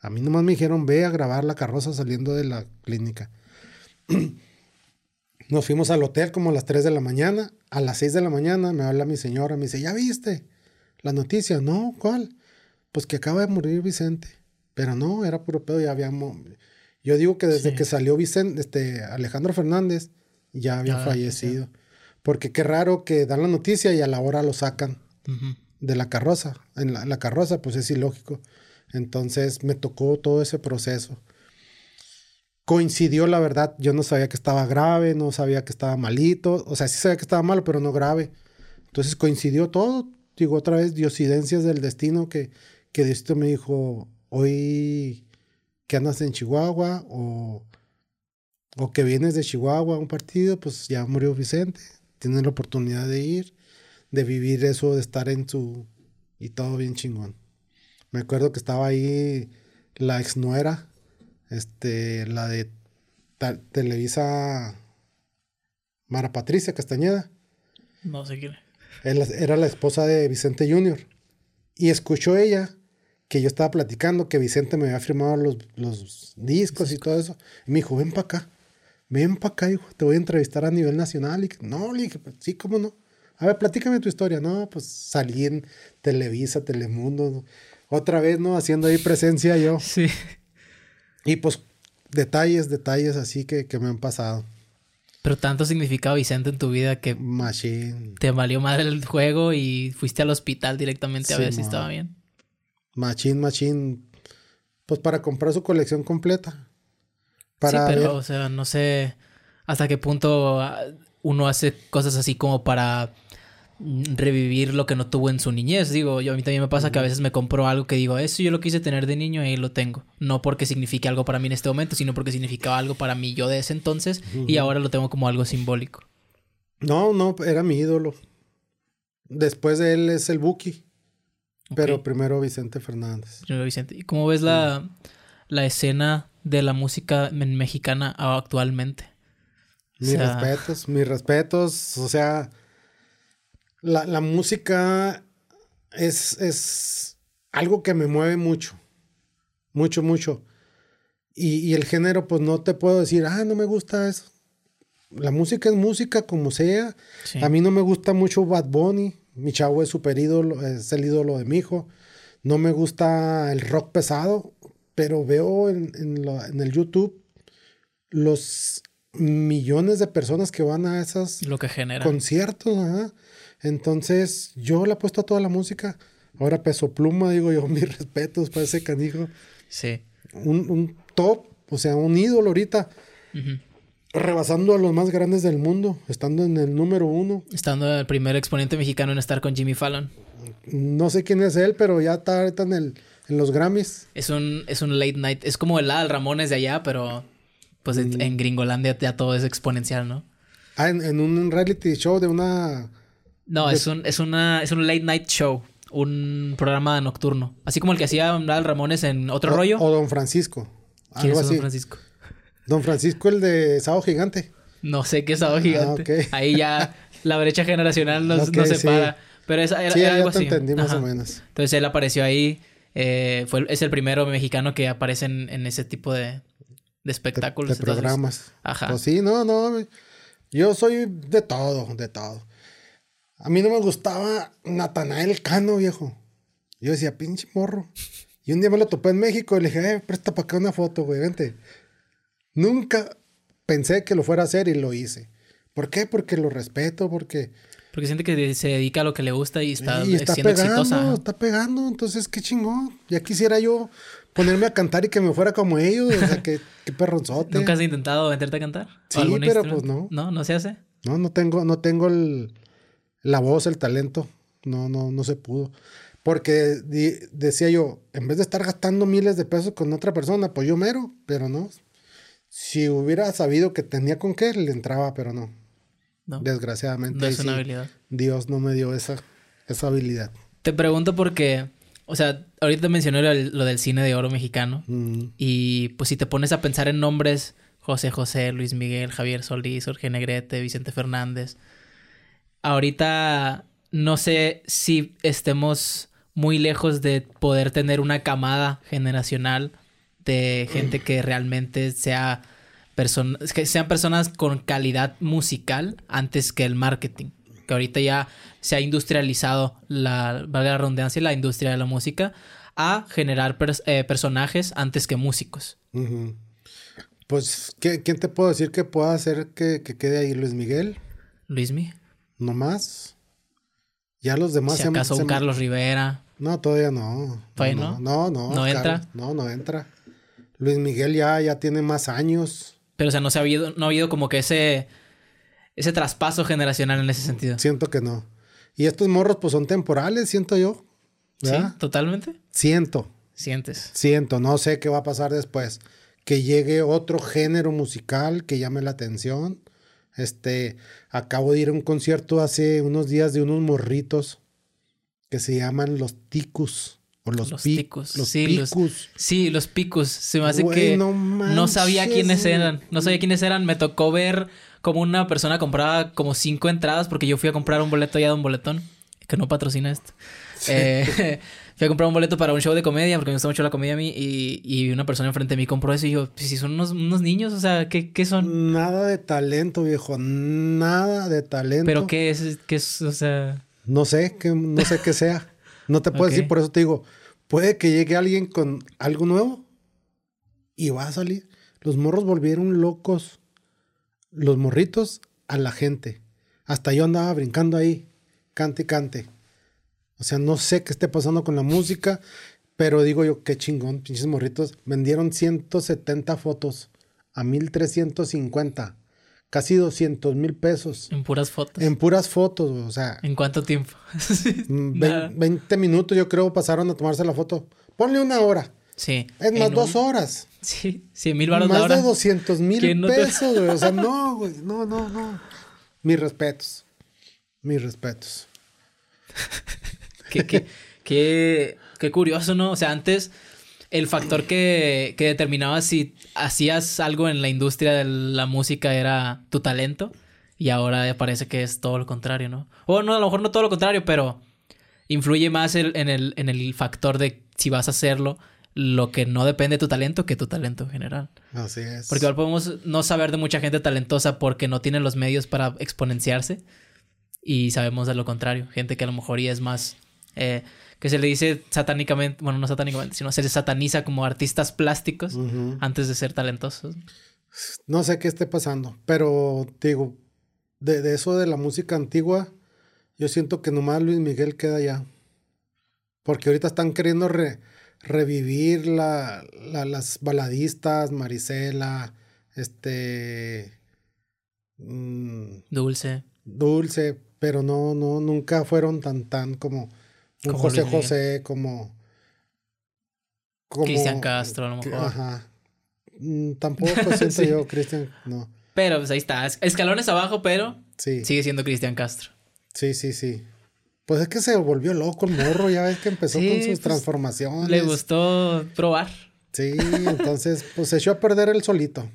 A mí nomás me dijeron, ve a grabar la carroza saliendo de la clínica. Nos fuimos al hotel como a las 3 de la mañana. A las 6 de la mañana me habla mi señora, me dice, ¿ya viste la noticia? No, ¿cuál? Pues que acaba de morir Vicente. Pero no, era puro pedo, ya habíamos... Yo digo que desde que salió Vicente, este, Alejandro Fernández, ya había fallecido. Porque qué raro que dan la noticia y a la hora lo sacan de la carroza. En la, la, carroza, pues es ilógico. Entonces me tocó todo ese proceso. Coincidió, la verdad, yo no sabía que estaba grave, no sabía que estaba malito, o sea, sí sabía que estaba malo, pero no grave. Entonces coincidió todo, digo otra vez, diosidencias del destino que, que Diosito me dijo, hoy que andas en Chihuahua o, o que vienes de Chihuahua a un partido, pues ya murió Vicente, tienes la oportunidad de ir, de vivir eso, de estar en su... y todo bien chingón. Me acuerdo que estaba ahí la ex nuera, este, la de Televisa Mara Patricia Castañeda. No sé quién. Era la esposa de Vicente Junior. Y escuchó ella que yo estaba platicando que Vicente me había firmado los, los discos y todo eso. Y me dijo, ven para acá. Ven para acá, hijo. Te voy a entrevistar a nivel nacional. Y no, le dije, sí, cómo no. A ver, platícame tu historia. No, pues salí en Televisa, Telemundo otra vez, ¿no? Haciendo ahí presencia yo. Sí. Y pues detalles, detalles así que, me han pasado. Pero tanto significado Vicente en tu vida que Machine. te valió madre el juego y fuiste al hospital directamente a ver si estaba bien. Machine, machine. pues para comprar su colección completa. Para sí, pero, o sea, no sé hasta qué punto ah, uno hace cosas así como para revivir lo que no tuvo en su niñez. Digo, yo a mí también me pasa que a veces me compro algo que digo, eso yo lo quise tener de niño y ahí lo tengo. No porque signifique algo para mí en este momento, sino porque significaba algo para mí yo de ese entonces y ahora lo tengo como algo simbólico. No, no, era mi ídolo. Después de él es el Buki. Pero primero Vicente Fernández. Primero Vicente. ¿Y cómo ves la, la escena de la música mexicana actualmente? Mis respetos, mis respetos. O sea, la, música es, es, algo que me mueve mucho. Mucho, mucho. Y, el género, pues no te puedo decir, ah, no me gusta eso. La música es música como sea. A mí no me gusta mucho Bad Bunny. Mi chavo es super ídolo, es el ídolo de mi hijo. No me gusta el rock pesado, pero veo en, en el YouTube los millones de personas que van a esos Lo que genera. conciertos. Entonces, yo le apuesto a toda la música. Ahora peso pluma, digo yo, mis respetos para ese canijo. Sí. Un, top, o sea, un ídolo ahorita. Rebasando a los más grandes del mundo, estando en el número uno. Estando el primer exponente mexicano en estar con Jimmy Fallon. No sé quién es él, pero ya está ahorita en, el, en los Grammys. Es un, es un late night. Es como el Al Ramones de allá, pero pues en, mm. Gringolandia ya todo es exponencial, ¿no? Ah, en, un reality show de una... No, es, un, es, una, es un late night show, un programa nocturno. Así como el que hacía Al Ramones en Otro Rollo. O Don Francisco. ¿Quién es Don Francisco? Don Francisco, el de Sábado Gigante. No sé qué es Sábado Gigante. Ah, Ahí ya la brecha generacional nos, separa. Pero esa era, sí, algo te entendí más o menos. Entonces él apareció ahí. Eh, fue, es el primero mexicano que aparece en ese tipo de, de espectáculos. De, programas. Ajá. Pues sí, no, no. Yo soy de todo, de todo. A mí no me gustaba Natanael Cano, viejo. Yo decía, pinche morro. Y un día me lo topé en México y le dije, eh, presta para acá una foto, güey, vente. Nunca pensé que lo fuera a hacer y lo hice. ¿Por qué? Porque lo respeto, porque... Porque siente que se dedica a lo que le gusta y está, y está pegando, Está pegando, entonces qué chingón. Ya quisiera yo ponerme a cantar y que me fuera como ellos. O sea, qué, qué perronzote. ¿Nunca has intentado meterte a cantar? Sí, pero pues no. No, no se hace. No, no tengo, no tengo el, la voz, el talento. No, no, no se pudo. Porque decía yo, en vez de estar gastando miles de pesos con otra persona, pues yo mero, pero no. Si hubiera sabido que tenía con qué, le entraba, pero no. no. Desgraciadamente. No es una habilidad. Dios no me dio esa, esa habilidad. Te pregunto porque o sea, ahorita mencioné lo, del cine de oro mexicano. Mm. Y pues si te pones a pensar en nombres, José José, Luis Miguel, Javier Solís, Jorge Negrete, Vicente Fernández. Ahorita no sé si estemos muy lejos de poder tener una camada generacional de gente que realmente sea que sean personas con calidad musical antes que el marketing que ahorita ya se ha industrializado la, valga la redundancia, la industria de la música, a generar eh, personajes antes que músicos. Pues, ¿quién te puedo decir que pueda hacer que, quede ahí Luis Miguel? Luismi. ¿No más? Ya los demás... Si acaso un Carlos Rivera. No, todavía no. ¿Todavía no? No, no. ¿No, entra? No, no entra. Luis Miguel ya, ya tiene más años. Pero, o sea, no se ha habido, no ha habido como que ese ese traspaso generacional en ese sentido. Siento que no. Y estos morros, pues son temporales, siento yo. Sí, totalmente. Siento. Sientes. Siento, no sé qué va a pasar después. Que llegue otro género musical que llame la atención. Este, acabo de ir a un concierto hace unos días de unos morritos que se llaman los ticus. O los, los picos. Los sí, picus. sí, los picus. Se me hace que no, no sabía quiénes eran. No sabía quiénes eran. Me tocó ver como una persona compraba como cinco entradas porque yo fui a comprar un boleto ya de un boletón, que no patrocina esto. Eh, fui a comprar un boleto para un show de comedia porque me gusta mucho la comedia a mí y, una persona enfrente de mí compró eso y yo, pues, si son unos, niños, o sea, ¿qué, son? Nada de talento, viejo, nada de talento. ¿Pero qué es? ¿Qué es? O sea... No sé, que, no sé qué sea. No te puedo decir, por eso te digo, puede que llegue alguien con algo nuevo y va a salir. Los morros volvieron locos los morritos a la gente. Hasta yo andaba brincando ahí, cante, cante. O sea, no sé qué esté pasando con la música, Pero digo yo, qué chingón, pinches morritos. Vendieron 170 fotos a 1350. Casi 200 mil pesos. En puras fotos. En puras fotos, o sea. ¿En cuánto tiempo? Mm, 20 minutos yo creo pasaron a tomarse la foto. Ponle una hora. Sí. Es más, dos horas. Sí, 100 mil baros Más la hora. de 200 mil pesos, güey. O sea, no, güey. No, no, no. Mis respetos. Mis respetos. qué, qué, qué, qué curioso, ¿no? O sea, antes el factor que, que determinaba si hacías algo en la industria de la música era tu talento. Y ahora parece que es todo lo contrario, ¿no? O no, a lo mejor no todo lo contrario, pero influye más el- en, el, en el factor de si vas a hacerlo lo que no depende de tu talento que tu talento en general. Así es. Porque igual podemos no saber de mucha gente talentosa porque no tienen los medios para exponenciarse. Y sabemos de lo contrario. Gente que a lo mejor ya es más. Eh, que se le dice satánicamente. Bueno, no satánicamente, sino se les sataniza como artistas plásticos antes de ser talentosos. No sé qué esté pasando, pero digo, de, de eso de la música antigua, yo siento que nomás Luis Miguel queda ya. Porque ahorita están queriendo re- revivir la, la- las baladistas, Marisela, este. mm, Dulce. Dulce, pero no, no, nunca fueron tan, tan como un Como José. José, como. como Cristian Castro, a lo mejor. Ajá. Mm, Tampoco siento Sí. yo, Cristian, no. Pero pues ahí está. Es- Escalones abajo, pero Sí. sigue siendo Cristian Castro. Sí, sí, sí. Pues es que se volvió loco el morro, ya ves que empezó Sí, con sus pues, transformaciones. Le gustó probar. Sí, entonces pues se echó a perder él solito.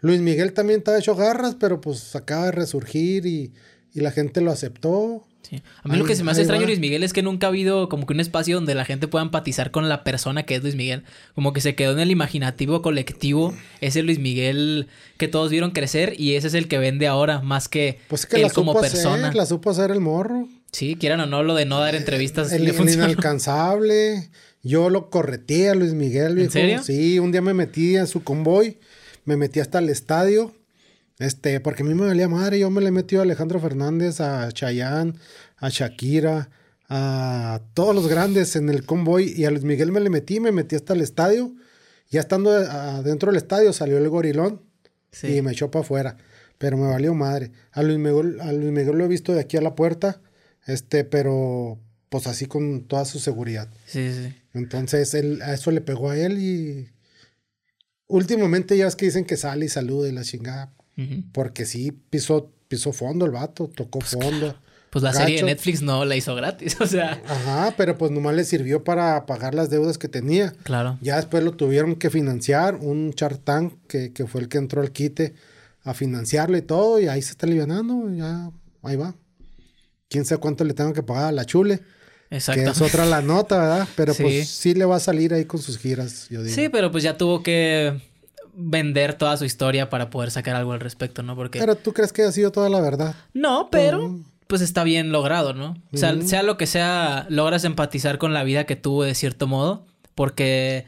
Luis Miguel también estaba hecho garras, pero pues acaba de resurgir y, y la gente lo aceptó. Sí. A mí lo que se me hace extraño va. Luis Miguel es que nunca ha habido como que un espacio donde la gente pueda empatizar con la persona que es Luis Miguel. Como que se quedó en el imaginativo colectivo ese Luis Miguel que todos vieron crecer y ese es el que vende ahora más que Pues que él la como persona. hacer, la supo hacer el morro. Sí, quieran o no, lo de no dar entrevistas El, le el inalcanzable. Yo lo correteé a Luis Miguel, viejo. serio? Sí, un día me metí en su convoy, me metí hasta el estadio. Este, porque a mí me valía madre, yo me le metí a Alejandro Fernández, a Chayanne, a Shakira, a todos los grandes en el convoy y a Luis Miguel me le metí, me metí hasta el estadio. Ya estando adentro del estadio salió el gorilón Sí. y me echó para afuera. Pero me valió madre. A Luis, Miguel, a Luis Miguel lo he visto de aquí a la puerta, este, pero pues así con toda su seguridad. sí, sí. Entonces él, a eso le pegó a él y últimamente ya es que dicen que sale y saluda y la chingada. Porque sí, pisó, pisó fondo el vato, tocó fondo. Pues la serie de. Netflix no la hizo gratis, o sea, Ajá, pero pues nomás le sirvió para pagar las deudas que tenía. claro. Ya después lo tuvieron que financiar, un Shark Tank que, que fue el que entró al quite a financiarlo y todo, y ahí se está alivianando, ya ahí va. Quién sabe cuánto le tengo que pagar a la chule, que Exacto. es otra la nota, ¿verdad? Pero Sí. pues sí le va a salir ahí con sus giras, yo digo. Sí, pero pues ya tuvo que vender toda su historia para poder sacar algo al respecto, ¿no? Porque Pero tú crees que ha sido toda la verdad. No, pero pues está bien logrado, ¿no? O sea, sea lo que sea, logras empatizar con la vida que tuvo de cierto modo, porque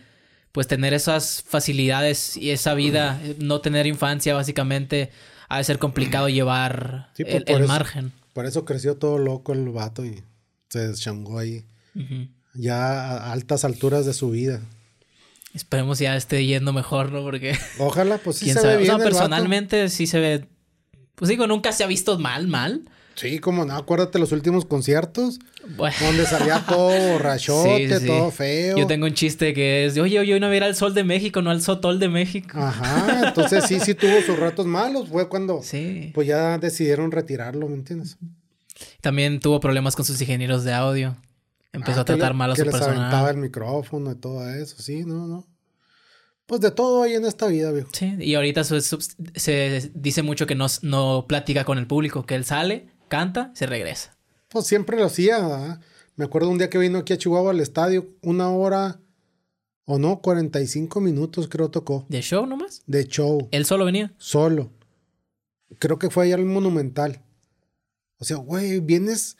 pues tener esas facilidades y esa vida, eh, no tener infancia básicamente, ha de ser complicado llevar Sí, el, por el eso- margen. Por eso creció todo loco el vato y se deschangó ahí, ya a altas alturas de su vida. Esperemos ya esté yendo mejor, ¿no? Porque Ojalá, pues sí quién se sabe. ve O sea, bien personalmente sí se ve. Pues digo, nunca se ha visto mal, mal. Sí, como no, acuérdate los últimos conciertos. Bueno. Donde salía todo borrachote, Sí, sí. todo feo. Yo tengo un chiste que es, oye, oye, hoy no voy a ir al Sol de México, no al Sotol de México. Ajá, entonces sí, sí tuvo sus ratos malos. Fue cuando Sí. pues ya decidieron retirarlo, ¿me entiendes? También tuvo problemas con sus ingenieros de audio. Empezó Ah, a tratar le- mal a que su les personal. el micrófono y todo eso, sí, no, no. Pues de todo hay en esta vida, viejo. Sí, y ahorita su- su- se dice mucho que no, no platica con el público, que él sale, canta, se regresa. Pues siempre lo hacía, ¿verdad? Me acuerdo un día que vino aquí a Chihuahua al estadio, una hora o no, 45 minutos creo tocó ¿De show nomás? de show, Él solo venía. solo. Creo que fue allá al Monumental. O sea, güey, vienes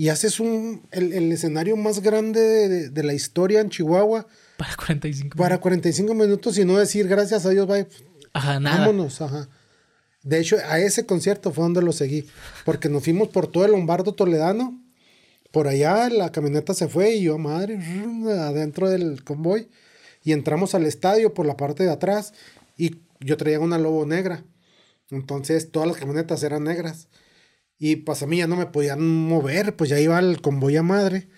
y haces un el, el escenario más grande de, de- de la historia en Chihuahua Para 45 para minutos. 45 45 minutos y no decir gracias a Dios, bye, Ajá, nada. vámonos, ajá. De hecho, a ese concierto fue donde lo seguí, porque nos fuimos por todo el Lombardo Toledano por allá la camioneta se fue y yo, madre, adentro del convoy. Y entramos al estadio por la parte de atrás y yo traía una lobo negra. Entonces todas las camionetas eran negras. Y pues a mí ya no me podían mover, pues ya iba el convoy a madre.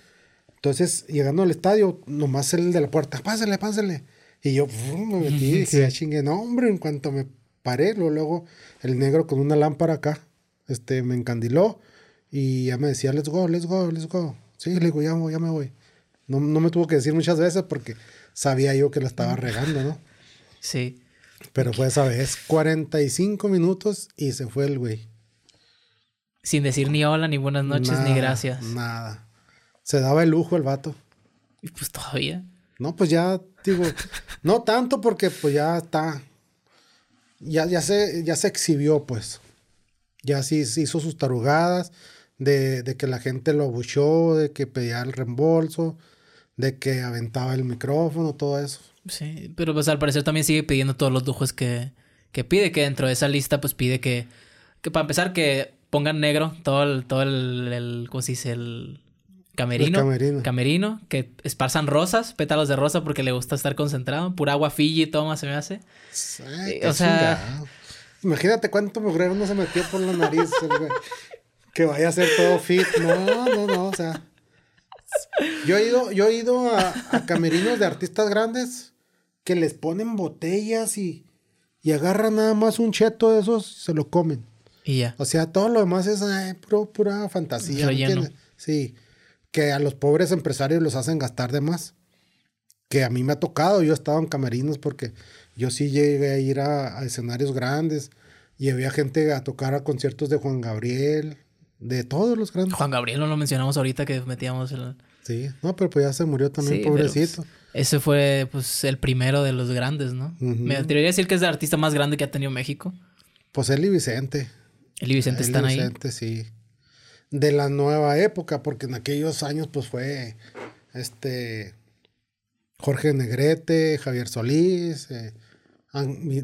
Entonces, llegando al estadio, nomás el de la puerta, pásale, pásale. Y yo me metí y dije, chingue, no, hombre, en cuanto me paré, luego, el negro con una lámpara acá, este, me encandiló y ya me decía, let's go, let's go, let's go. Sí, le digo, ya, ya me voy. No, no me tuvo que decir muchas veces porque sabía yo que la estaba regando, ¿no? Sí. Pero fue esa vez, 45 minutos y se fue el güey. Sin decir ni hola, ni buenas noches, ni gracias. Nada. Se daba el lujo el vato. Y pues todavía. No, pues ya, digo, no tanto porque pues ya está. Ya, ya, se, ya se exhibió, pues. Ya sí, hizo sus tarugadas de, de, que la gente lo abuchó, de que pedía el reembolso, de que aventaba el micrófono, todo eso. Sí, pero pues al parecer también sigue pidiendo todos los lujos que, que pide, que dentro de esa lista pues pide que, que para empezar que pongan negro todo el, todo el, el ¿cómo se dice? El Camerino, camerino. Camerino. que esparzan rosas, pétalos de rosa porque le gusta estar concentrado. Pura agua Fiji toma, se me hace. Eh, o sea. Imagínate cuánto mugrero no se metió por la nariz, Que vaya a ser todo fit. No, no, no. O sea. Yo he ido, yo he ido a, camerinos de artistas grandes que les ponen botellas y, y agarran nada más un cheto de esos se lo comen. Y ya. O sea, todo lo demás es pura fantasía. Sí que a los pobres empresarios los hacen gastar de más. Que a mí me ha tocado, yo he estado en camerinos porque yo sí llegué a ir a, escenarios grandes y había gente a tocar a conciertos de Juan Gabriel, de todos los grandes. Juan Gabriel no lo mencionamos ahorita que metíamos el... Sí, no, pero pues ya se murió también, pobrecito. Pues, ese fue pues el primero de los grandes, ¿no? Me atrevería a decir que es el artista más grande que ha tenido México. Pues él y Vicente. Él y Vicente están ahí. Vicente, sí de la nueva época, porque en aquellos años pues fue este Jorge Negrete, Javier Solís, eh,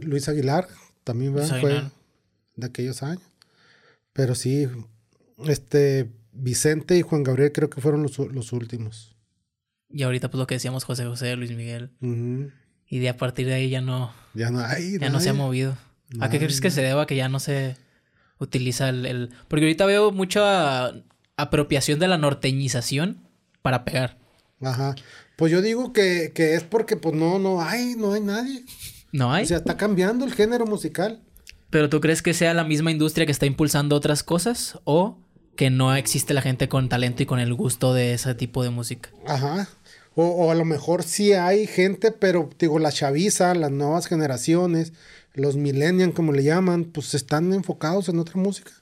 Luis Aguilar, también fue de aquellos años. Pero sí, este Vicente y Juan Gabriel creo que fueron los, los últimos. Y ahorita pues lo que decíamos José José, Luis Miguel. Y de a partir de ahí ya no... Ya no hay. Ya no se ha movido. ¿A qué crees que se deba que ya no se utiliza el, Porque ahorita veo mucha apropiación de la norteñización para pegar. Ajá. Pues yo digo que, es porque pues no, no hay, no hay nadie. No hay. O sea, está cambiando el género musical. ¿Pero tú crees que sea la misma industria que está impulsando otras cosas? ¿O que no existe la gente con talento y con el gusto de ese tipo de música? Ajá. O, o a lo mejor sí hay gente, pero digo, la chaviza, las nuevas generaciones, los millennials, como le llaman, pues están enfocados en otra música.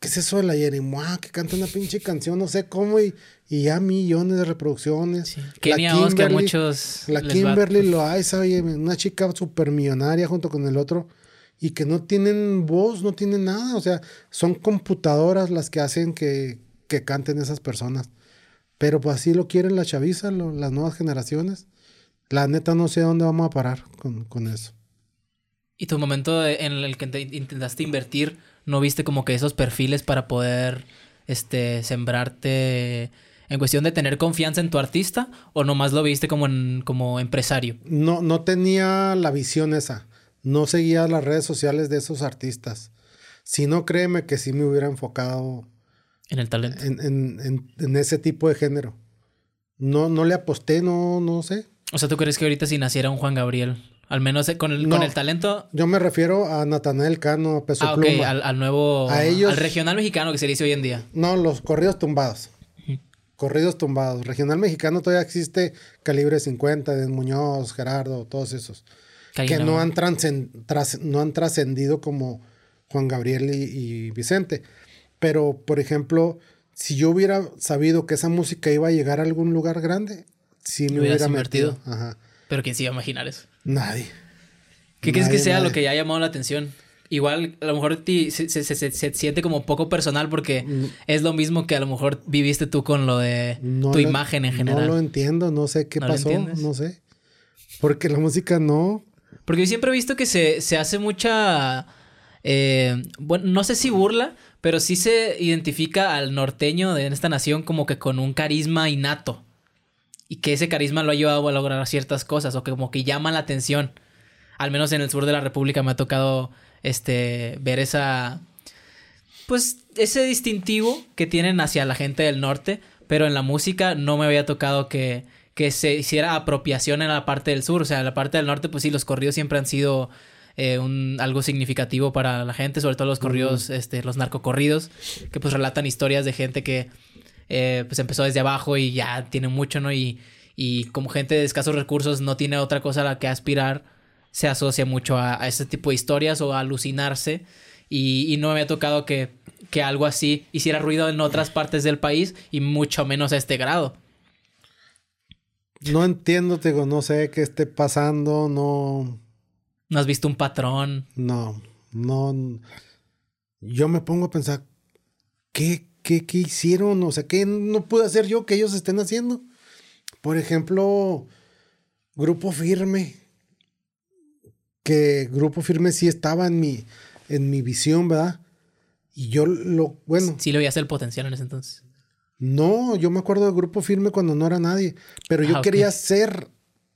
¿Qué es eso de la Jerimoa? Que canta una pinche canción, no sé cómo, y, y ya millones de reproducciones. Kenia la Kimberly, muchos. La Kimberly lo hay, ¿sabes? Una chica súper millonaria junto con el otro, y que no tienen voz, no tienen nada. O sea, son computadoras las que hacen que, que canten esas personas. Pero pues así lo quieren la chaviza, las nuevas generaciones. La neta no sé dónde vamos a parar con, con eso. ¿Y tu momento en el que intentaste invertir, no viste como que esos perfiles para poder este, sembrarte en cuestión de tener confianza en tu artista o nomás lo viste como, en, como empresario? No, no tenía la visión esa. No seguía las redes sociales de esos artistas. Si no, créeme que sí me hubiera enfocado en el talento. En, ese tipo de género. No, no le aposté, no, no sé. O sea, ¿tú crees que ahorita si naciera un Juan Gabriel al menos con el, con el talento. Yo me refiero a Natanael Cano, Peso ah, Al, nuevo. A ellos, al regional mexicano que se dice hoy en día. No, los corridos tumbados. Corridos tumbados. Regional mexicano todavía existe Calibre 50, de Muñoz, Gerardo, todos esos. que no han, no han trascendido como Juan Gabriel y, Vicente. Pero, por ejemplo, si yo hubiera sabido que esa música iba a llegar a algún lugar grande, sí me hubiera invertido. Ajá. Pero ¿quién se iba a imaginar eso? Nadie. ¿Qué crees que sea lo que ya ha llamado la atención? Igual, a lo mejor se, se, siente como poco personal porque mm. es lo mismo que a lo mejor viviste tú con lo de tu imagen en general. No lo entiendo, no sé qué pasó, no sé. Porque la música no. Porque yo siempre he visto que se, hace mucha eh, bueno, no sé si burla, pero sí se identifica al norteño de esta nación como que con un carisma innato. Y que ese carisma lo ha ayudado a lograr ciertas cosas o que como que llama la atención. Al menos en el sur de la República me ha tocado este ver esa pues ese distintivo que tienen hacia la gente del norte, pero en la música no me había tocado que, que se hiciera apropiación en la parte del sur, o sea, en la parte del norte pues sí los corridos siempre han sido eh, un, algo significativo para la gente, sobre todo los corridos, este, los narcocorridos, que pues relatan historias de gente que eh, pues empezó desde abajo y ya tiene mucho, ¿no? Y, y como gente de escasos recursos no tiene otra cosa a la que aspirar, se asocia mucho a, a ese tipo de historias o a alucinarse. Y, y, no me había tocado que, que algo así hiciera ruido en otras partes del país y mucho menos a este grado. No entiendo, te digo, no sé qué esté pasando, no ¿No has visto un patrón? No, no. Yo me pongo a pensar, ¿qué, qué, qué hicieron? O sea, ¿qué no pude hacer yo que ellos estén haciendo? Por ejemplo, Grupo Firme. Que Grupo Firme sí estaba en mi, en mi visión, ¿verdad? Y yo lo, bueno. Sí, le veías el potencial en ese entonces. No, yo me acuerdo de Grupo Firme cuando no era nadie. Pero yo Ah, quería ser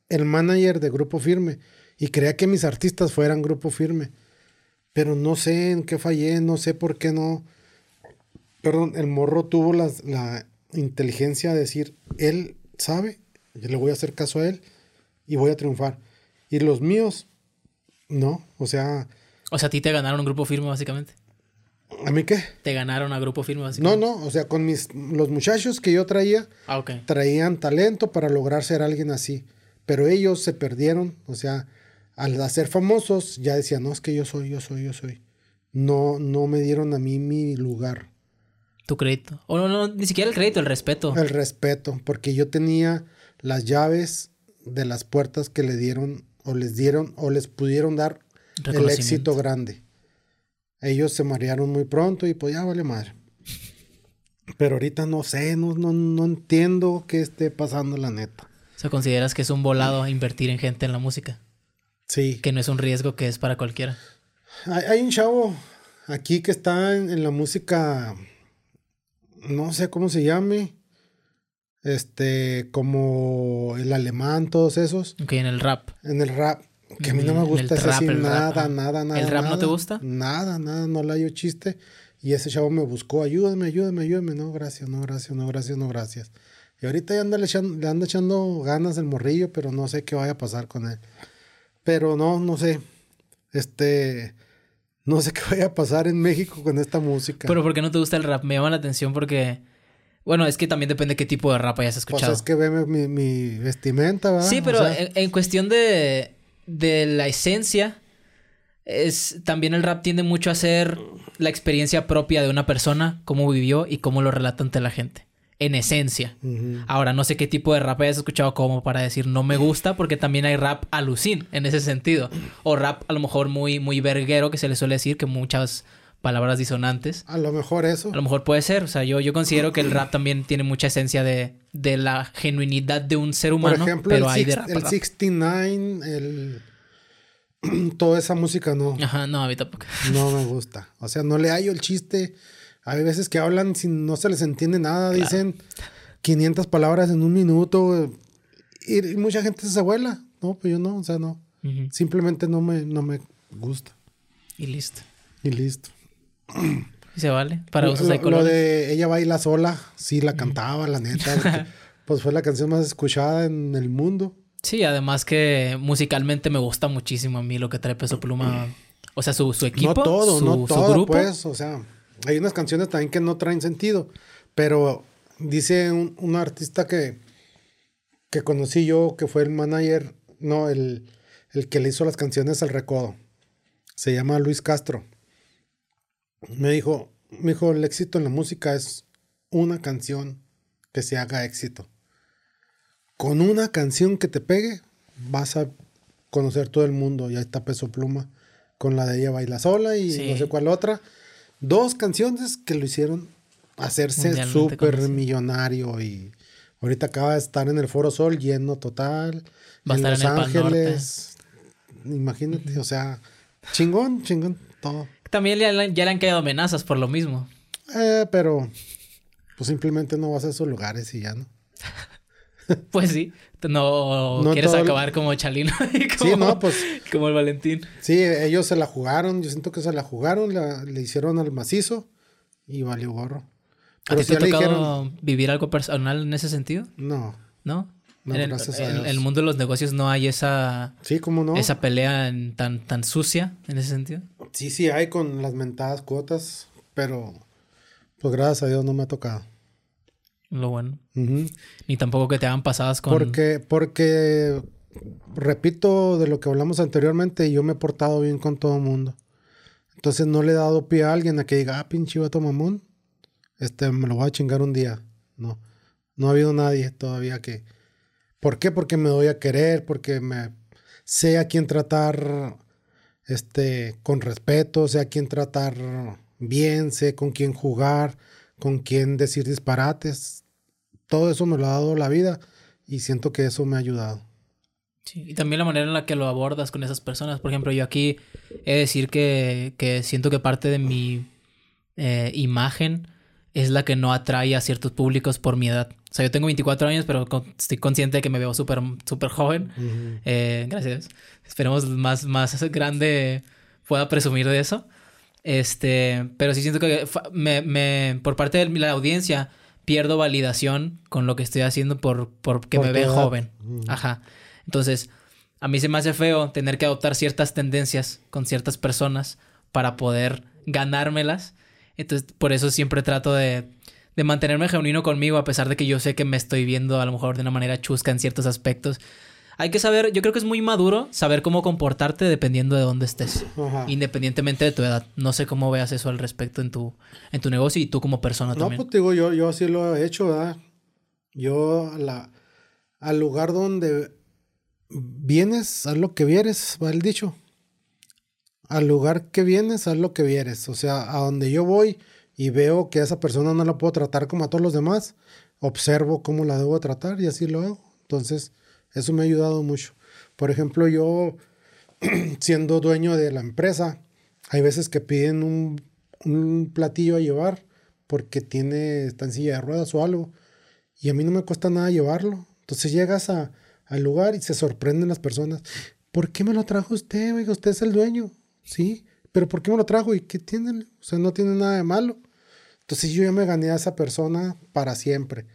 el manager de Grupo Firme. Y quería que mis artistas fueran Grupo Firme. Pero no sé en qué fallé, no sé por qué no. Perdón, el morro tuvo las- la inteligencia de decir, él sabe, yo le voy a hacer caso a él y voy a triunfar. Y los míos, no. O sea, O sea, a ti te ganaron un grupo firme, básicamente. ¿a mí qué? Te ganaron a grupo firme, No, básicamente. no, o sea, con mis, los muchachos que yo traía, Ah, traían talento para lograr ser alguien así. Pero ellos se perdieron, o sea, al hacer famosos ya decían, no, es que yo soy, yo soy, yo soy. No, no me dieron a mí mi lugar, Tu crédito. O no, no, ni siquiera el crédito, el respeto. el respeto, porque yo tenía las llaves de las puertas que le dieron o les dieron o les pudieron dar el éxito grande. Ellos se marearon muy pronto y pues ya vale madre. Pero ahorita no sé, no, no, no entiendo qué esté pasando, la neta. O sea, consideras que es un volado invertir en gente en la música. Sí. Que no es un riesgo que es para cualquiera. Hay, hay un chavo aquí que está en, en la música, no sé cómo se llame, este, como el alemán, todos esos, Ok, en el rap. en el rap, que a mí no me Mm, gusta el ese trap, sí, el rap, nada, nada, nada. ¿El rap no te nada. gusta? Nada, nada, no le hallo chiste. Y ese chavo me buscó, ayúdame, ayúdame, ayúdame. No, gracias, no, gracias, no, gracias, no, gracias. Y ahorita ya anda le, echan- le anda echando ganas el morrillo, pero no sé qué vaya a pasar con él. Pero no, no sé. Este, no sé qué vaya a pasar en México con esta música. Pero ¿por qué no te gusta el rap? Me llama la atención porque... Bueno, es que también depende qué tipo de rap hayas pues escuchado. es que ve mi, mi vestimenta, ¿verdad? Sí, O pero sea, en, en cuestión de, de la esencia, es también el rap tiende mucho a ser la experiencia propia de una persona, cómo vivió y cómo lo relata ante la gente. En esencia. Ahora, no sé qué tipo de rap hayas escuchado como para decir no me gusta, porque también hay rap alucin en ese sentido. O rap a lo mejor muy, muy verguero, que se le suele decir, que muchas palabras disonantes. A lo mejor eso. A lo mejor puede ser. O sea, yo, yo considero que el rap también tiene mucha esencia de, de la genuinidad de un ser Por humano. ejemplo, pero el, hay de rap. el rap. 69, el... toda esa música no, Ajá, no, a mí tampoco. no me gusta. O sea, no le hallo el chiste. Hay veces que hablan sin no se les entiende nada, dicen 500 palabras en un minuto y, y mucha gente se vuela. No, pues yo no, o sea, no. Simplemente no me, no me gusta. Y listo. Y listo. Y se vale. Para lo, usos lo colores. de ella baila sola, sí la cantaba, la neta. porque, pues fue la canción más escuchada en el mundo. Sí, además que musicalmente me gusta muchísimo a mí lo que trae Peso Pluma. O sea, su, su equipo, no todo, su, no su todo, grupo. pues. O sea, hay unas canciones también que no traen sentido. Pero dice un, un artista que, que conocí yo, que fue el manager, no, el, el que le hizo las canciones al recodo. Se llama Luis Castro. Me dijo, me dijo, el éxito en la música es una canción que se haga éxito. Con una canción que te pegue, vas a conocer todo el mundo. Y ahí está Peso Pluma con la de ella baila sola y Sí. no sé cuál otra. Dos canciones que lo hicieron hacerse súper millonario y ahorita acaba de estar en el Foro Sol lleno total. Va a en estar Los en el. Ángeles. Imagínate, o sea, chingón, chingón, todo. También ya, le- ya le han caído amenazas por lo mismo. Eh, pero pues simplemente no vas a esos lugares y ya no. Pues sí. No, No quieres todo- acabar como Chalino. y Sí, como- no, pues Como el Valentín. sí, ellos se la jugaron. Yo siento que se la jugaron, la- le hicieron al macizo y valió gorro. ¿A Pero ti si te ha tocado dijeron, vivir algo personal en ese sentido? no, ¿No? No, en, el, a en el mundo de los negocios no hay esa, sí, cómo no. esa pelea en- tan, tan sucia en ese sentido. Sí, sí hay con las mentadas cuotas, pero pues gracias a Dios no me ha tocado. Lo bueno. Ni tampoco que te hagan pasadas con... Porque, porque, repito de lo que hablamos anteriormente, yo me he portado bien con todo el mundo. Entonces no le he dado pie a alguien a que diga, ah, pinche vato mamón, este, me lo voy a chingar un día. No, no ha habido nadie todavía que... ¿Por qué? Porque me doy a querer, porque me sé a quién tratar este, con respeto, sé a quién tratar bien, sé con quién jugar, con quién decir disparates. Todo eso me lo ha dado la vida y siento que eso me ha ayudado. Sí, y también la manera en la que lo abordas con esas personas. Por ejemplo, yo aquí he de decir que, que siento que parte de mi eh, imagen es la que no atrae a ciertos públicos por mi edad. O sea, yo tengo 24 años, pero con- estoy consciente de que me veo súper súper joven. Eh, gracias. Esperemos más, más grande pueda presumir de eso. Este, pero sí siento que me, me- por parte de la audiencia pierdo validación con lo que estoy haciendo por porque Por me ve edad. joven. Ujú. Ajá. Entonces, a mí se me hace feo tener que adoptar ciertas tendencias con ciertas personas para poder ganármelas. Entonces, por eso siempre trato de, de mantenerme genuino conmigo, a pesar de que yo sé que me estoy viendo a lo mejor de una manera chusca en ciertos aspectos. Hay que saber, yo creo que es muy maduro saber cómo comportarte dependiendo de dónde estés, Ajá. independientemente de tu edad. No sé cómo veas eso al respecto en tu, en tu negocio y tú como persona No, también. pues te digo, yo, yo así lo he hecho, ¿verdad? Yo la, al lugar donde vienes, haz lo que vieres, va el dicho. Al lugar que vienes, haz lo que vieres. O sea, a donde yo voy y veo que a esa persona no la puedo tratar como a todos los demás, observo cómo la debo tratar y así lo hago. Entonces, eso me ha ayudado mucho. Por ejemplo, yo, siendo dueño de la empresa, hay veces que piden un, platillo a llevar porque tiene, está en silla de ruedas o algo. Y a mí no me cuesta nada llevarlo. Entonces llegas al lugar y se sorprenden las personas. ¿Por qué me lo trajo usted? Oiga, usted es el dueño. Sí, pero ¿por qué me lo trajo? ¿Y qué tiene? O sea, no tiene nada de malo. Entonces yo ya me gané a esa persona para siempre.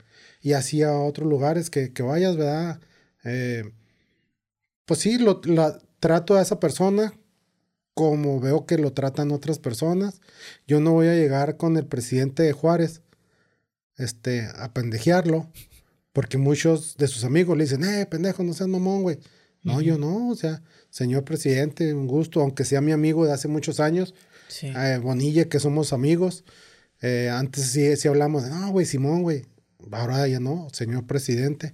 Y así a otros lugares que, que vayas, ¿verdad? Eh, pues sí, lo, la, trato a esa persona como veo que lo tratan otras personas. Yo no voy a llegar con el presidente de Juárez este, a pendejearlo, porque muchos de sus amigos le dicen, eh, pendejo, no seas mamón, güey. No, yo no, o sea, señor presidente, un gusto, aunque sea mi amigo de hace muchos años, Sí. eh, Bonilla, que somos amigos. eh, antes sí, sí hablamos de, no, güey, Simón, güey. Ahora ya no, señor presidente.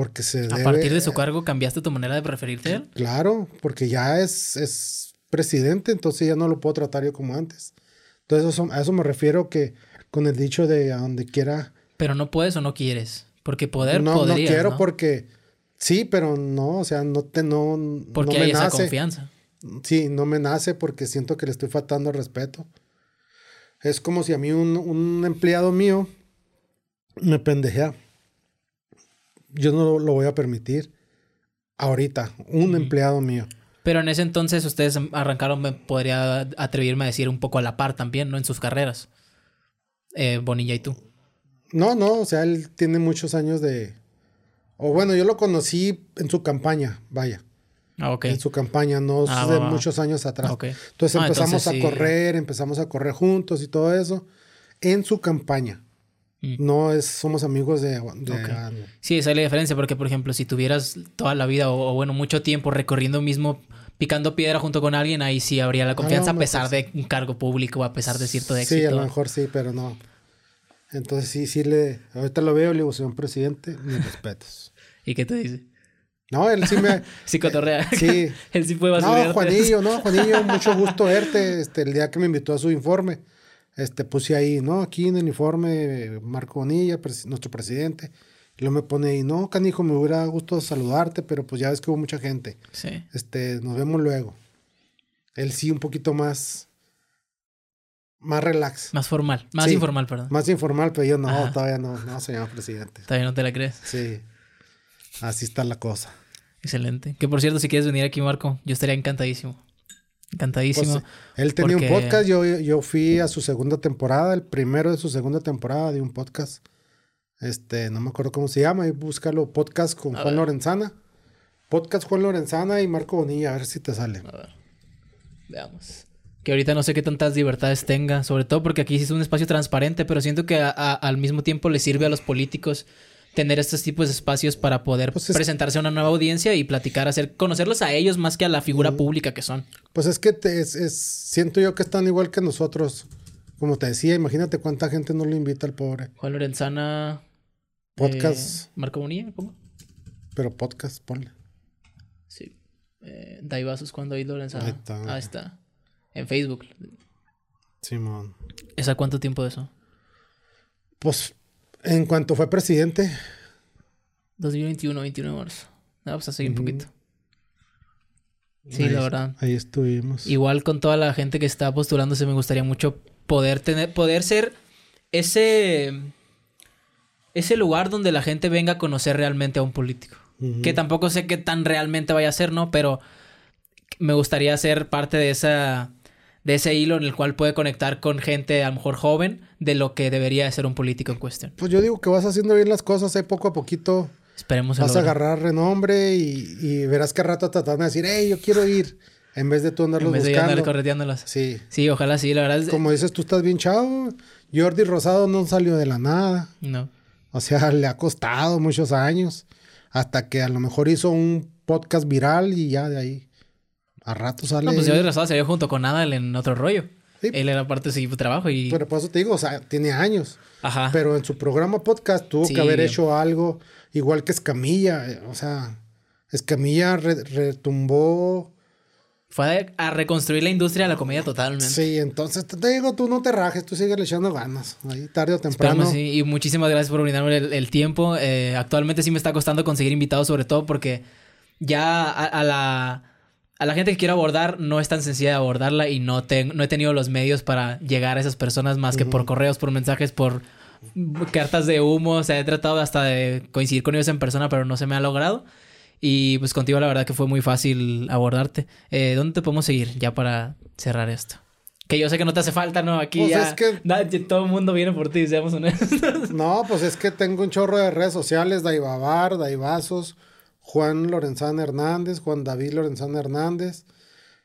Porque se a debe- partir de su cargo, ¿cambiaste tu manera de referirte a él? Claro, porque ya es, es presidente, entonces ya no lo puedo tratar yo como antes. Entonces eso- a eso me refiero que con el dicho de a donde quiera. Pero no puedes o no quieres. Porque poder no, no podrías, quiero ¿no? porque sí, pero no, o sea, no te no, Porque no hay me esa nace. confianza. Sí, no me nace porque siento que le estoy faltando al respeto. Es como si a mí un, un empleado mío me pendejea. Yo no lo voy a permitir. Ahorita, un empleado mío. Pero en ese entonces ustedes arrancaron, me podría atreverme a decir, un poco a la par también, ¿no? En sus carreras. Eh, Bonilla y tú. No, no, o sea, él tiene muchos años de... O bueno, yo lo conocí en su campaña, vaya. Ah, ok. En su campaña, no Ah, de muchos años atrás. Ok. Entonces Ah, empezamos entonces a sí. correr, empezamos a correr juntos y todo eso. En su campaña. Mm. No es, somos amigos de... de- Ok. ah, Sí, esa es la diferencia, porque por ejemplo, si tuvieras toda la vida o, o, bueno, mucho tiempo recorriendo mismo, picando piedra junto con alguien, ahí sí habría la confianza a, pesar mejor de un cargo público, a pesar de cierto Sí, éxito. a lo mejor sí, pero no. Entonces sí, sí le... Ahorita lo veo, le digo, señor presidente, mis respetos. ¿Y qué te dice? No, él sí me... Sí, cotorrea. sí. Él sí puede No. Juanillo, no, Juanillo, mucho gusto verte. Este, el día que me invitó a su informe, este, puse ahí, ¿no? Aquí en el informe, Marco Bonilla, pres- nuestro presidente. Y luego me pone ahí, no, canijo, me hubiera gusto saludarte, pero pues ya ves que hubo mucha gente. Sí. Este, nos vemos luego. Él sí, un poquito más, más relax. Más formal, más Sí. informal, perdón. Más informal, pero yo no, Ajá. todavía no, no, señor presidente. Todavía no te la crees. Sí. Así está la cosa. Excelente. Que por cierto, si quieres venir aquí, Marco, yo estaría encantadísimo. Encantadísimo. Pues, él tenía porque- un podcast, yo, yo fui a su segunda temporada, el primero de su segunda temporada de un podcast. Este, no me acuerdo cómo se llama, y búscalo, podcast con A Juan ver. Lorenzana. Podcast Juan Lorenzana y Marco Bonilla, a ver si te sale. A ver. Veamos. Que ahorita no sé qué tantas libertades tenga, sobre todo porque aquí sí es un espacio transparente, pero siento que a- a- al mismo tiempo le sirve a los políticos tener estos tipos de espacios para poder Pues es- presentarse a una nueva audiencia y platicar, hacer conocerlos a ellos más que a la figura pública que son. Pues es que te- es, es- siento yo que están igual que nosotros. Como te decía, imagínate cuánta gente no lo invita al pobre. Juan Lorenzana. Podcast. eh, Marco Bonilla, ¿me pongo? Pero podcast, ponle. Sí. Eh, Daibazos cuando ahí Lorenzana. Ahí está. Ahí está. En Facebook. Simón. ¿Esa cuánto tiempo de eso? Pues en cuanto fue presidente, 2021, 21 de marzo. Ah, pues hace un poquito. Sí, ahí, la verdad. Ahí estuvimos. Igual con toda la gente que está postulándose, me gustaría mucho poder tener, poder ser ese, ese lugar donde la gente venga a conocer realmente a un político. Que tampoco sé qué tan realmente vaya a ser, ¿no? Pero me gustaría ser parte de esa, de ese hilo en el cual puede conectar con gente a lo mejor joven de lo que debería de ser un político en cuestión. Pues yo digo que vas haciendo bien las cosas, ahí poco a poquito Esperemos vas a agarrar renombre y, y verás que al rato te van a decir, hey, yo quiero ir, en vez de tú andarlos En vez de buscando. andar correteándolas. Sí. Sí, ojalá sí, la verdad es... Como dices, tú estás bien chavo. Jordi Rosado no salió de la nada. No. O sea, le ha costado muchos años. Hasta que a lo mejor hizo un podcast viral y ya de ahí. A rato sale. No, pues yo de se vio junto con Adal en otro rollo. Sí. Él era parte de su equipo de trabajo y... Pero por eso te digo, o sea, tiene años. Ajá. Pero en su programa podcast tuvo Sí. que haber hecho algo igual que Escamilla. eh, O sea, Escamilla re- retumbó. Fue a, reconstruir la industria de la comedia totalmente. Sí, entonces te digo, tú no te rajes, tú sigues le echando ganas. Ahí tarde o temprano. Sí. Y muchísimas gracias por brindarme el, el tiempo. Eh, actualmente sí me está costando conseguir invitados, sobre todo porque ya a, a la, a la gente que quiero abordar no es tan sencilla de abordarla y no, ten- no he tenido los medios para llegar a esas personas más que por correos, por mensajes, por cartas de humo. O sea, he tratado hasta de coincidir con ellos en persona, pero no se me ha logrado. Y pues contigo la verdad que fue muy fácil abordarte. Eh, ¿Dónde te podemos seguir ya para cerrar esto? Que yo sé que no te hace falta, ¿no? Aquí Pues ya es que- todo el mundo viene por ti, seamos honestos. No, pues es que tengo un chorro de redes sociales, Daibabar, Daibazos, Juan Lorenzana Hernández, Juan David Lorenzana Hernández.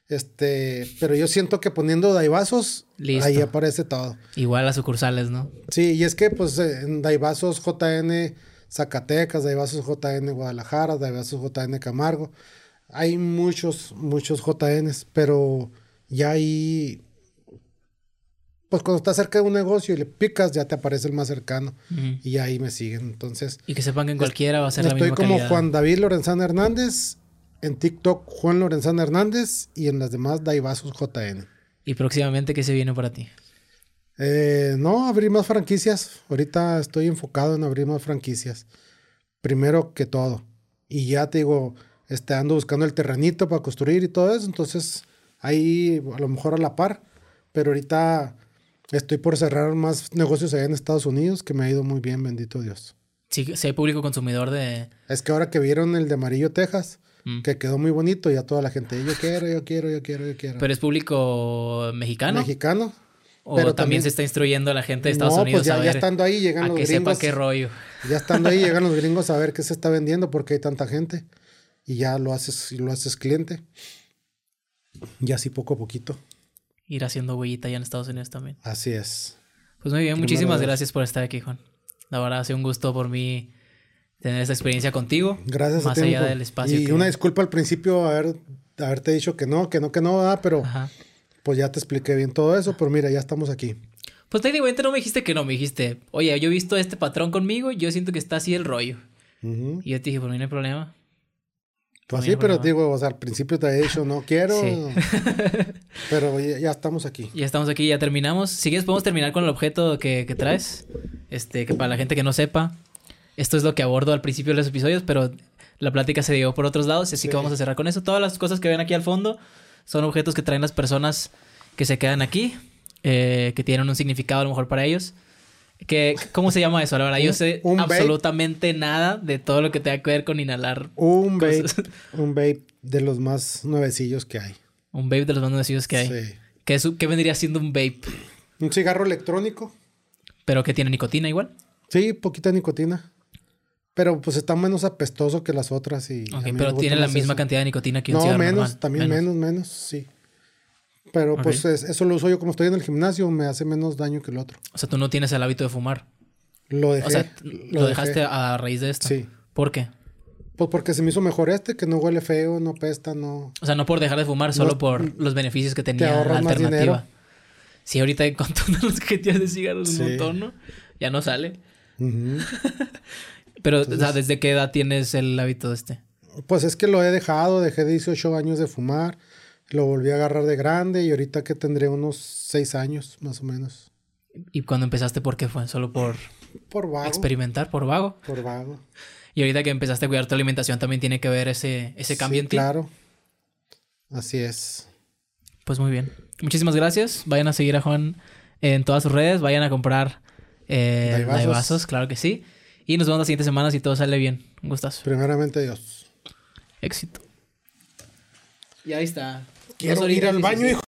Este, pero yo siento que poniendo Daibazos, Listo. ahí aparece todo. Igual las sucursales, ¿no? Sí, y es que pues eh, en Daibazos JN Zacatecas, Daibazos JN Guadalajara, Daibazos JN Camargo, hay muchos, muchos JNs, pero ya ahí, pues cuando estás cerca de un negocio y le picas, ya te aparece el más cercano y ahí me siguen. Entonces, Y que sepan que en cualquiera va a ser la estoy misma como calidad. Juan David Lorenzana Hernández, en TikTok Juan Lorenzana Hernández y en las demás Daibazos JN. Y próximamente, ¿qué se viene para ti? Eh, no, abrir más franquicias. Ahorita estoy enfocado en abrir más franquicias. Primero que todo. Y ya te digo, este, ando buscando el terrenito para construir y todo eso. Entonces, ahí a lo mejor a la par. Pero ahorita estoy por cerrar más negocios allá en Estados Unidos, que me ha ido muy bien, bendito Dios. Si, si hay público consumidor de... Es que ahora que vieron el de Amarillo, Texas, Mm. que quedó muy bonito, ya toda la gente, yo quiero, yo quiero, yo quiero, yo quiero. ¿Pero es público mexicano? Mexicano. ¿O pero también, también- se está instruyendo a la gente de Estados no, Unidos pues ya, a ya ver estando ahí llegan a los que gringos. sepa qué rollo? Ya estando ahí llegan los gringos a ver qué se está vendiendo porque hay tanta gente y ya lo haces lo haces cliente. Y así poco a poquito. Ir haciendo huellita allá en Estados Unidos también. Así es. Pues muy bien, Primero muchísimas gracias por estar aquí, Juan. La verdad, ha sido un gusto por mí tener esta experiencia contigo. Gracias Más a ti. allá del espacio Y que- una disculpa al principio haber, haberte dicho que no, que no, que no, ah, pero Ajá. pues ya te expliqué bien todo eso, pero mira, ya estamos aquí. Pues técnicamente no me dijiste que no, me dijiste, oye, yo he visto este patrón conmigo yo siento que está así el rollo. Y yo te dije, por mí no hay problema. Pues sí, pero digo, o sea, al principio te he dicho no quiero, Sí. pero ya, ya estamos aquí. Ya estamos aquí, ya terminamos. Si quieres, podemos terminar con el objeto que, que traes. Este, que para la gente que no sepa, esto es lo que abordo al principio de los episodios, pero la plática se dio por otros lados, así Sí. que vamos a cerrar con eso. Todas las cosas que ven aquí al fondo son objetos que traen las personas que se quedan aquí. eh, que tienen un significado a lo mejor para ellos. Que, ¿Cómo se llama eso? La verdad, yo sé un vape. absolutamente nada de todo lo que tenga que ver con inhalar. Un vape, un vape de los más nuevecillos que hay. Un vape de los más conocidos que hay. Sí. ¿Qué, es, qué vendría siendo un vape? Un cigarro electrónico. ¿Pero que tiene nicotina igual? Sí, poquita nicotina. Pero pues está menos apestoso que las otras y... Ok, pero tiene la misma eso. cantidad de nicotina que un No, cigarro menos, normal. también menos. menos, sí. Pero pues es- eso lo uso yo como estoy en el gimnasio, me hace menos daño que el otro. O sea, tú no tienes el hábito de fumar. Lo dejé. o sea, lo, dejaste a raíz de esto. Sí. ¿Por qué? Pues porque se me hizo mejor este, que no huele feo, no pesta, no... O sea, no por dejar de fumar, solo por los beneficios que tenía la alternativa. Sí, ahorita con todas las cajetillas de cigarros Sí. un montón, ¿no? Ya no sale. Pero, o sea, ¿desde qué edad tienes el hábito de este? Pues es que lo he dejado, dejé 18 años de fumar, lo volví a agarrar de grande y ahorita que tendré unos 6 años más o menos. ¿Y cuando empezaste por qué fue? ¿Solo por Por vago. experimentar, por vago? Por vago. Y ahorita que empezaste a cuidar tu alimentación también tiene que ver ese, ese cambio Sí, en ti. Claro. Así es. Pues muy bien. Muchísimas gracias. Vayan a seguir a Juan en todas sus redes. Vayan a comprar eh, daibazos, claro que sí. Y nos vemos la siguiente semana si todo sale bien. Un gustazo. Primeramente Dios. Éxito. Y ahí está. Quiero ir al baño, 16. hijo.